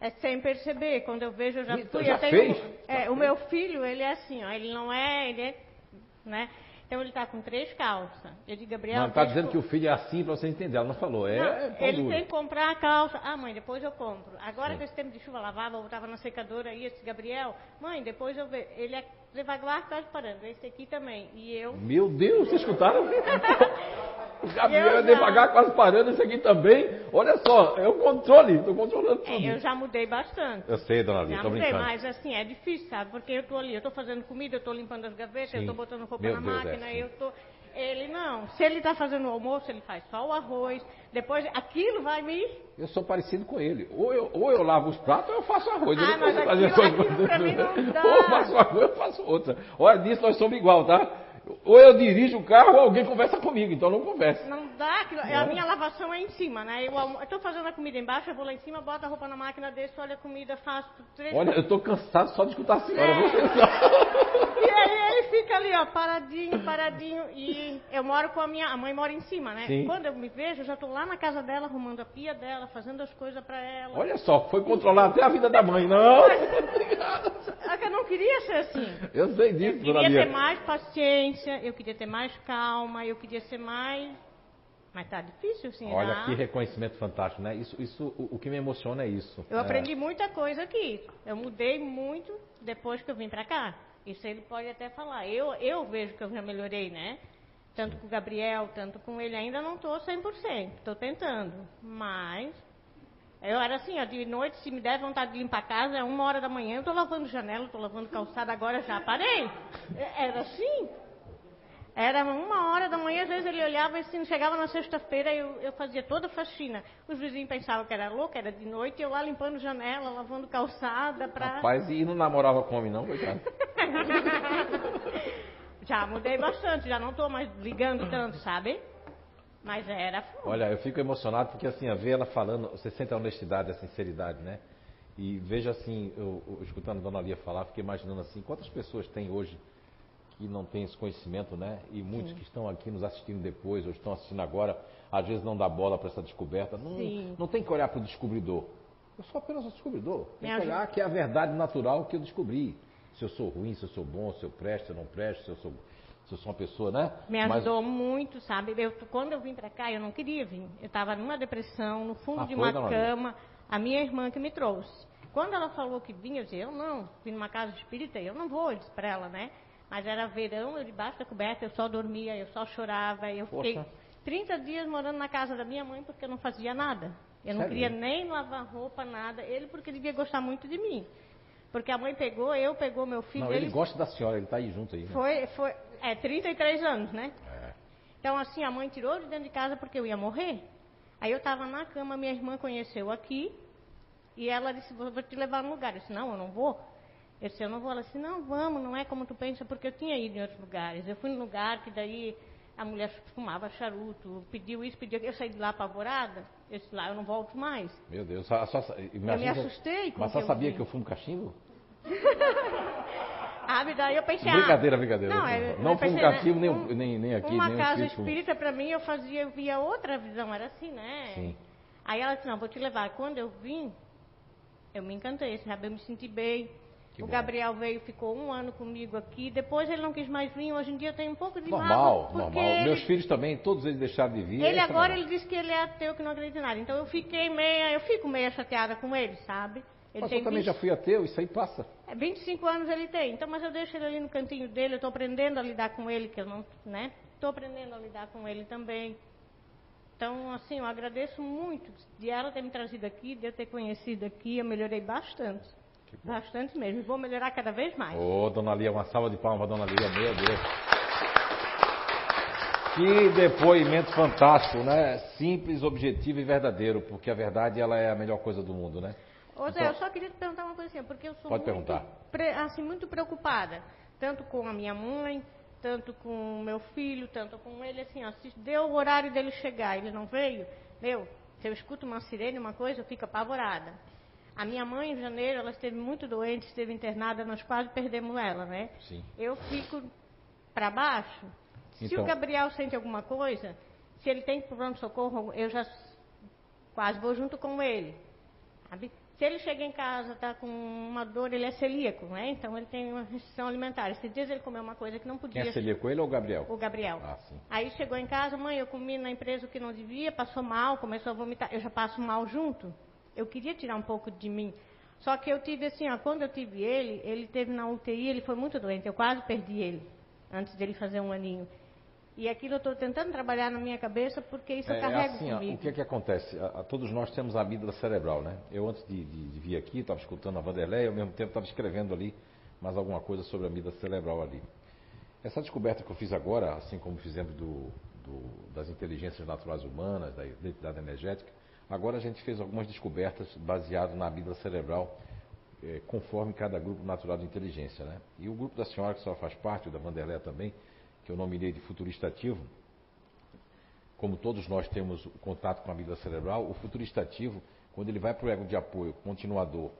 É sem perceber. Quando eu vejo, eu já fui. Já fez? é, o meu filho, ele é assim, ó, ele não é, ele é, né? Então ele está com três calças. Eu digo, Gabriel. Não, está dizendo que o filho é assim para você entender. Ela não falou. É, não, é ele tem que comprar a calça. Ah, mãe, depois eu compro. Agora Sim. que esse tempo de chuva lavava, eu estava na secadora aí, esse Gabriel, mãe, depois eu vejo. Ele é devagar, está parando. Esse aqui também. E eu. Meu Deus, vocês escutaram? <laughs> Devagar, quase parando, esse aqui também. Olha só, é o controle, estou controlando tudo. É, eu já mudei bastante. Eu sei, dona Lia, estou brincando. Mas assim, é difícil, sabe? Porque eu estou ali, eu estou fazendo comida, eu estou limpando as gavetas, Sim. eu estou botando roupa Meu na Deus, é, máquina, é, eu estou... Ele não. Se ele está fazendo o almoço, ele faz só o arroz. Depois aquilo vai me. Eu sou parecido com ele. Ou eu, ou eu lavo os pratos ou eu faço arroz. Ah, eu mas aquilo, fazer aquilo <laughs> mim não dá. Ou eu faço arroz ou eu faço outra. Olha disso, nós somos igual, tá? Ou eu dirijo o carro ou alguém conversa comigo, então não conversa. Não dá, a minha lavação é em cima, né? Eu estou fazendo a comida embaixo, eu vou lá em cima, boto a roupa na máquina, desço, olho a comida, faço três... Olha, eu estou cansado só de escutar a senhora, é. <laughs> E aí ele fica ali, ó, paradinho, paradinho, e eu moro com a minha... A mãe mora em cima, né? Sim. Quando eu me vejo, eu já estou lá na casa dela, arrumando a pia dela, fazendo as coisas para ela. Olha só, foi controlar até a vida da mãe, não? <laughs> É eu não queria ser assim. Eu sei disso, Eu queria ter mais paciência, eu queria ter mais calma, eu queria ser mais. Mas tá difícil, sim. Olha que reconhecimento fantástico, né? Isso, isso, o, o que me emociona é isso. Eu é. aprendi muita coisa aqui. Eu mudei muito depois que eu vim para cá. Isso ele pode até falar. Eu, eu vejo que eu já melhorei, né? Tanto com o Gabriel, tanto com ele. Ainda não estou 100%. Estou tentando. Mas eu era assim, ó, de noite, se me der vontade de limpar a casa, é uma hora da manhã, eu estou lavando janela, estou lavando calçada, agora já parei. É, era assim. Era uma hora da manhã, às vezes ele olhava e assim, chegava na sexta-feira, eu, eu fazia toda a faxina. Os vizinhos pensavam que era louca, era de noite, eu lá limpando janela, lavando calçada para. Rapaz, e não namorava com homem, não, coitado? <laughs> já mudei bastante, já não estou mais ligando tanto, sabe? Mas era. Olha, eu fico emocionado porque assim, a ver ela falando, você sente a honestidade, a sinceridade, né? E veja assim, eu, eu, escutando a dona Lia falar, fiquei imaginando assim, quantas pessoas tem hoje que não tem esse conhecimento, né? E muitos Sim. que estão aqui nos assistindo depois, ou estão assistindo agora, às vezes não dá bola para essa descoberta. Não, não tem que olhar para o descobridor. Eu sou apenas um descobridor. Tem que olhar que é a verdade natural que eu descobri. Se eu sou ruim, se eu sou bom, se eu presto, se eu não presto, se eu sou, se eu sou uma pessoa, né? Me ajudou Mas... muito, sabe? Eu, quando eu vim para cá, eu não queria vir. Eu estava numa depressão, no fundo ah, de uma cama. A minha irmã que me trouxe. Quando ela falou que vinha, eu disse, eu não, vim numa casa espírita, eu não vou, eu disse para ela, né? Mas era verão, eu debaixo da coberta, eu só dormia, eu só chorava. Eu Poxa. fiquei 30 dias morando na casa da minha mãe porque eu não fazia nada. Eu não Sério? queria nem lavar roupa, nada. Ele porque devia gostar muito de mim. Porque a mãe pegou, eu pegou meu filho. Não, ele, ele gosta da senhora, ele está aí junto aí. Né? Foi, foi, é 33 anos, né? É. Então assim, a mãe tirou de dentro de casa porque eu ia morrer. Aí eu estava na cama, minha irmã conheceu aqui. E ela disse, vou te levar no lugar. Eu disse, não, eu não vou. Eu disse, eu não vou. Ela disse, não, vamos, não é como tu pensa, porque eu tinha ido em outros lugares. Eu fui num lugar que daí a mulher fumava charuto, pediu isso, pediu aquilo. Eu saí de lá apavorada. Eu disse, lá eu não volto mais. Meu Deus, só, só, eu me assustei com Mas só sabia que eu fumo cachimbo? <laughs> ah, daí eu pensei, brincadeira, ah, brincadeira. Não, eu, não fumo cachimbo né, nem, um, nem, nem aqui, Uma nem casa espírita para mim, eu fazia, eu via outra visão, era assim, né? Sim. Aí ela disse, não, vou te levar. Quando eu vim, eu me encantei, sabe? Eu me senti bem. Que o bom. Gabriel veio, ficou um ano comigo aqui. Depois ele não quis mais vir. Hoje em dia tem um pouco de Normal, normal. Ele... Meus filhos também, todos eles deixaram de vir. Ele agora ele disse que ele é ateu, que não acredita em nada. Então eu fiquei meia, eu fico meia chateada com ele, sabe? Ele mas eu também 20... já fui ateu, isso aí passa. É, 25 anos ele tem. Então, mas eu deixo ele ali no cantinho dele, eu estou aprendendo a lidar com ele, que eu não, né? Estou aprendendo a lidar com ele também. Então, assim, eu agradeço muito de ela ter me trazido aqui, de eu ter conhecido aqui, eu melhorei bastante. Bastante mesmo. E vou melhorar cada vez mais. Ô, oh, dona Lia, uma salva de palmas, dona Lia, meu Deus. Que depoimento fantástico, né? Simples, objetivo e verdadeiro, porque a verdade ela é a melhor coisa do mundo, né? Ô Zé, então, eu só queria te perguntar uma coisinha, porque eu sou pode muito, perguntar. assim, muito preocupada, tanto com a minha mãe, tanto com o meu filho, tanto com ele, assim, ó, se deu o horário dele chegar ele não veio, meu, se eu escuto uma sirene, uma coisa, eu fico apavorada. A minha mãe, em janeiro, ela esteve muito doente, esteve internada, nós quase perdemos ela, né? Sim. Eu fico para baixo. Então... Se o então Gabriel sente alguma coisa, se ele tem pronto-socorro, eu já quase vou junto com ele. Sabe? Se ele chega em casa, está com uma dor, ele é celíaco, né? Então ele tem uma restrição alimentar. Esses dias ele comeu uma coisa que não podia. Quem é celíaco, ele ou o Gabriel? O Gabriel. Ah, sim. Aí chegou em casa, mãe, eu comi na empresa o que não devia, passou mal, começou a vomitar. Eu já passo mal junto. Eu queria tirar um pouco de mim. Só que eu tive assim, ó, quando eu tive ele, ele teve na UTI, ele foi muito doente. Eu quase perdi ele antes dele fazer um aninho. E aquilo eu estou tentando trabalhar na minha cabeça porque isso é, eu carrego assim, comigo. Ó, o que é que acontece? A, a, todos nós temos a amígdala cerebral, né? Eu antes de, de, de vir aqui, estava escutando a Vanderlei e ao mesmo tempo estava escrevendo ali mais alguma coisa sobre a amígdala cerebral ali. Essa descoberta que eu fiz agora, assim como fizemos do, do, das inteligências naturais humanas, da identidade energética, agora a gente fez algumas descobertas baseadas na amígdala cerebral, é, conforme cada grupo natural de inteligência, né? E o grupo da senhora, que só faz parte, o da Vanderlei também, que eu nominei de futurista ativo, como todos nós temos contato com a vida cerebral, o futurista ativo, quando ele vai para o ego de apoio continuador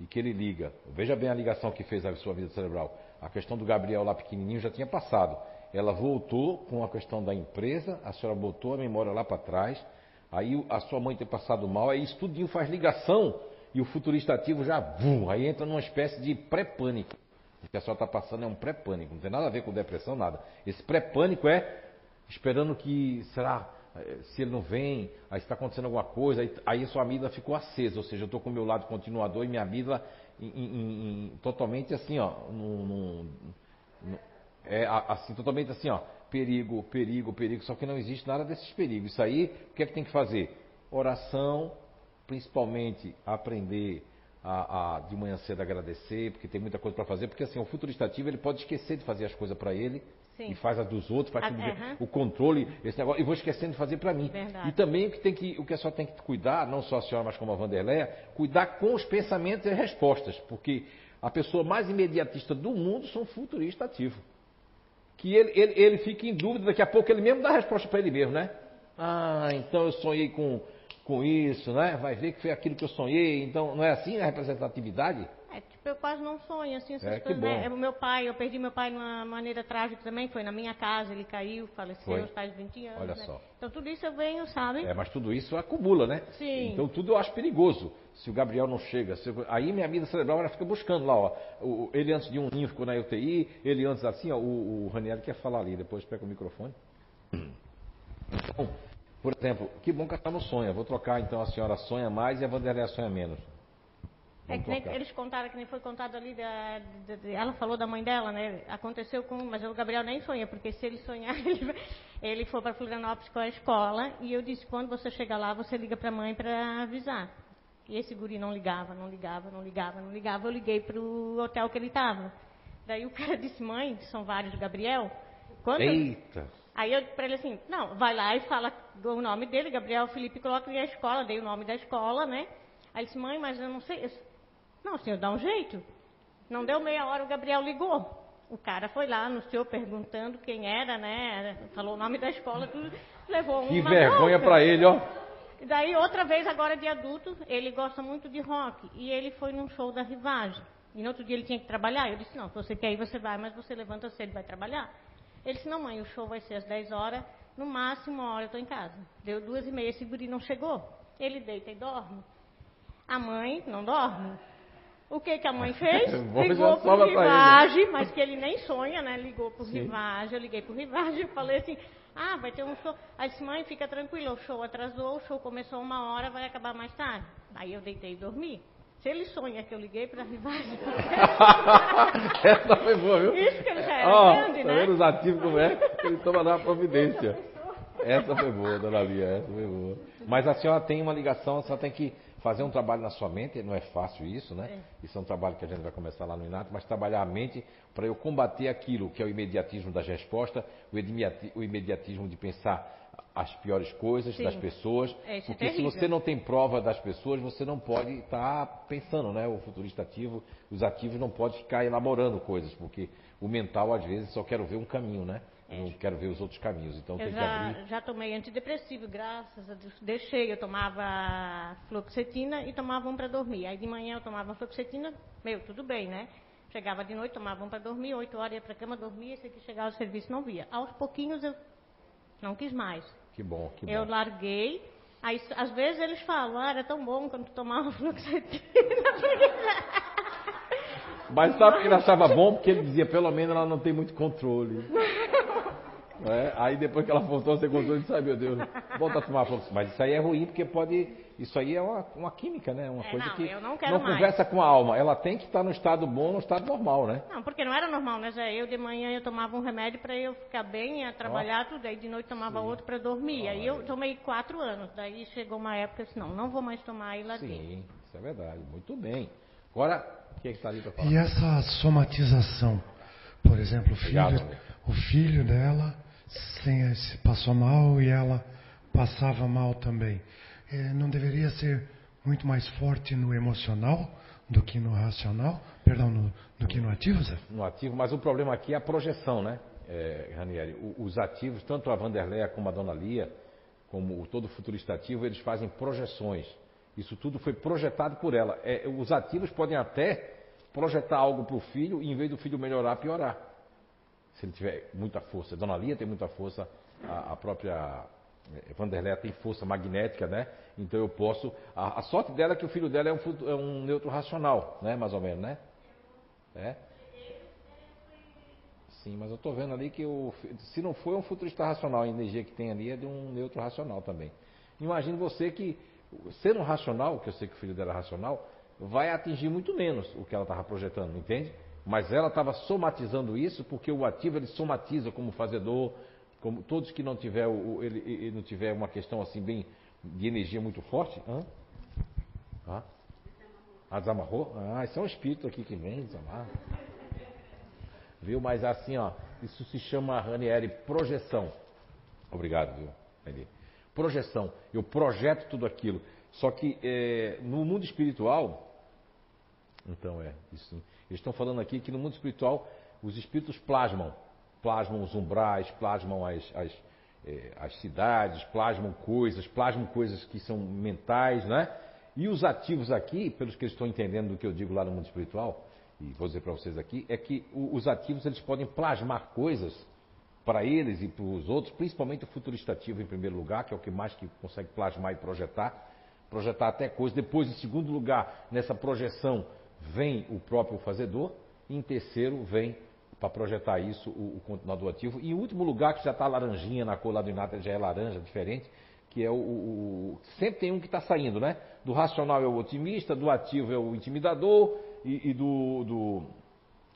e que ele liga, veja bem a ligação que fez a sua vida cerebral, a questão do Gabriel lá pequenininho já tinha passado. Ela voltou com a questão da empresa, a senhora botou a memória lá para trás, aí a sua mãe ter passado mal, aí isso tudinho faz ligação e o futurista ativo já, vum, aí entra numa espécie de pré-pânico. O que a senhora está passando é um pré-pânico, não tem nada a ver com depressão, nada. Esse pré-pânico é esperando que, será, eh, se ele não vem, aí está acontecendo alguma coisa, aí, aí a sua amígdala ficou acesa, ou seja, eu estou com o meu lado continuador e minha amígdala em, em, em, totalmente assim, ó, num, num, é assim, totalmente assim, ó, perigo, perigo, perigo, só que não existe nada desses perigos. Isso aí, o que é que tem que fazer? Oração, principalmente aprender a, a, de manhã cedo agradecer, porque tem muita coisa para fazer, porque assim, o futurista ativo ele pode esquecer de fazer as coisas para ele Sim. e faz as dos outros, faz a, tudo, uh -huh. o controle, esse negócio, e vou esquecendo de fazer para mim. Verdade. E também o que, tem que, o que a senhora tem que cuidar, não só a senhora, mas como a Vanderleia, cuidar com os pensamentos e respostas, porque a pessoa mais imediatista do mundo são futurista ativo. Que ele, ele, ele fica em dúvida, daqui a pouco ele mesmo dá a resposta para ele mesmo, né? Ah, então eu sonhei com com isso, né? Vai ver que foi aquilo que eu sonhei. Então, não é assim a representatividade? É, tipo, eu quase não sonho, assim, essas é, coisas, né? O meu pai, eu perdi meu pai de uma maneira trágica também, foi na minha casa, ele caiu, faleceu faz 20 anos. Olha né? só. Então tudo isso eu venho, sabe? É, mas tudo isso acumula, né? Sim. Então tudo eu acho perigoso. Se o Gabriel não chega, eu... aí minha vida cerebral ela fica buscando lá, ó. O, ele antes de um ninho ficou na UTI, ele antes assim, ó, o, o Raniel quer falar ali, depois pega o microfone. Então, por exemplo, que bom que a senhora não sonha. Vou trocar então a senhora sonha mais e a Vanderlei sonha menos. É que nem, eles contaram que nem foi contado ali, da, da, da, ela falou da mãe dela, né? Aconteceu com, mas o Gabriel nem sonha, porque se ele sonhar, <laughs> ele, ele for para Florianópolis com a escola, e eu disse, quando você chegar lá, você liga para a mãe para avisar. E esse guri não ligava, não ligava, não ligava, não ligava. Eu liguei para o hotel que ele estava. Daí o cara disse, mãe, são vários Gabriel. Quando Eita! Aí eu para ele assim, não, vai lá e fala o nome dele, Gabriel Felipe, coloca a escola, dei o nome da escola, né? Aí ele disse, mãe, mas eu não sei. Não, senhor, dá um jeito. Não deu meia hora, o Gabriel ligou. O cara foi lá, anunciou perguntando quem era, né? Falou o nome da escola, tudo, levou Que vergonha para ele, ó. E daí, outra vez, agora de adulto, ele gosta muito de rock. E ele foi num show da Rivagem. E no outro dia ele tinha que trabalhar. Eu disse, não, se você quer ir, você vai, mas você levanta cedo e vai trabalhar. Ele disse, não mãe, o show vai ser às 10 horas, no máximo uma hora eu estou em casa. Deu duas e meia, esse guri não chegou. Ele deita e dorme. A mãe não dorme. O que, que a mãe fez? <laughs> Ligou por Rivagem, mas que ele nem sonha, né? Ligou por Sim. Rivagem, eu liguei por Rivagem, eu falei assim, ah, vai ter um show. Aí disse, mãe, fica tranquila, o show atrasou, o show começou uma hora, vai acabar mais tarde. Aí eu deitei e dormi. Se ele sonha que eu liguei para a Rivagem. <laughs> <laughs> Essa foi boa, viu? Isso que ele já era oh, grande, tá né? vendo os ativos como é? Ele toma na providência. Essa foi boa, dona Lia, essa foi boa. Mas a senhora tem uma ligação, a senhora tem que fazer um trabalho na sua mente, não é fácil isso, né? É. Isso é um trabalho que a gente vai começar lá no Inato, mas trabalhar a mente para eu combater aquilo que é o imediatismo das respostas, o imediatismo de pensar as piores coisas Sim. das pessoas. É, é porque é se você não tem prova das pessoas, você não pode estar tá pensando, né? O futurista ativo, os ativos não podem ficar elaborando coisas, porque o mental às vezes só quer ver um caminho, né? Eu não quero ver os outros caminhos, então eu tem já, que abrir. já tomei antidepressivo, graças a Deus. Deixei, eu tomava fluoxetina e tomava um para dormir. Aí de manhã eu tomava fluoxetina, meu, tudo bem, né? Chegava de noite, tomava um para dormir, oito horas ia para a cama, dormia, esse aqui chegava ao serviço não via. Aos pouquinhos eu não quis mais. Que bom, que bom. Eu larguei. Aí, às vezes eles falam, ah, era tão bom quando tu tomava <laughs> fluoxetina. <laughs> Mas sabe que ele achava bom? Porque ele dizia, pelo menos ela não tem muito controle. <laughs> É? Aí depois que ela voltou, você gostou e disse, ai meu Deus, volta a tomar fluoxetina. Mas isso aí é ruim porque pode. Isso aí é uma, uma química, né? Uma é, coisa não, que não, não conversa com a alma. Ela tem que estar no estado bom, no estado normal, né? Não, porque não era normal, né? Já eu de manhã eu tomava um remédio para eu ficar bem, ia trabalhar oh. tudo. Aí de noite tomava Sim. outro para dormir. Oh, aí eu tomei quatro anos. Daí chegou uma época assim, não, não vou mais tomar e lá Sim, isso é verdade. Muito bem. Agora, o que é está ali para falar? E essa somatização? Por exemplo, o filho, Obrigado, o filho dela sem, passou mal e ela passava mal também. É, não deveria ser muito mais forte no emocional do que no racional? Perdão, no, do que no ativo, Zé? No ativo, mas o problema aqui é a projeção, né, é, Ranieri? Os ativos, tanto a Vanderleia como a Dona Lia, como todo o futurista ativo, eles fazem projeções. Isso tudo foi projetado por ela. É, os ativos podem até projetar algo para o filho e, em vez do filho melhorar, piorar se ele tiver muita força. Dona Lia tem muita força, a, a própria eh, Vanderlei tem força magnética, né? Então eu posso. A, a, sorte dela é que o filho dela é um, é um neutro racional, né? Mais ou menos, né? É. Sim, mas eu estou vendo ali que o, se não for um futurista racional, a energia que tem ali é de um neutro racional também. Imagine você que, sendo racional, que eu sei que o filho dela é racional, vai atingir muito menos o que ela estava projetando, entende? Mas ela estava somatizando isso porque o ativo ele somatiza como fazedor, como todos que não tiver, o, ele, ele, não tiver uma questão assim bem de energia muito forte. Hã? Ah? ah, desamarrou? Ah, isso é um espírito aqui que vem, desamarra. Viu? Mas assim, ó, isso se chama, Ranieri, projeção. Obrigado, viu, Eli? Projeção. Eu projeto tudo aquilo. Só que é, no mundo espiritual, então é, isso. Eles estão falando aqui que no mundo espiritual os espíritos plasmam, plasmam os umbrais, plasmam as, as, eh, as cidades, plasmam coisas, plasmam coisas que são mentais, né? E os ativos aqui, pelos que eles estão entendendo do que eu digo lá no mundo espiritual, e vou dizer para vocês aqui, é que os ativos eles podem plasmar coisas para eles e para os outros, principalmente o futurista ativo em primeiro lugar, que é o que mais que consegue plasmar e projetar, projetar até coisas. Depois, em segundo lugar, nessa projeção, vem o próprio fazedor, e em terceiro vem, para projetar isso, o, o, continuador ativo. E em último lugar, que já está laranjinha na cor lá do Inata, já é laranja, diferente, que é o. o sempre tem um que está saindo, né? Do racional é o otimista, do ativo é o intimidador e, e do, do,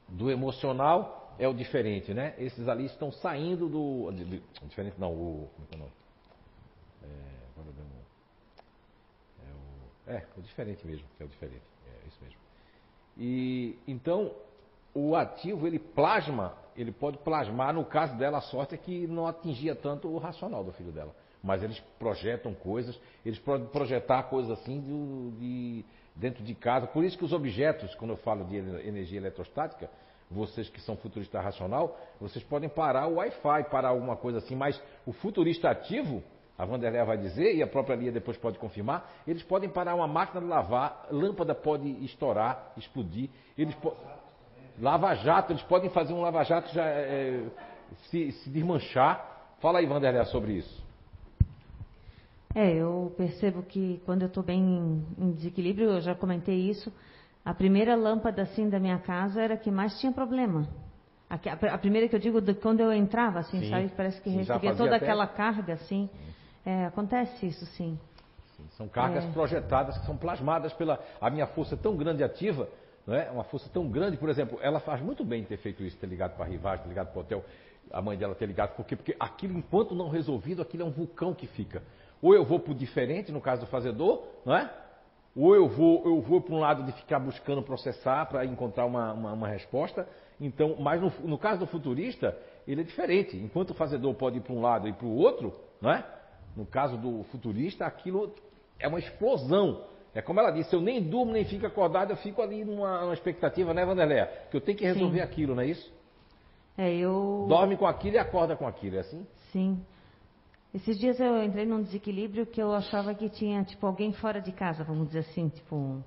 do, emocional é o diferente, né? Esses ali estão saindo do. Diferente não, o. Como é que é o nome? É, é, o, é, o diferente mesmo, é o diferente. É isso mesmo. E então o ativo ele plasma, ele pode plasmar, no caso dela, a sorte é que não atingia tanto o racional do filho dela. Mas eles projetam coisas, eles podem projetar coisas assim de, de, dentro de casa. Por isso que os objetos, quando eu falo de energia eletrostática, vocês que são futurista racional, vocês podem parar o Wi-Fi, parar alguma coisa assim, mas o futurista ativo, a Vanderlei vai dizer, e a própria Lia depois pode confirmar, eles podem parar uma máquina de lavar, lâmpada pode estourar, explodir, eles po... Lava-jato, eles podem fazer um lava-jato já é, se, se desmanchar. Fala aí, Vanderlei, sobre isso. É, eu percebo que quando eu estou bem em desequilíbrio, eu já comentei isso, a primeira lâmpada assim da minha casa era a que mais tinha problema. A, a, a primeira que eu digo de quando eu entrava, assim, sim, sabe? Parece que recebia toda até... aquela carga, assim. É, acontece isso, sim. sim são cargas é. projetadas que são plasmadas pela. A minha força tão grande ativa, não é? Uma força tão grande, por exemplo, ela faz muito bem ter feito isso, ter ligado para a Rivagem, ter ligado para o hotel. a mãe dela ter ligado. Por quê? Porque aquilo, enquanto não resolvido, aquilo é um vulcão que fica. Ou eu vou para o diferente, no caso do fazedor, não é? Ou eu vou, eu vou para um lado de ficar buscando processar para encontrar uma, uma, uma, resposta. Então, mas no, no, caso do futurista, ele é diferente. Enquanto o fazedor pode ir para um lado e para o outro, não é? No caso do futurista, aquilo é uma explosão. É como ela disse, eu nem durmo nem fico acordado, eu fico ali numa, numa expectativa, né, Vanderléia? Que eu tenho que resolver Sim. aquilo, não é isso? É, eu. Dorme com aquilo e acorda com aquilo, é assim? Sim. Esses dias eu entrei num desequilíbrio que eu achava que tinha, tipo, alguém fora de casa, vamos dizer assim, tipo.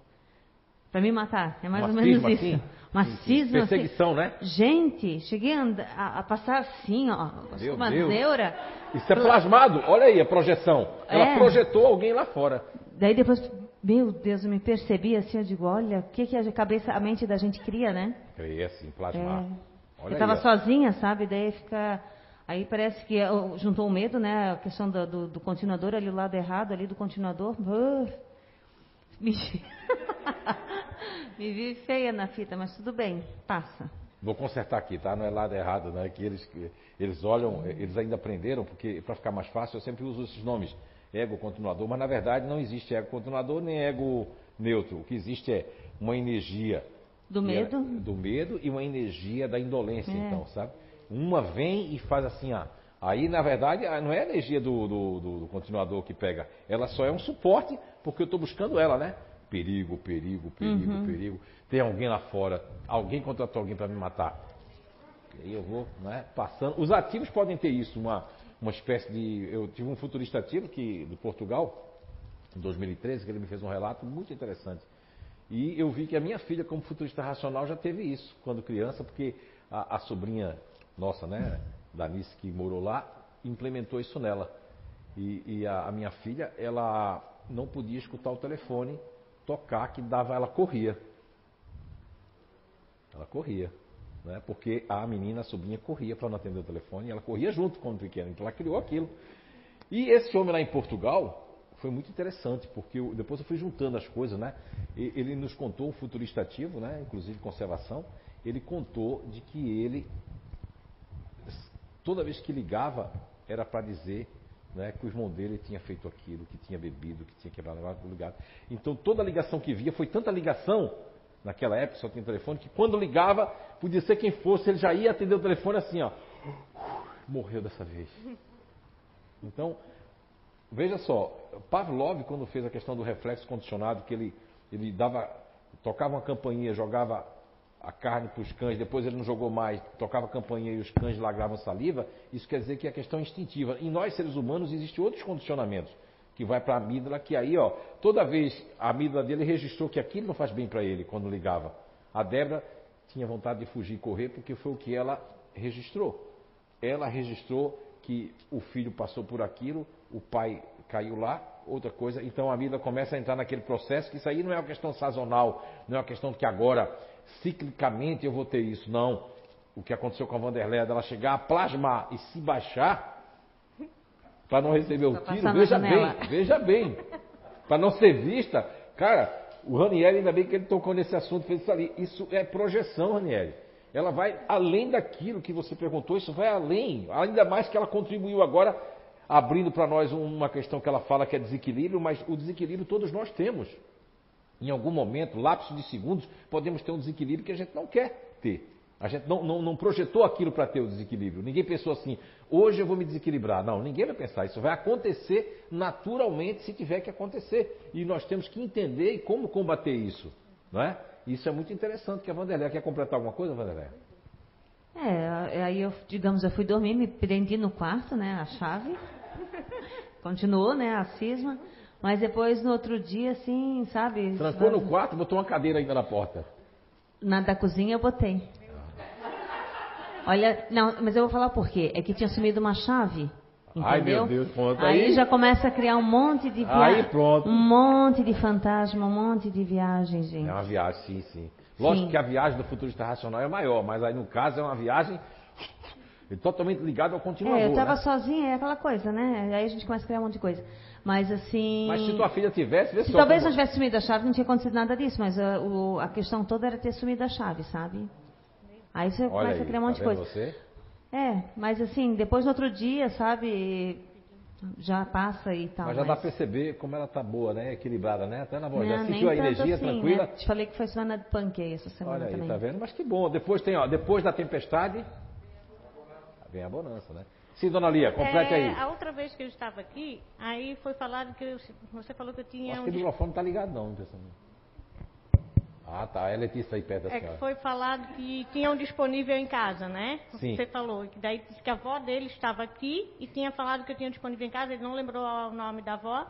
Pra me matar. É mais Uma ou menos cisma, isso. Assim? Uma cisma. Perseguição, assim. né? Gente, cheguei a, andar, a, a passar assim, ó. Meu uma Deus. neura. Isso é plasmado. Olha aí a projeção. Ela é. projetou alguém lá fora. Daí depois, meu Deus, eu me percebi assim, eu digo, olha, o que, que a cabeça, a mente da gente cria, né? Cria, sim, plasmar. É. eu estava sozinha, sabe? Daí fica. Aí parece que juntou o medo, né? A questão do, do, do continuador ali, o lado errado ali do continuador. Uh, me... <laughs> me vi feia na fita, mas tudo bem, passa. Vou consertar aqui, tá? Não é lado errado, né? Que eles, eles olham, eles ainda aprenderam, porque para ficar mais fácil eu sempre uso esses nomes. Ego continuador, mas na verdade não existe ego continuador nem ego neutro. O que existe é uma energia do medo, é, do medo e uma energia da indolência, é. então, sabe? Uma vem e faz assim, ah, aí na verdade não é a energia do, do, do, do continuador que pega, ela só é um suporte porque eu estou buscando ela, né? Perigo, perigo, perigo, uhum. perigo. Tem alguém lá fora, alguém contratou alguém para me matar. E aí eu vou, né? Passando. Os ativos podem ter isso, uma, uma espécie de. Eu tive um futurista ativo que, de Portugal, em 2013, que ele me fez um relato muito interessante. E eu vi que a minha filha, como futurista racional, já teve isso quando criança, porque a, a sobrinha nossa, né, Danice, que morou lá, implementou isso nela. E, e a, a, minha filha, ela não podia escutar o telefone tocar, que dava, ela corria. Ela corria. Né, porque a menina, a sobrinha, corria para não atender o telefone, e ela corria junto quando pequena, então ela criou aquilo. E esse homem lá em Portugal, foi muito interessante, porque eu, depois eu fui juntando as coisas, né? Ele nos contou um futurista ativo, né? Inclusive conservação. Ele contou de que ele toda vez que ligava, era para dizer né, que o irmão dele tinha feito aquilo, que tinha bebido, que tinha quebrado o lugar. Então toda ligação que via foi tanta ligação, naquela época só tinha telefone, que quando ligava, podia ser quem fosse, ele já ia atender o telefone assim, ó. Morreu dessa vez. Então, veja só, Pavlov, quando fez a questão do reflexo condicionado, que ele, ele dava, tocava uma campainha, jogava a carne para os cães, depois ele não jogou mais, tocava a campainha e os cães lagravam saliva, isso quer dizer que é questão instintiva. Em nós, seres humanos, existem outros condicionamentos, que vai para a amígdala, que aí, ó, toda vez a amígdala dele registrou que aquilo não faz bem para ele quando ligava. A Débora tinha vontade de fugir e correr porque foi o que ela registrou. Ela registrou que o filho passou por aquilo, o pai caiu lá, outra coisa, então a amígdala começa a entrar naquele processo, que isso aí não é uma questão sazonal, não é uma questão que agora ciclicamente eu vou ter isso. Não. O que aconteceu com a Vanderleia, dela chegar a plasmar e se baixar para não receber o tiro, veja bem, veja bem. Para não ser vista, cara, o Ranieri, ainda bem que ele tocou nesse assunto, fez isso ali. Isso é projeção, Ranieri. Ela vai além daquilo que você perguntou, isso vai além. Ainda mais que ela contribuiu agora, abrindo para nós uma questão que ela fala que é desequilíbrio, mas o desequilíbrio todos nós temos. Em algum momento, lapso de segundos, podemos ter um desequilíbrio que a gente não quer ter. A gente não, não, não projetou aquilo para ter o desequilíbrio. Ninguém pensou assim, hoje eu vou me desequilibrar. Não, ninguém vai pensar. Isso vai acontecer naturalmente se tiver que acontecer. E nós temos que entender como combater isso. Não é? Isso é muito interessante. Que a Vanderlei quer completar alguma coisa, Vanderlei? É, aí eu, digamos, eu fui dormir, me prendi no quarto, né, a chave. <laughs> Continuou, né, a cisma. Mas depois, no outro dia, assim, sabe? Trancou no quarto, botou uma cadeira ainda na porta. Na da cozinha eu botei. Olha, não, mas eu vou falar por quê. É que tinha sumido uma chave. Entendeu? Ai, meu Deus, conta aí. Aí já começa a criar um monte de viagem. Aí pronto. Um monte de fantasma, um monte de viagem, gente. É uma viagem, sim, sim. Lógico sim. que a viagem do futurista racional é maior, mas aí no caso é uma viagem totalmente ligada ao continuador. É, eu estava né? sozinha, é aquela coisa, né? Aí a gente começa a criar um monte de coisa. Mas assim. Mas se tua filha tivesse, vê se talvez como... não tivesse sumido a chave, não tinha acontecido nada disso, mas a, o, a questão toda era ter sumido a chave, sabe? Aí você Olha começa aí, a criar um monte tá de coisa. Você? É, mas assim, depois no outro dia, sabe, já passa e tal. Mas já mas... dá pra perceber como ela tá boa, né? Equilibrada, né? Até na voz. já sentiu a energia assim, tranquila. Né? Te falei que foi semana de aí essa semana Olha aí, também. tá vendo? Mas que bom. Depois tem, ó, depois da tempestade, vem a bonança, né? Sim, dona Lia, complete é, aí. A outra vez que eu estava aqui, aí foi falado que eu, você falou que eu tinha. Acho um... que o microfone tá ligado não, impressionante. Ah, tá. É Letícia aí perto da É senhora. que foi falado que tinham disponível em casa, né? Sim. Você falou. Que daí disse que a avó dele estava aqui e tinha falado que eu tinha disponível em casa. Ele não lembrou o nome da avó.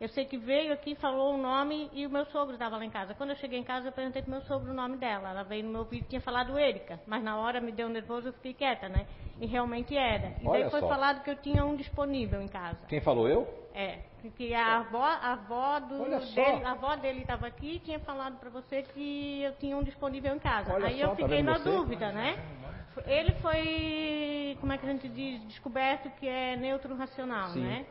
Eu sei que veio aqui, falou o nome e o meu sogro estava lá em casa. Quando eu cheguei em casa, eu perguntei pro meu sogro o nome dela. Ela veio no meu vídeo e tinha falado Erika. Mas na hora me deu nervoso, eu fiquei quieta, né? E realmente era. E Olha daí foi só. falado que eu tinha um disponível em casa. Quem falou eu? É, que a avó, a avó do Olha só. dele, a avó dele estava aqui e tinha falado para você que eu tinha um disponível em casa. Olha Aí só, eu tá fiquei vendo na você? dúvida, né? Ele foi, como é que a gente diz, descoberto que é neutro racional, Sim. né?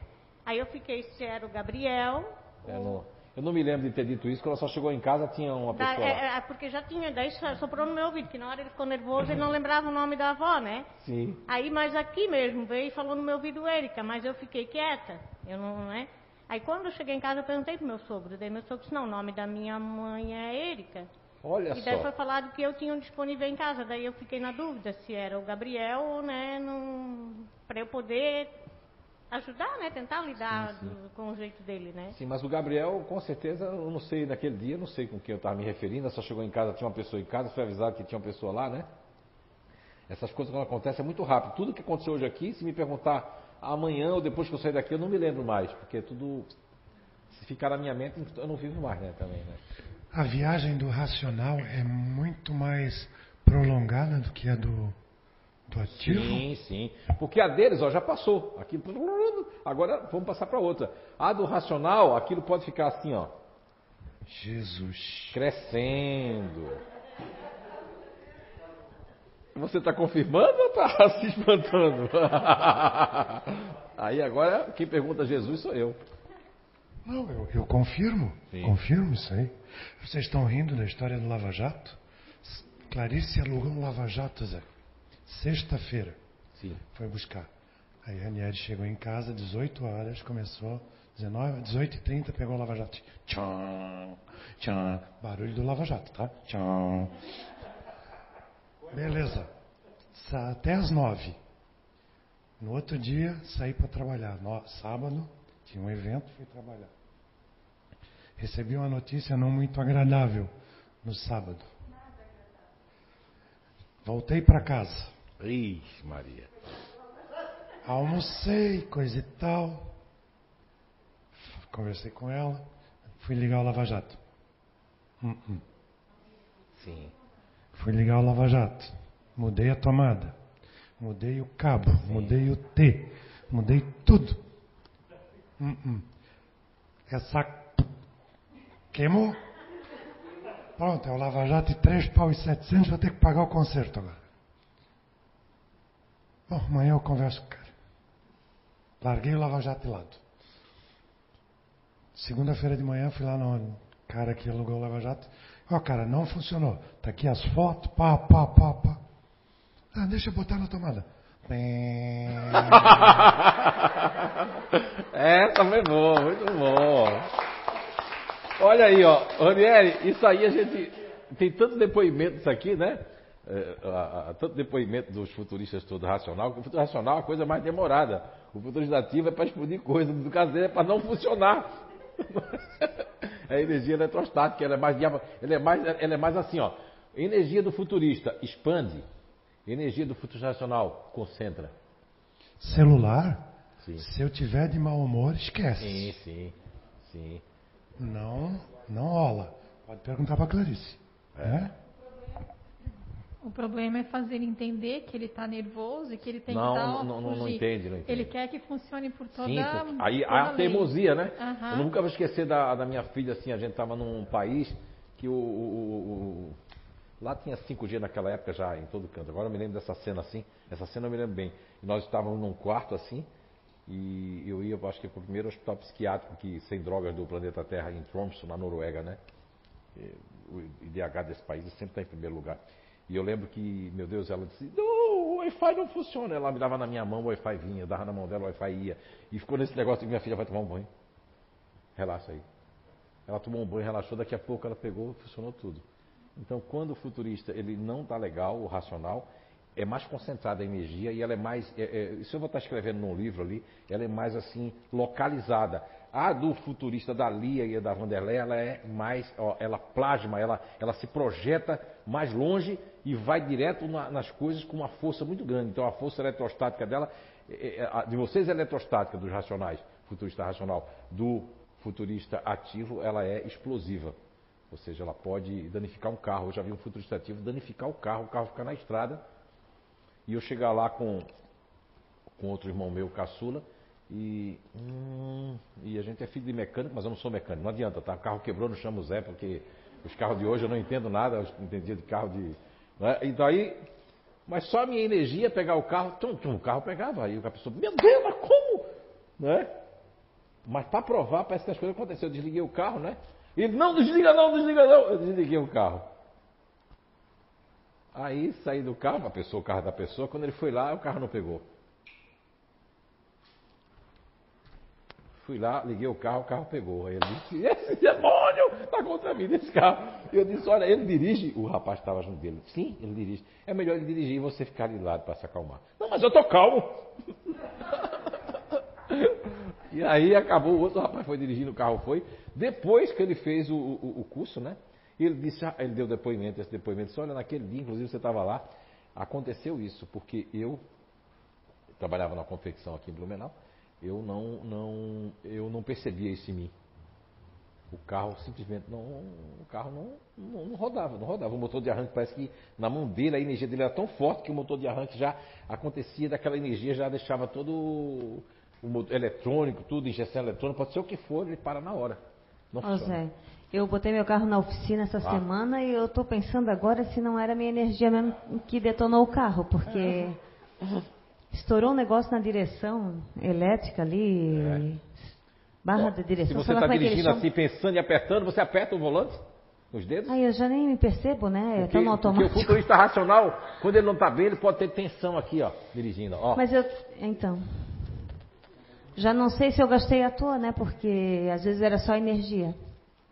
Aí eu fiquei se era o Gabriel. É, não- eu não me lembro de ter dito isso, quando ela só chegou em casa tinha uma da- pessoa lá. é, é, porque já tinha, daí so- soprou no meu ouvido, que na hora ele ficou nervoso, ele não lembrava o nome da avó, né? Sim. Aí, mas aqui mesmo, veio e falou no meu ouvido Érica, mas eu fiquei quieta. Eu não, né? Aí quando eu cheguei em casa, eu perguntei pro meu sogro. Daí meu sogro disse, não, o nome da minha mãe é Érica. Olha e daí só. foi falado que eu tinha um disponível em casa. Daí eu fiquei na dúvida se era o Gabriel né, para eu poder ajudar, né? Tentar lidar do- com o jeito dele, né? Sim, mas o Gabriel, com certeza, eu não sei, naquele dia, eu não sei com quem eu estava me referindo, só chegou em casa, tinha uma pessoa em casa, foi avisado que tinha uma pessoa lá, né? Essas coisas quando acontecem é muito rápido. Tudo que aconteceu hoje aqui, se me perguntar amanhã ou depois que eu sair daqui, eu não me lembro mais, porque tudo, se ficar na minha mente, eu não vivo mais, né, também, né? A viagem do racional é muito mais prolongada do que a do, do ativo? Sim, sim. Porque a deles, ó, já passou. Aqui, agora vamos passar para outra. A do racional, aquilo pode ficar assim, ó. Jesus. Crescendo. Você está confirmando ou está <laughs> se espantando? Aí agora, quem pergunta a Jesus sou eu. Não, eu, eu confirmo. Sim. Confirmo isso aí. Vocês estão rindo da história do Lava Jato? Clarice alugou um Lava Jato, Zé. Sexta-feira. Sim. Foi buscar. Aí a Ranieri chegou em casa, 18 horas, começou, 19, 18h30, pegou o Lava Jato. Tcham, tcham. Barulho do Lava Jato, tá? Tcham. Beleza. Até as 9. No outro dia, saí para trabalhar. No, sábado, tinha um evento, fui trabalhar. Recebi uma notícia não muito agradável no sábado. Voltei para casa. Ixi, Maria. Almocei, coisa e tal. Conversei com ela. Fui ligar o Lava Jato. Hum, hum. Sim. Fui ligar o Lava Jato. Mudei a tomada. Mudei o cabo. Mudei o T. Mudei tudo. Hum. Essa. Queimou. Pronto, é o Lava Jato de 3 pau e 700. Vou ter que pagar o conserto agora. Bom, amanhã eu converso com o cara. Larguei o Lava Jato de lado. Segunda-feira de manhã fui lá no cara que alugou o Lava Jato. Ó, cara, não funcionou. Tá aqui as fotos, pá, pá, pá, pá. Ah, deixa eu botar na tomada. <laughs> É, também bom, muito bom. Olha aí, ó, Ranieri, isso aí a gente tem tanto depoimento isso aqui, né? É, a- a- tanto depoimento dos futuristas todo racional, que o futuro racional é a coisa mais demorada. O futurista ativo é para explodir coisa, do caseiro é para não funcionar. <laughs> É a energia eletrostática, ela é mais, ela é mais, ela é mais assim, ó. Energia do futurista expande, energia do futurista racional concentra. Celular, Sim. se eu tiver de mau humor, esquece. Sim, sim, sim. Não, não rola. Pode perguntar para Clarice. É? O problema é fazer ele entender que ele está nervoso e que ele tem Não, que dar não, não, não entende, não entende. Ele quer que funcione por toda Sim, aí toda a teimosia, né? Aham. Eu nunca vou esquecer da, da minha filha, assim, a gente estava num país que o, o- o- Lá tinha 5G naquela época já, em todo canto. Agora eu me lembro dessa cena assim, essa cena eu me lembro bem. E nós estávamos num quarto assim, e eu ia, acho que para o primeiro hospital psiquiátrico que, sem drogas do planeta Terra, em Tromsø, na Noruega, né? E O IDH desse país sempre está em primeiro lugar. E eu lembro que, meu Deus, ela disse, não, Wi-Fi não funciona. Ela me dava na minha mão, o Wi-Fi vinha, dava na mão dela, o Wi-Fi ia. E ficou nesse negócio que minha filha vai tomar um banho. Relaxa aí. Ela tomou um banho, relaxou, daqui a pouco ela pegou, funcionou tudo. Então, quando o futurista ele não está legal, o racional, é mais concentrada a energia e ela é mais. É, é, isso eu vou estar escrevendo num livro ali, ela é mais assim, localizada. A do futurista da Lia e da Vanderlei, ela é mais. Ó, ela plasma, ela, ela se projeta mais longe e vai direto na, nas coisas com uma força muito grande. Então a força eletrostática dela, é, é, de vocês é eletrostática dos racionais, futurista racional, do futurista ativo, ela é explosiva. Ou seja, ela pode danificar um carro. Eu já vi um futurista ativo danificar o carro, o carro ficar na estrada e eu chegar lá com, com outro irmão meu, caçula, e, hum, e a gente é filho de mecânico, mas eu não sou mecânico, não adianta, tá? O carro quebrou, não chamo o Zé, porque os carros de hoje eu não entendo nada, eu entendia de carro de. Né? Então aí, mas só a minha energia pegar o carro, tum, tum, o carro pegava, aí o pessoa, meu Deus, mas como? Né? Mas para provar, parece que as coisas aconteceram. Eu desliguei o carro, né? Ele, não, desliga não, desliga não. Eu desliguei o carro. Aí saí do carro, a pessoa, o carro da pessoa, quando ele foi lá, o carro não pegou. Fui lá, liguei o carro, o carro pegou. Aí ele disse, esse demônio está contra mim desse carro. Eu disse, olha, ele dirige. O rapaz estava junto dele. Sim, ele dirige. É melhor ele dirigir e você ficar de lado para se acalmar. Não, mas eu tô calmo. <laughs> e aí acabou, o outro rapaz foi dirigindo, o carro foi. Depois que ele fez o, o, o curso, né? Ele disse, ah, ele deu depoimento, esse depoimento, disse, olha, naquele dia, inclusive você estava lá, aconteceu isso, porque eu trabalhava na confecção aqui em Blumenau, eu não, não, eu não percebia isso em mim. O carro simplesmente não, o carro não, não, não, rodava, não rodava. O motor de arranque parece que na mão dele a energia dele era tão forte que o motor de arranque já acontecia daquela energia, já deixava todo o motor eletrônico, tudo, injeção eletrônica, pode ser o que for, ele para na hora. Não oh, Zé, eu botei meu carro na oficina essa ah. semana e eu estou pensando agora se não era minha energia mesmo que detonou o carro, porque estourou um negócio na direção elétrica ali, é. barra da direção. Se você está é dirigindo assim, pensando e apertando, você aperta o volante? Os dedos? Aí eu já nem me percebo, né? É tão automático. Porque o futurista racional, quando ele não está bem, ele pode ter tensão aqui, ó, dirigindo. Ó. Mas eu, então, já não sei se eu gastei à toa, né? Porque às vezes era só energia.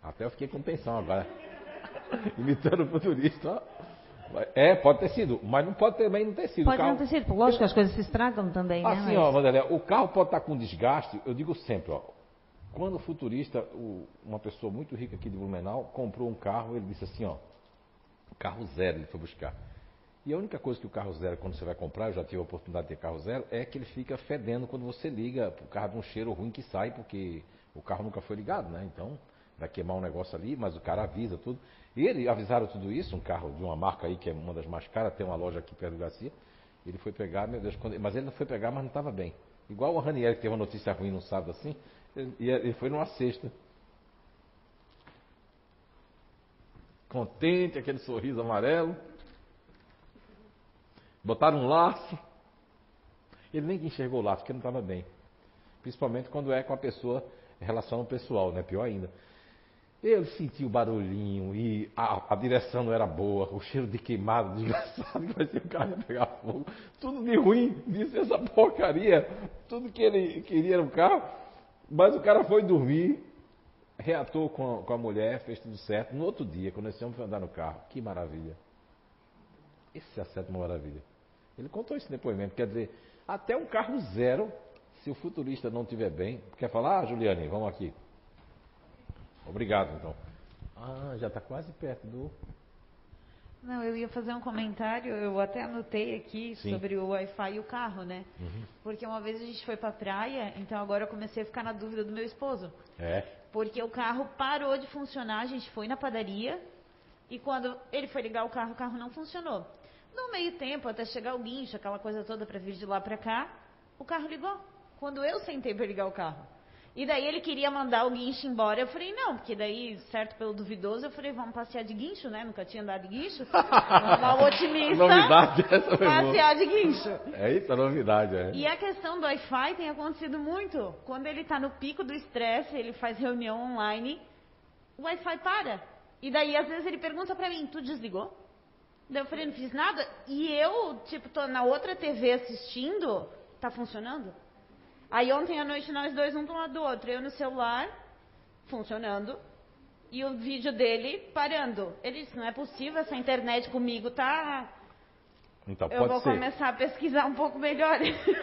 Até eu fiquei com tensão agora. <laughs> Imitando o futurista. É, pode ter sido, mas não pode também não ter sido. Pode carro... não ter sido, lógico que as coisas se estragam também, né? Assim, ó, o carro pode estar com desgaste, eu digo sempre, ó. Quando o futurista, o, uma pessoa muito rica aqui de Blumenau, comprou um carro, ele disse assim, ó, carro zero ele foi buscar. E a única coisa que o carro zero, quando você vai comprar, eu já tive a oportunidade de ter carro zero, é que ele fica fedendo quando você liga, o carro de um cheiro ruim que sai, porque o carro nunca foi ligado, né? Então, vai queimar um negócio ali, mas o cara avisa tudo. E ele avisaram tudo isso, um carro de uma marca aí que é uma das mais caras, tem uma loja aqui perto do Garcia. Ele foi pegar, meu Deus, quando... mas ele não foi pegar, mas não estava bem. Igual o Ranieri que teve uma notícia ruim no sábado assim, ele, ele foi numa sexta. Contente, aquele sorriso amarelo. Botaram um laço. Ele nem enxergou o laço, porque não estava bem. Principalmente quando é com a pessoa, relação pessoal, né? Pior ainda. Eu senti o barulhinho e a, a, direção não era boa, o cheiro de queimado, <laughs> desgraçado, que vai ser o carro ia pegar fogo. Tudo de ruim, disse essa porcaria. Tudo que ele queria no carro. Mas o cara foi dormir, reatou com a, com a mulher, fez tudo certo. No outro dia, quando esse homem foi andar no carro, que maravilha. Esse é a sétima maravilha. Ele contou esse depoimento, quer dizer, até um carro zero, se o futurista não estiver bem, quer falar, ah, Juliane, vamos aqui. Obrigado, então. Ah, já está quase perto do. Não, eu ia fazer um comentário, eu até anotei aqui Sim. sobre o Wi-Fi e o carro, né? Uhum. Porque uma vez a gente foi para a praia, então agora eu comecei a ficar na dúvida do meu esposo. É. Porque o carro parou de funcionar, a gente foi na padaria e quando ele foi ligar o carro, o carro não funcionou. No meio tempo, até chegar o guincho, aquela coisa toda para vir de lá para cá, o carro ligou. Quando eu sentei para ligar o carro. E daí ele queria mandar o guincho embora. Eu falei, não, porque daí, certo pelo duvidoso, eu falei, vamos passear de guincho, né? Nunca tinha andado de guincho. <laughs> O otimista. novidade essa Passear de guincho. É isso, a novidade, é. E a questão do Wi-Fi tem acontecido muito. Quando ele está no pico do estresse, ele faz reunião online, o Wi-Fi para. E daí, às vezes, ele pergunta para mim, tu desligou? Daí eu falei, não fiz nada. E eu, tipo, tô na outra TV assistindo, tá funcionando? Aí ontem à noite nós dois um do lado do outro, eu no celular, funcionando, e o vídeo dele parando. Ele disse, não é possível, essa internet comigo tá. Então, eu vou ser. começar a pesquisar um pouco melhor.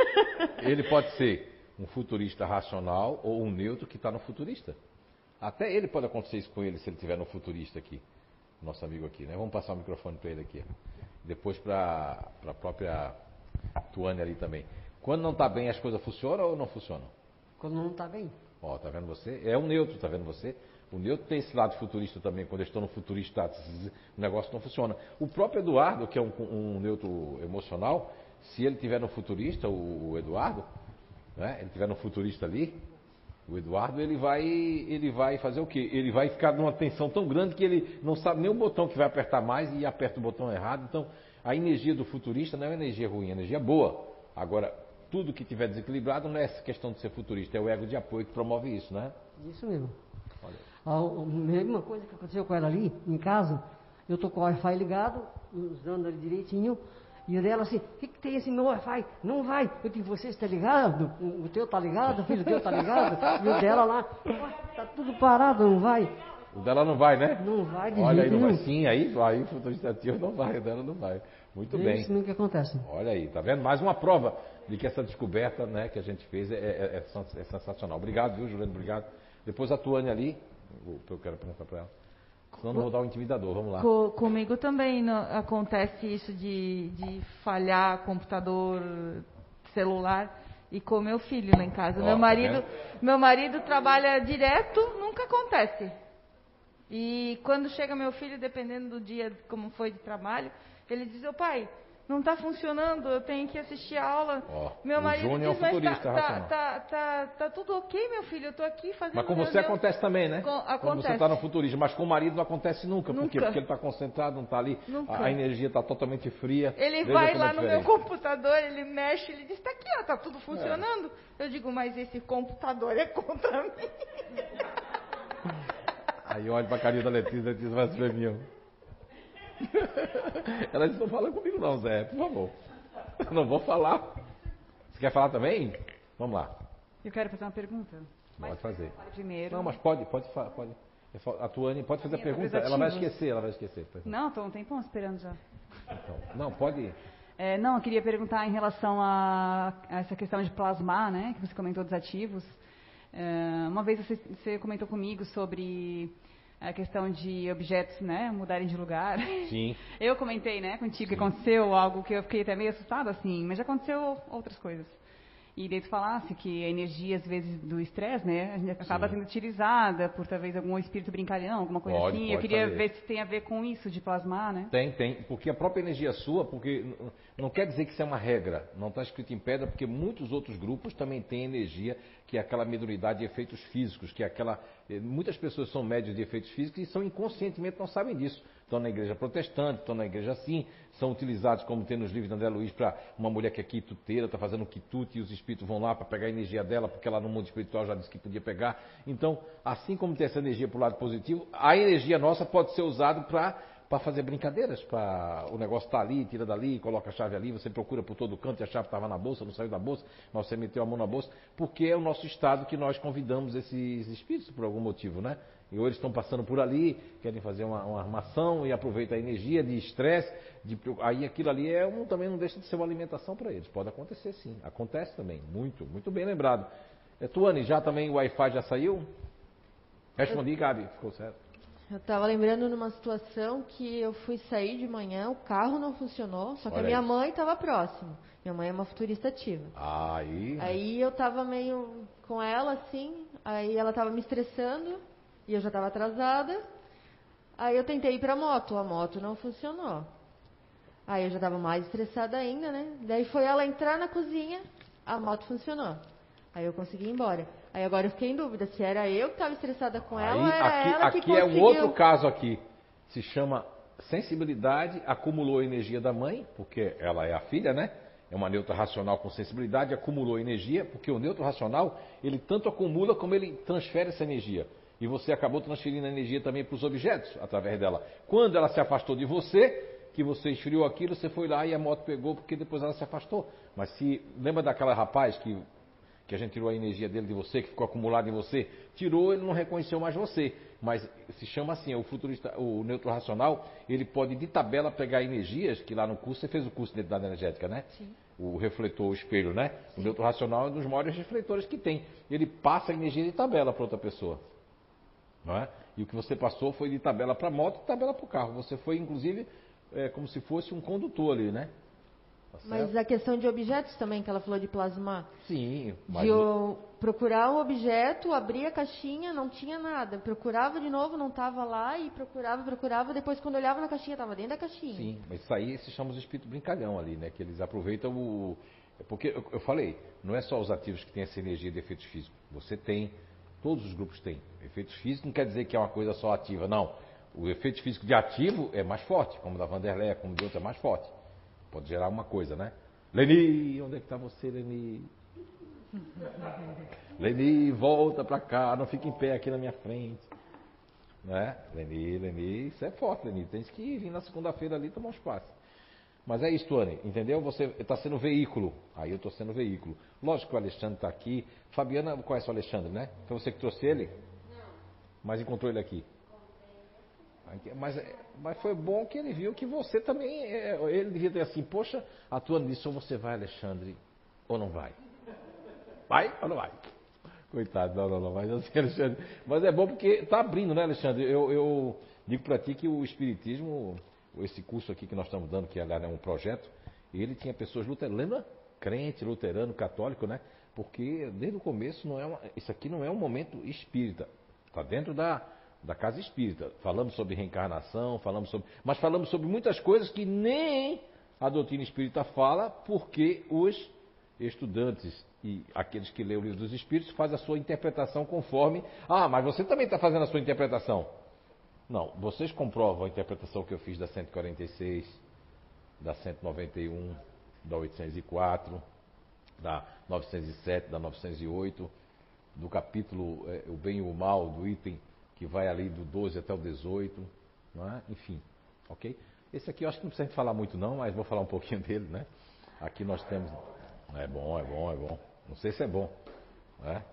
<laughs> Ele pode ser um futurista racional ou um neutro que está no futurista. Até ele pode acontecer isso com ele se ele estiver no futurista aqui. Nosso amigo aqui, né? Vamos passar o microfone para ele aqui. Depois para a própria Tuane ali também. Quando não está bem, as coisas funcionam ou não funcionam? Quando não está bem. Ó, tá vendo você? É um neutro, tá vendo você? O neutro tem esse lado futurista também. Quando eu estou no futurista, o negócio não funciona. O próprio Eduardo, que é um, um neutro emocional, se ele tiver no futurista, o, o Eduardo, né? Ele tiver no futurista ali, o Eduardo, ele vai, ele vai fazer o quê? Ele vai ficar numa tensão tão grande que ele não sabe nem o botão que vai apertar mais e aperta o botão errado. Então, a energia do futurista não é uma energia ruim, é uma energia boa. Agora, tudo que tiver desequilibrado não é essa questão de ser futurista, é o ego de apoio que promove isso, né? Isso mesmo. Olha. A, a mesma coisa que aconteceu com ela ali, em casa, eu tô com o Wi-Fi ligado, usando ele direitinho, e dela assim, o que, que tem esse meu Wi-Fi? Não vai. Eu digo, você está ligado? O, o teu está ligado? O filho teu está ligado? E o dela lá, está tudo parado, não vai. O dela não vai, né? Não vai de Olha aí, não vai. Sim, aí, aí futurista não vai, o dela não vai. Muito é bem. Isso mesmo que acontece. Olha aí, tá vendo? Mais uma prova de que essa descoberta né, que a gente fez é, é, é, é sensacional. Obrigado, viu, Juliano? Obrigado. Depois a Tuane ali, eu quero perguntar para ela. Senão não vou dar um intimidador, vamos lá. Com, comigo também não, acontece isso de, de falhar computador, celular. E com meu filho lá em casa. Meu marido, meu marido trabalha direto, nunca acontece. E quando chega meu filho, dependendo do dia como foi de trabalho, ele diz, ô pai, não está funcionando, eu tenho que assistir a aula. Meu marido Júnior diz, é mas tá, tá, tá, tá, tá, tudo ok, meu filho, eu estou aqui fazendo... Mas com você acontece também, né? Com, acontece. Quando você está no futurismo, mas com o marido não acontece nunca. nunca. Por quê? Porque ele está concentrado, não está ali, a, a, energia está totalmente fria. Ele Veja vai é lá é no meu computador, ele mexe, ele diz, está aqui, está tudo funcionando. É. Eu digo, mas esse computador é contra mim. Aí olha para a carinha da Letícia, Letícia vai ser mim. <laughs> Ela disse, não fala comigo não, Zé, por favor. Eu não vou falar. Você quer falar também? Vamos lá. Eu quero fazer uma pergunta. Pode fazer. Primeiro. Não, mas pode, pode, pode. A Tuane pode fazer a pergunta, ela vai esquecer, ela vai esquecer. Não, estou um tempão esperando já. Então, não, pode. É, não, eu queria perguntar em relação a, a, essa questão de plasmar, né, que você comentou dos ativos. É, uma vez você, você comentou comigo sobre a questão de objetos, né, mudarem de lugar. Sim. <laughs> Eu comentei, né, contigo que aconteceu algo que eu fiquei até meio assustada, assim, mas já aconteceu outras coisas. E daí tu falasse que a energia, às vezes, do estresse, né, a gente acaba Sim. sendo utilizada por talvez algum espírito brincalhão, alguma coisa pode, assim. Pode eu queria ver se tem a ver com isso, de plasmar, né? Tem, tem. Porque a própria energia sua, porque não quer dizer que isso é uma regra, não está escrito em pedra, porque muitos outros grupos também têm energia que é aquela mediunidade de efeitos físicos, que é aquela. Eh, muitas pessoas são médios de efeitos físicos e são inconscientemente não sabem disso. Estão na igreja protestante, estão na igreja assim, são utilizados, como tem nos livros de André Luiz, para uma mulher que é quituteira, está fazendo quitute e os espíritos vão lá para pegar a energia dela, porque ela no mundo espiritual já disse que podia pegar. Então, assim como tem essa energia para o lado positivo, a energia nossa pode ser usada para para fazer brincadeiras, para o negócio está ali, tira dali, coloca a chave ali, você procura por todo canto e a chave estava na bolsa, não saiu da bolsa, mas você meteu a mão na bolsa, porque é o nosso estado que nós convidamos esses espíritos por algum motivo, né? E eles estão passando por ali, querem fazer uma, uma armação e aproveita a energia de estresse, de, aí aquilo ali é um, também não deixa de ser uma alimentação para eles. Pode acontecer sim, acontece também, muito, muito bem lembrado. É, Tuane, já também o Wi-Fi já saiu? Respondi, Gabi, ficou certo. Eu estava lembrando numa situação que eu fui sair de manhã, o carro não funcionou, só que Olha a minha aí. mãe estava próximo. Minha mãe é uma futurista ativa. Aí. Aí eu estava meio com ela assim, aí ela estava me estressando e eu já estava atrasada. Aí eu tentei ir para a moto, a moto não funcionou. Aí eu já estava mais estressada ainda, né? Daí foi ela entrar na cozinha, a moto funcionou. Aí eu consegui ir embora. Aí agora eu fiquei em dúvida se era eu que estava estressada com ela Aí, ou era aqui, ela que aqui conseguiu. é um outro caso aqui. Se chama sensibilidade, acumulou a energia da mãe, porque ela é a filha, né? É uma neutra racional com sensibilidade, acumulou energia, porque o neutro racional, ele tanto acumula como ele transfere essa energia. E você acabou transferindo a energia também para os objetos através dela. Quando ela se afastou de você, que você esfriou aquilo, você foi lá e a moto pegou porque depois ela se afastou. Mas se lembra daquela rapaz que que a gente tirou a energia dele de você, que ficou acumulado em você, tirou, ele não reconheceu mais você. Mas se chama assim, o futurista, o neutro racional, ele pode de tabela pegar energias, que lá no curso, você fez o curso de identidade energética, né? Sim. O refletor, o espelho, né? Sim. O neutro racional é um dos maiores refletores que tem. Ele passa a energia de tabela para outra pessoa. Não é? E o que você passou foi de tabela para moto e tabela para o carro. Você foi, inclusive, é, como se fosse um condutor ali, né? Tá mas a questão de objetos também, que ela falou de plasmar. Sim. Mas... De eu procurar o objeto, abrir a caixinha, não tinha nada. Procurava de novo, não estava lá, e procurava, procurava. Depois, quando olhava na caixinha, estava dentro da caixinha. Sim, mas isso aí se chama os espíritos brincalhão ali, né? Que eles aproveitam o... Porque eu, eu falei, não é só os ativos que têm essa energia de efeitos físicos. Você tem, todos os grupos têm. Efeitos físicos não quer dizer que é uma coisa só ativa, não. O efeito físico de ativo é mais forte, como da Vanderlei, como de outro é mais forte. Pode gerar uma coisa, né? Leni, onde é que está você, Leni? Leni, volta para cá, não fique em pé aqui na minha frente. Né? Leni, Leni, isso é forte, Leni. Tem que vir na segunda-feira ali tomar um espaço. Mas é isso, Tony, entendeu? Você está sendo veículo. Aí eu estou sendo veículo. Lógico que o Alexandre está aqui. Fabiana conhece o Alexandre, né? Foi você que trouxe ele? Não. Mas encontrou ele aqui. Mas, mas foi bom que ele viu que você também. É, ele devia ter assim, poxa, atuando nisso, ou você vai, Alexandre, ou não vai? Vai ou não vai? Coitado, não, não, não, mas assim, Alexandre. Mas é bom porque está abrindo, né, Alexandre? Eu, eu digo para ti que o Espiritismo, esse curso aqui que nós estamos dando, que é um projeto, ele tinha pessoas luteranas, lembra? Crente, luterano, católico, né? Porque desde o começo não é uma, isso aqui não é um momento espírita. Está dentro da, da casa espírita. Falamos sobre reencarnação, falamos sobre. Mas falamos sobre muitas coisas que nem a doutrina espírita fala, porque os estudantes e aqueles que lêem o livro dos espíritos fazem a sua interpretação conforme. Ah, mas você também está fazendo a sua interpretação. Não, vocês comprovam a interpretação que eu fiz da 146, da 191, da 804, da 907, da 908, do capítulo é, O Bem e o Mal, do item que vai ali do 12 até o 18, não é? enfim, ok? Esse aqui eu acho que não precisa falar muito não, mas vou falar um pouquinho <laughs> dele, né? Aqui nós temos, é bom, é bom, é bom, não sei se é bom, né?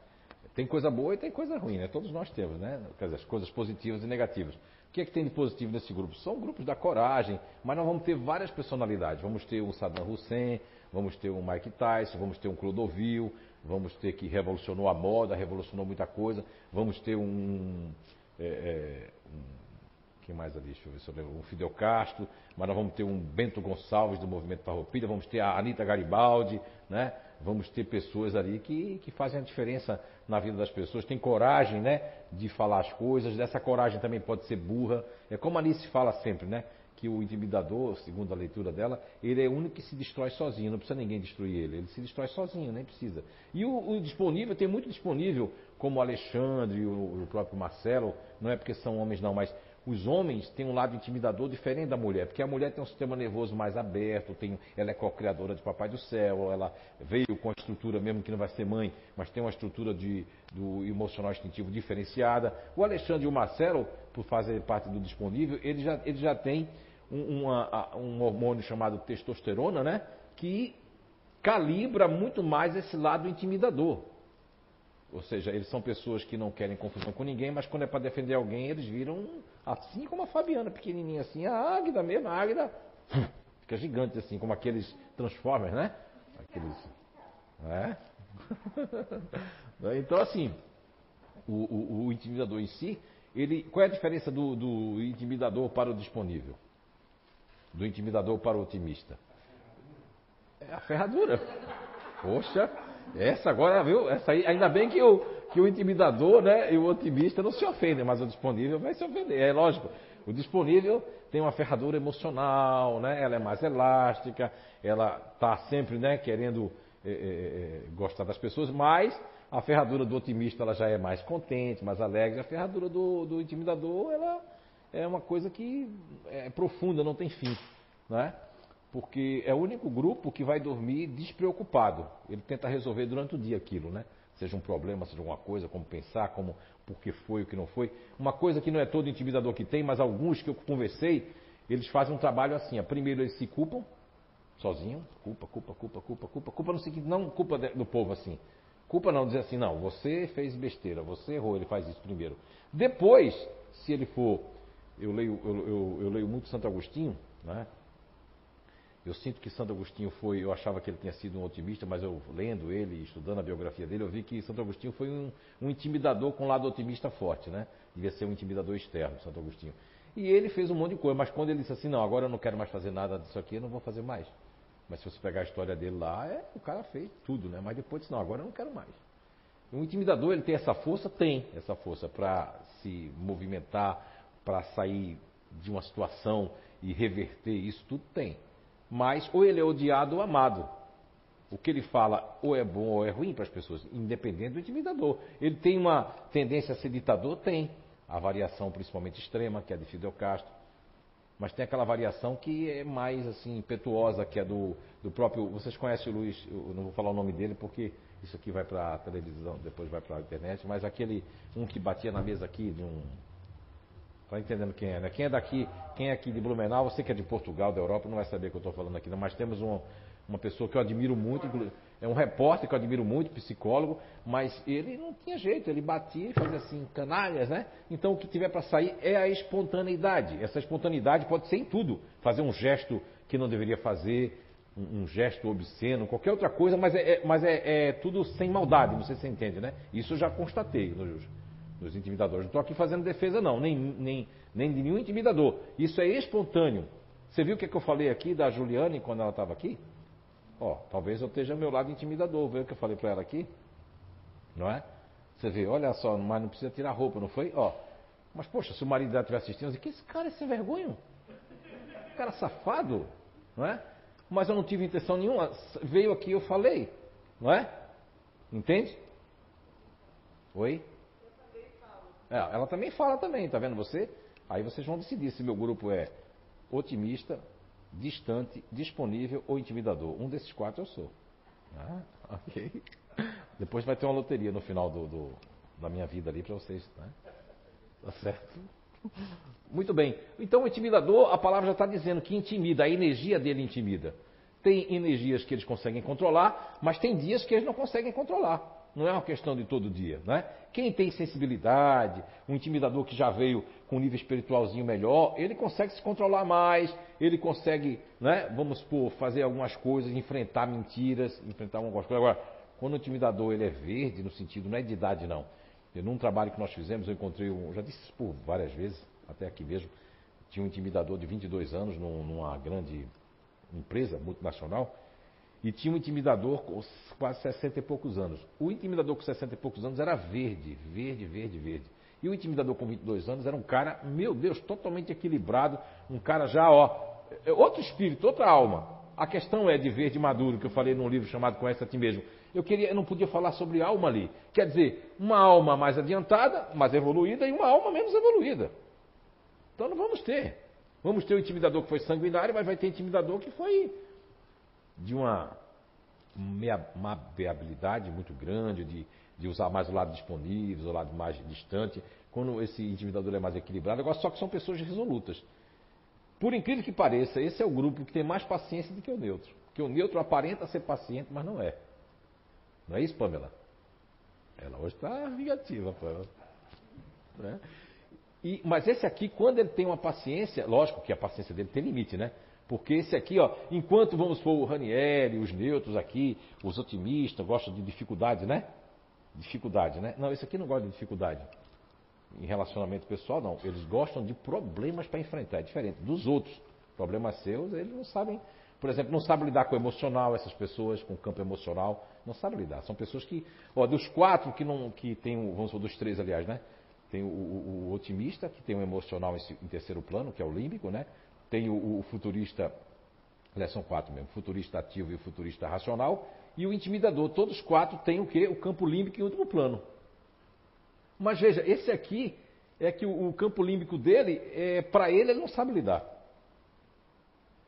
Tem coisa boa e tem coisa ruim, né? Todos nós temos, né? Quer dizer, as coisas positivas e negativas. O que é que tem de positivo nesse grupo? São grupos da coragem, mas nós vamos ter várias personalidades. Vamos ter um Saddam Hussein, vamos ter um Mike Tyson, vamos ter um Clodovil, vamos ter que revolucionou a moda, revolucionou muita coisa, vamos ter um é, é, um, quem mais ali? Deixa eu ver sobre um Fidel Castro, mas nós vamos ter um Bento Gonçalves do Movimento Farroupilha, vamos ter a Anitta Garibaldi, né? Vamos ter pessoas ali que, que fazem a diferença na vida das pessoas, tem coragem, né, de falar as coisas, dessa coragem também pode ser burra. É como a Alice fala sempre, né? Que o intimidador, segundo a leitura dela, ele é o único que se destrói sozinho, não precisa ninguém destruir ele, ele se destrói sozinho, nem precisa. E o, o disponível, tem muito disponível, como o Alexandre, o, o próprio Marcelo, não é porque são homens não, mas os homens têm um lado intimidador diferente da mulher, porque a mulher tem um sistema nervoso mais aberto, tem, ela é co-criadora de Papai do Céu, ela veio com a estrutura, mesmo que não vai ser mãe, mas tem uma estrutura de, do emocional instintivo diferenciada. O Alexandre e o Marcelo, por fazer parte do disponível, ele já, ele já tem um, uma, um hormônio chamado testosterona, né? Que calibra muito mais esse lado intimidador. Ou seja, eles são pessoas que não querem confusão com ninguém, mas quando é para defender alguém, eles viram assim como a Fabiana, pequenininha assim, a Águida mesmo, a Águida fica gigante assim, como aqueles Transformers, né? Aqueles. É? <laughs> então, assim, o, o, o, intimidador em si, ele, qual é a diferença do, do intimidador para o disponível? Do intimidador para o otimista? É a ferradura. Poxa, essa agora, viu? Essa aí, ainda bem que o, que o intimidador né, e o otimista não se ofendem, mas o disponível vai se ofender. É lógico. O disponível tem uma ferradura emocional, né? ela é mais elástica, ela está sempre né, querendo é, é, é, gostar das pessoas, mas a ferradura do otimista ela já é mais contente, mais alegre. A ferradura do, do intimidador ela é uma coisa que é profunda, não tem fim. Né? Porque é o único grupo que vai dormir despreocupado. Ele tenta resolver durante o dia aquilo, né? Seja um problema, seja alguma coisa, como pensar, como por que foi, o que não foi. Uma coisa que não é todo intimidador que tem, mas alguns que eu conversei, eles fazem um trabalho assim. Primeiro eles se culpam, sozinho, culpa, culpa, culpa, culpa, culpa, culpa no seguinte, não culpa do povo assim. Culpa não dizer assim, não, você fez besteira, você errou, ele faz isso primeiro. Depois, se ele for, eu leio, eu, eu, eu leio muito Santo Agostinho, né? Eu sinto que Santo Agostinho foi, eu achava que ele tinha sido um otimista, mas eu lendo ele, estudando a biografia dele, eu vi que Santo Agostinho foi um, um intimidador com um lado otimista forte, né? Devia ser um intimidador externo, Santo Agostinho. E ele fez um monte de coisa, mas quando ele disse assim, não, agora eu não quero mais fazer nada disso aqui, eu não vou fazer mais. Mas se você pegar a história dele lá, é, o cara fez tudo, né? Mas depois disse, não, agora eu não quero mais. Um intimidador, ele tem essa força? Tem essa força para se movimentar, para sair de uma situação e reverter isso, tudo tem. Mas ou ele é odiado ou amado. O que ele fala ou é bom ou é ruim para as pessoas, independente do intimidador. Ele tem uma tendência a ser ditador? Tem. A variação principalmente extrema, que é a de Fidel Castro. Mas tem aquela variação que é mais assim impetuosa, que é do, do próprio. Vocês conhecem o Luiz, eu não vou falar o nome dele porque isso aqui vai para a televisão, depois vai para a internet, mas aquele um que batia na mesa aqui de um. Está entendendo quem é, né? Quem é daqui, quem é aqui de Blumenau, você que é de Portugal, da Europa, não vai saber o que eu estou falando aqui, não, mas temos um, uma pessoa que eu admiro muito, é um repórter que eu admiro muito, psicólogo, mas ele não tinha jeito, ele batia e fazia assim, canalhas, né? Então o que tiver para sair é a espontaneidade. Essa espontaneidade pode ser em tudo. Fazer um gesto que não deveria fazer, um, um gesto obsceno, qualquer outra coisa, mas é, é mas é, é, tudo sem maldade, não sei se você entende, né? Isso eu já constatei nos, nos intimidadores. Não estou aqui fazendo defesa, não, nem, nem, nem de nenhum intimidador. Isso é espontâneo. Você viu o que, é que eu falei aqui da Juliane quando ela estava aqui? Ó, talvez eu esteja meu lado intimidador, viu o que eu falei para ela aqui? Não é? Você vê, olha só, mas não precisa tirar roupa, não foi? Ó, mas poxa, se o marido dela estiver assistindo, eu que esse cara é sem vergonha? Cara safado, não é? Mas eu não tive intenção nenhuma, veio aqui eu falei, não é? Entende? Oi? É, ela também fala também, tá vendo você? Aí vocês vão decidir se meu grupo é otimista, distante, disponível ou intimidador. Um desses quatro eu sou. Ah, <laughs> ok. Depois vai ter uma loteria no final do, do da minha vida ali para vocês. Né? Tá certo? Muito bem. Então, o intimidador, a palavra já está dizendo que intimida, a energia dele intimida. Tem energias que eles conseguem controlar, mas tem dias que eles não conseguem controlar. Não é uma questão de todo dia, né? Quem tem sensibilidade, um intimidador que já veio com um nível espiritualzinho melhor, ele consegue se controlar mais, ele consegue, né, vamos supor, fazer algumas coisas, enfrentar mentiras, enfrentar algumas coisas. Agora, quando o intimidador ele é verde, no sentido, não é de idade não. Eu, num trabalho que nós fizemos, eu encontrei, um, já disse por várias vezes, até aqui mesmo, tinha um intimidador de 22 anos num, numa grande empresa multinacional, e tinha um intimidador com quase 60 e poucos anos. O intimidador com 60 e poucos anos era verde, verde, verde, verde. E o intimidador com 22 anos era um cara, meu Deus, totalmente equilibrado, um cara já, ó, é outro espírito, outra alma. A questão é de verde maduro, que eu falei num livro chamado Conhece a Ti Mesmo. Eu, queria, eu não podia falar sobre alma ali. Quer dizer, uma alma mais adiantada, mais evoluída, e uma alma menos evoluída. Então não vamos ter. Vamos ter o intimidador que foi sanguinário, mas vai ter intimidador que foi de uma mabeabilidade muito grande, de, de usar mais o lado disponível, o lado mais distante, quando esse intimidador é mais equilibrado. Agora, só que são pessoas resolutas. Por incrível que pareça, esse é o grupo que tem mais paciência do que o neutro. Porque o neutro aparenta ser paciente, mas não é. Não é isso, Pamela? Ela hoje está vingativa, Pamela. Né? E, mas esse aqui, quando ele tem uma paciência, lógico que a paciência dele tem limite, né? Porque esse aqui, ó, enquanto vamos for o Ranieri, os neutros aqui, os otimistas, gostam de dificuldades, né? Dificuldade, né? Não, esse aqui não gosta de dificuldade. Em relacionamento pessoal, não. Eles gostam de problemas para enfrentar. É diferente dos outros. Problemas seus, eles não sabem. Por exemplo, não sabem lidar com o emocional, essas pessoas, com o campo emocional. Não sabem lidar. São pessoas que, ó, dos quatro que não, que tem, vamos falar dos três, aliás, né? Tem o, o, o otimista, que tem o emocional em, em terceiro plano, que é o límbico, né? Tem o, o futurista, aliás, são quatro mesmo, futurista ativo e o futurista racional, e o intimidador. Todos quatro têm o quê? O campo límbico em último plano. Mas veja, esse aqui é que o, o campo límbico dele, é, para ele, ele não sabe lidar.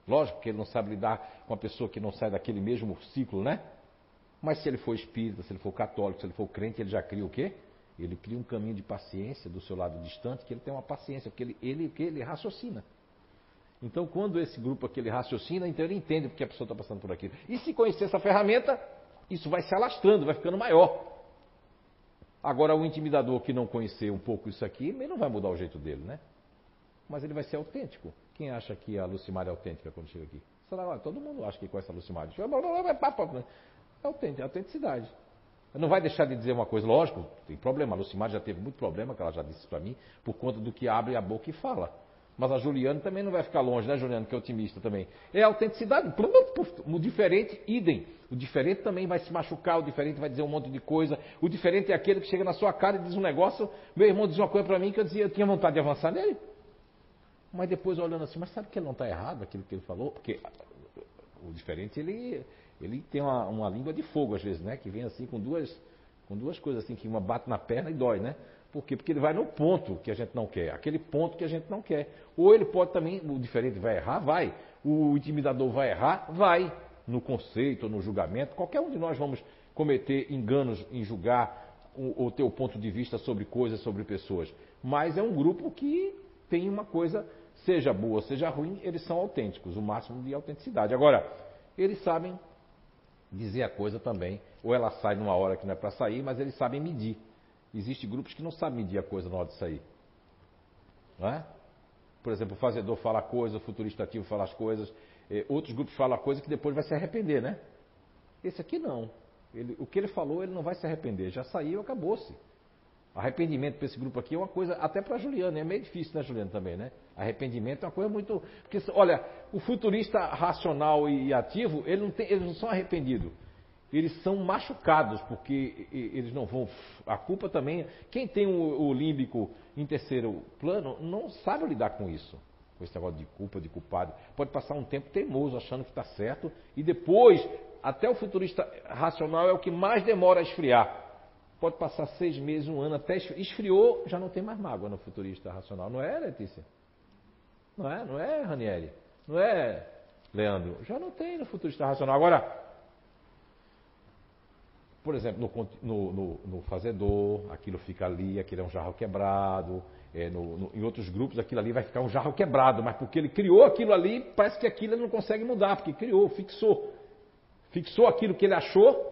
Lógico que ele não sabe lidar com a pessoa que não sai daquele mesmo ciclo, né? Mas se ele for espírita, se ele for católico, se ele for crente, ele já cria o quê? Ele cria um caminho de paciência do seu lado distante, que ele tem uma paciência, porque ele, ele, ele raciocina. Então, quando esse grupo aqui ele raciocina, então ele entende porque a pessoa está passando por aquilo. E se conhecer essa ferramenta, isso vai se alastrando, vai ficando maior. Agora, o intimidador que não conhecer um pouco isso aqui, ele não vai mudar o jeito dele, né? Mas ele vai ser autêntico. Quem acha que a Lucimar é autêntica quando chega aqui? Será, todo mundo acha que conhece a Lucimar. É autêntica, é autenticidade. Não vai deixar de dizer uma coisa, lógico, tem problema. A Lucimar já teve muito problema, que ela já disse para mim, por conta do que abre a boca e fala. Mas a Juliana também não vai ficar longe, né, Juliana, que é otimista também. É autenticidade, o diferente, idem. O diferente também vai se machucar, o diferente vai dizer um monte de coisa. O diferente é aquele que chega na sua cara e diz um negócio. Meu irmão diz uma coisa para mim que eu dizia, eu tinha vontade de avançar nele. Mas depois olhando assim, mas sabe que ele não está errado aquilo que ele falou? Porque o diferente ele ele tem uma, uma, língua de fogo às vezes, né? Que vem assim com duas, com duas coisas assim, que uma bate na perna e dói, né? Por quê? Porque ele vai no ponto que a gente não quer, aquele ponto que a gente não quer. Ou ele pode também, o diferente vai errar, vai. O intimidador vai errar, vai. No conceito, no julgamento, qualquer um de nós vamos cometer enganos em julgar ter o ponto de vista sobre coisas, sobre pessoas. Mas é um grupo que tem uma coisa, seja boa, seja ruim, eles são autênticos, o máximo de autenticidade. Agora, eles sabem dizer a coisa também. Ou ela sai numa hora que não é para sair, mas eles sabem medir. Existem grupos que não sabem medir a coisa na hora de sair. Não é? Por exemplo, o fazedor fala a coisa, o futurista ativo fala as coisas, eh, outros grupos falam a coisa que depois vai se arrepender, né? Esse aqui não. Ele, o que ele falou, ele não vai se arrepender. Já saiu, acabou-se. Arrependimento para esse grupo aqui é uma coisa, até para a Juliana, é meio difícil, né, Juliana, também, né? Arrependimento é uma coisa muito. Porque, olha, o futurista racional e ativo, ele não tem, eles não são arrependidos. Eles são machucados, porque eles não vão. A culpa também. Quem tem o, o límbico em terceiro plano não sabe lidar com isso. Com esse negócio de culpa, de culpado. Pode passar um tempo teimoso, achando que está certo, e depois, até o futurista racional é o que mais demora a esfriar. Pode passar seis meses, um ano, até esfriou, já não tem mais mágoa no futurista racional. Não é, Letícia? Não é? Não é, Ranieri? Não é, Leandro? Já não tem no futurista racional. Agora, por exemplo, no, no, no, fazedor, aquilo fica ali, aquilo é um jarro quebrado. É, no, em outros grupos, aquilo ali vai ficar um jarro quebrado, mas porque ele criou aquilo ali, parece que aquilo ele não consegue mudar, porque criou, fixou. Fixou aquilo que ele achou,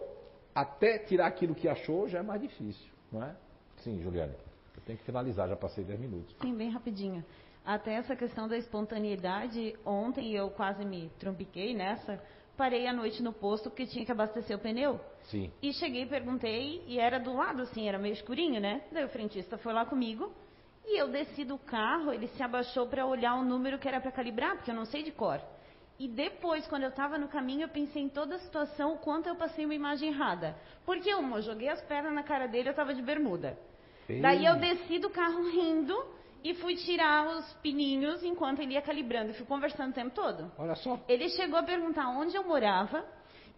até tirar aquilo que achou já é mais difícil, não é? Sim, Juliane. Eu tenho que finalizar, já passei 10 minutos. Sim, bem rapidinho. Até essa questão da espontaneidade, ontem eu quase me trompiquei nessa. Parei à noite no posto porque tinha que abastecer o pneu. Sim. E cheguei, perguntei, e era do lado, assim, era meio escurinho, né? Daí o frentista foi lá comigo. E eu desci do carro, ele se abaixou para olhar o número que era para calibrar, porque eu não sei de cor. E depois, quando eu estava no caminho, eu pensei em toda a situação, o quanto eu passei uma imagem errada. Porque uma, eu joguei as pernas na cara dele, eu estava de bermuda. Ei. Daí eu desci do carro rindo e fui tirar os pininhos enquanto ele ia calibrando. E fui conversando o tempo todo. Olha só. Ele chegou a perguntar onde eu morava.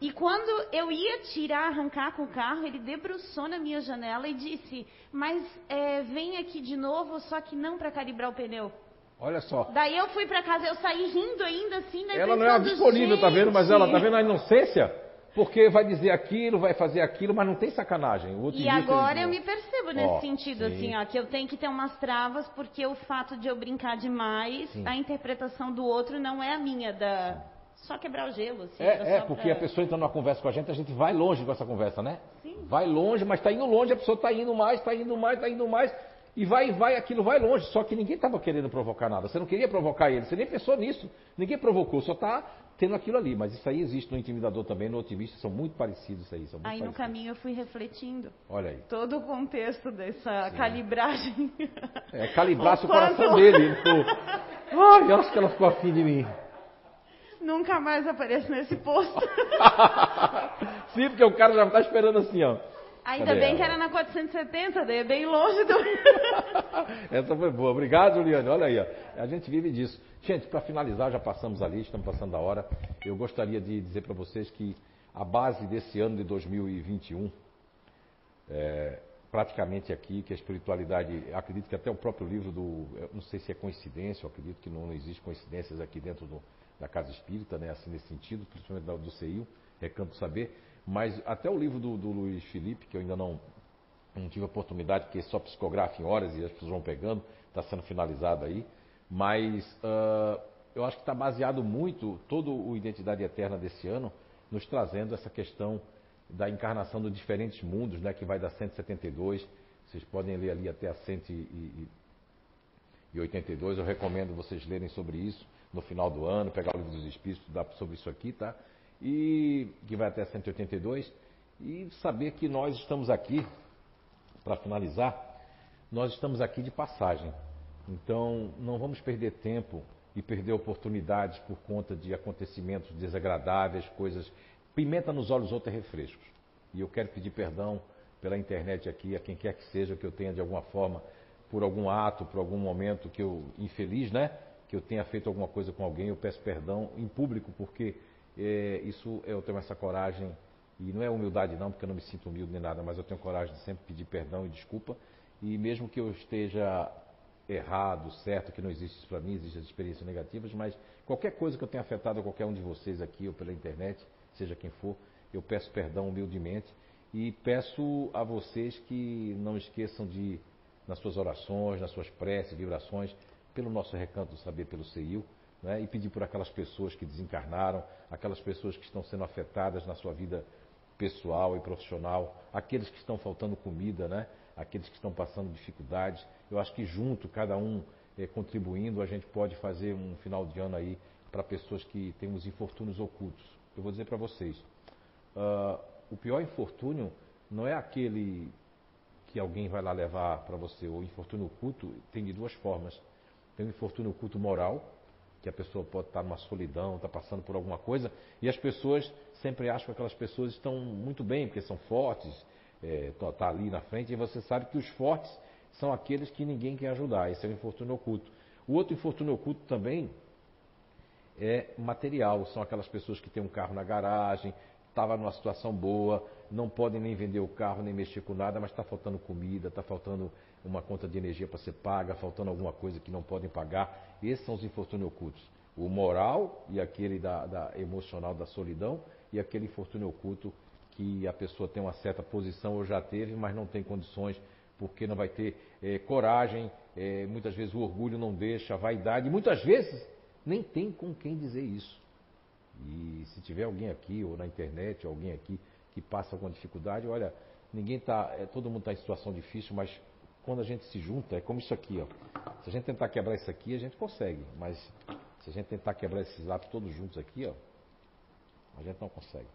E quando eu ia tirar, arrancar com o carro, ele debruçou na minha janela e disse: Mas é, vem aqui de novo, só que não para calibrar o pneu. Olha só. Daí eu fui para casa, eu saí rindo ainda assim, né? Ela não é disponível, tá vendo? Mas ela tá vendo a inocência? Porque vai dizer aquilo, vai fazer aquilo, mas não tem sacanagem. e agora eu me percebo nesse sentido, sim. assim, ó, que eu tenho que ter umas travas, porque o fato de eu brincar demais, sim. a interpretação do outro não é a minha, da. Só quebrar o gelo. Assim, é, é porque pra... a pessoa entrando numa conversa com a gente, a gente vai longe com essa conversa, né? Sim. Vai longe, mas está indo longe, a pessoa está indo mais, está indo mais, está indo mais. E vai, vai, aquilo vai longe. Só que ninguém estava querendo provocar nada. Você não queria provocar ele, você nem pensou nisso. Ninguém provocou, só está tendo aquilo ali. Mas isso aí existe no intimidador também, no otimista, são muito parecidos aí. São aí parecidos. no caminho eu fui refletindo. Olha aí. Todo o contexto dessa Sim. calibragem. É, calibrar o coração dele. Ele ficou, ai, eu acho que ela ficou afim de mim. Nunca mais apareço nesse posto. <laughs> Sim, porque o cara já está esperando assim, ó. Ainda Cadê bem ela? que era na 470, daí é bem longe do. <laughs> Essa foi boa. Obrigado, Juliane. Olha aí, ó. a gente vive disso. Gente, para finalizar, já passamos ali, estamos passando da hora. Eu gostaria de dizer para vocês que a base desse ano de 2021, é, praticamente aqui, que a espiritualidade, acredito que até o próprio livro do. não sei se é coincidência, eu acredito que não, não existe coincidências aqui dentro do, da Casa Espírita, né, assim nesse sentido, principalmente do CEIU, Recanto Saber mas até o livro do, do Luiz Felipe, que eu ainda não, não tive oportunidade, porque só psicografa em horas e as pessoas vão pegando, está sendo finalizado aí. Mas uh, eu acho que está baseado muito todo o Identidade Eterna desse ano, nos trazendo essa questão da encarnação dos diferentes mundos, né, que vai da 172. Vocês podem ler ali até a 182. Eu recomendo vocês lerem sobre isso no final do ano, pegar o livro dos Espíritos, estudar sobre isso aqui, tá? E que vai até 182 e saber que nós estamos aqui para finalizar, nós estamos aqui de passagem. Então, não vamos perder tempo e perder oportunidades por conta de acontecimentos desagradáveis, coisas. Pimenta nos olhos, outro é refrescos. E eu quero pedir perdão pela internet aqui, a quem quer que seja, que eu tenha de alguma forma, por algum ato, por algum momento que eu, infeliz, né? Que eu tenha feito alguma coisa com alguém, eu peço perdão em público, porque é, isso eu tenho essa coragem, e não é humildade não, porque eu não me sinto humilde nem nada, mas eu tenho coragem de sempre pedir perdão e desculpa. E mesmo que eu esteja errado, certo, que não existe isso para mim, existem experiências negativas, mas qualquer coisa que eu tenha afetado a qualquer um de vocês aqui ou pela internet, seja quem for, eu peço perdão humildemente e peço a vocês que não esqueçam de, nas suas orações, nas suas preces, vibrações, pelo nosso recanto do saber pelo CEIU, né, e pedir por aquelas pessoas que desencarnaram, aquelas pessoas que estão sendo afetadas na sua vida pessoal e profissional, aqueles que estão faltando comida, né, aqueles que estão passando dificuldades. Eu acho que junto, cada um é, contribuindo, a gente pode fazer um final de ano aí para pessoas que têm os infortúnios ocultos. Eu vou dizer para vocês, uh, o pior infortúnio não é aquele que alguém vai lá levar para você. O infortúnio oculto tem de duas formas. Tem o infortúnio oculto moral, que a pessoa pode estar numa solidão, está passando por alguma coisa, e as pessoas sempre acham que aquelas pessoas estão muito bem, porque são fortes, está é, tá ali na frente, e você sabe que os fortes são aqueles que ninguém quer ajudar. Esse é o infortúnio oculto. O outro infortúnio oculto também é material. São aquelas pessoas que têm um carro na garagem, estava numa situação boa, não podem nem vender o carro, nem mexer com nada, mas está faltando comida, está faltando uma conta de energia para ser paga, faltando alguma coisa que não podem pagar. Esses são os infortúnios ocultos. O moral e aquele da, da emocional da solidão e aquele infortúnio oculto que a pessoa tem uma certa posição ou já teve, mas não tem condições porque não vai ter é, coragem, é, muitas vezes o orgulho não deixa, a vaidade, muitas vezes nem tem com quem dizer isso. E se tiver alguém aqui ou na internet, alguém aqui que passa alguma dificuldade, olha, ninguém está, é, todo mundo está em situação difícil, mas quando a gente se junta, é como isso aqui, ó. Se a gente tentar quebrar isso aqui, a gente consegue, mas se a gente tentar quebrar esses atos todos juntos aqui, ó, a gente não consegue.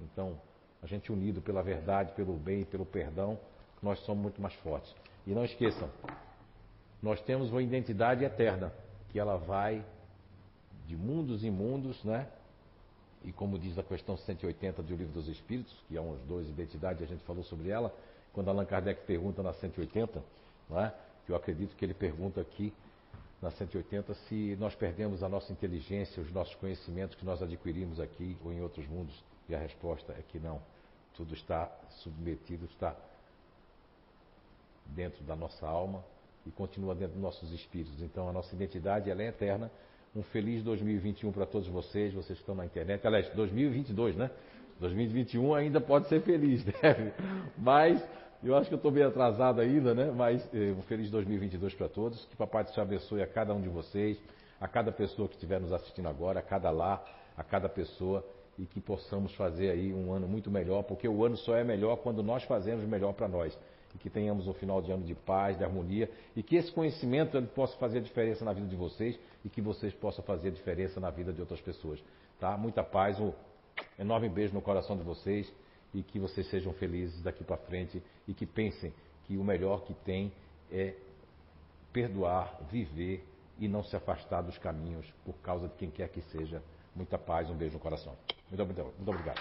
Então, a gente unido pela verdade, pelo bem, pelo perdão, nós somos muito mais fortes. E não esqueçam, nós temos uma identidade eterna, que ela vai de mundos em mundos, né? E como diz a questão 180 do Livro dos Espíritos, que é uns dois identidades, a gente falou sobre ela, quando Allan Kardec pergunta na 180, né? eu acredito que ele pergunta aqui na 180 se nós perdemos a nossa inteligência, os nossos conhecimentos que nós adquirimos aqui ou em outros mundos. E a resposta é que não. Tudo está submetido, está dentro da nossa alma e continua dentro dos nossos espíritos. Então a nossa identidade ela é eterna. Um feliz 2021 para todos vocês, vocês que estão na internet. Aliás, 2022, né? 2021 ainda pode ser feliz, <laughs> deve. Mas eu acho que eu estou bem atrasado ainda, né? Mas eh, um feliz 2022 para todos. Que Papai te abençoe a cada um de vocês, a cada pessoa que estiver nos assistindo agora, a cada lar, a cada pessoa e que possamos fazer aí um ano muito melhor, porque o ano só é melhor quando nós fazemos melhor para nós e que tenhamos um final de ano de paz, de harmonia e que esse conhecimento ele possa fazer a diferença na vida de vocês e que vocês possam fazer a diferença na vida de outras pessoas. Tá? Muita paz, um enorme beijo no coração de vocês e que vocês sejam felizes daqui para frente e que pensem que o melhor que tem é perdoar, viver e não se afastar dos caminhos por causa de quem quer que seja. Muita paz, um beijo no coração. Muito, muito, muito obrigado.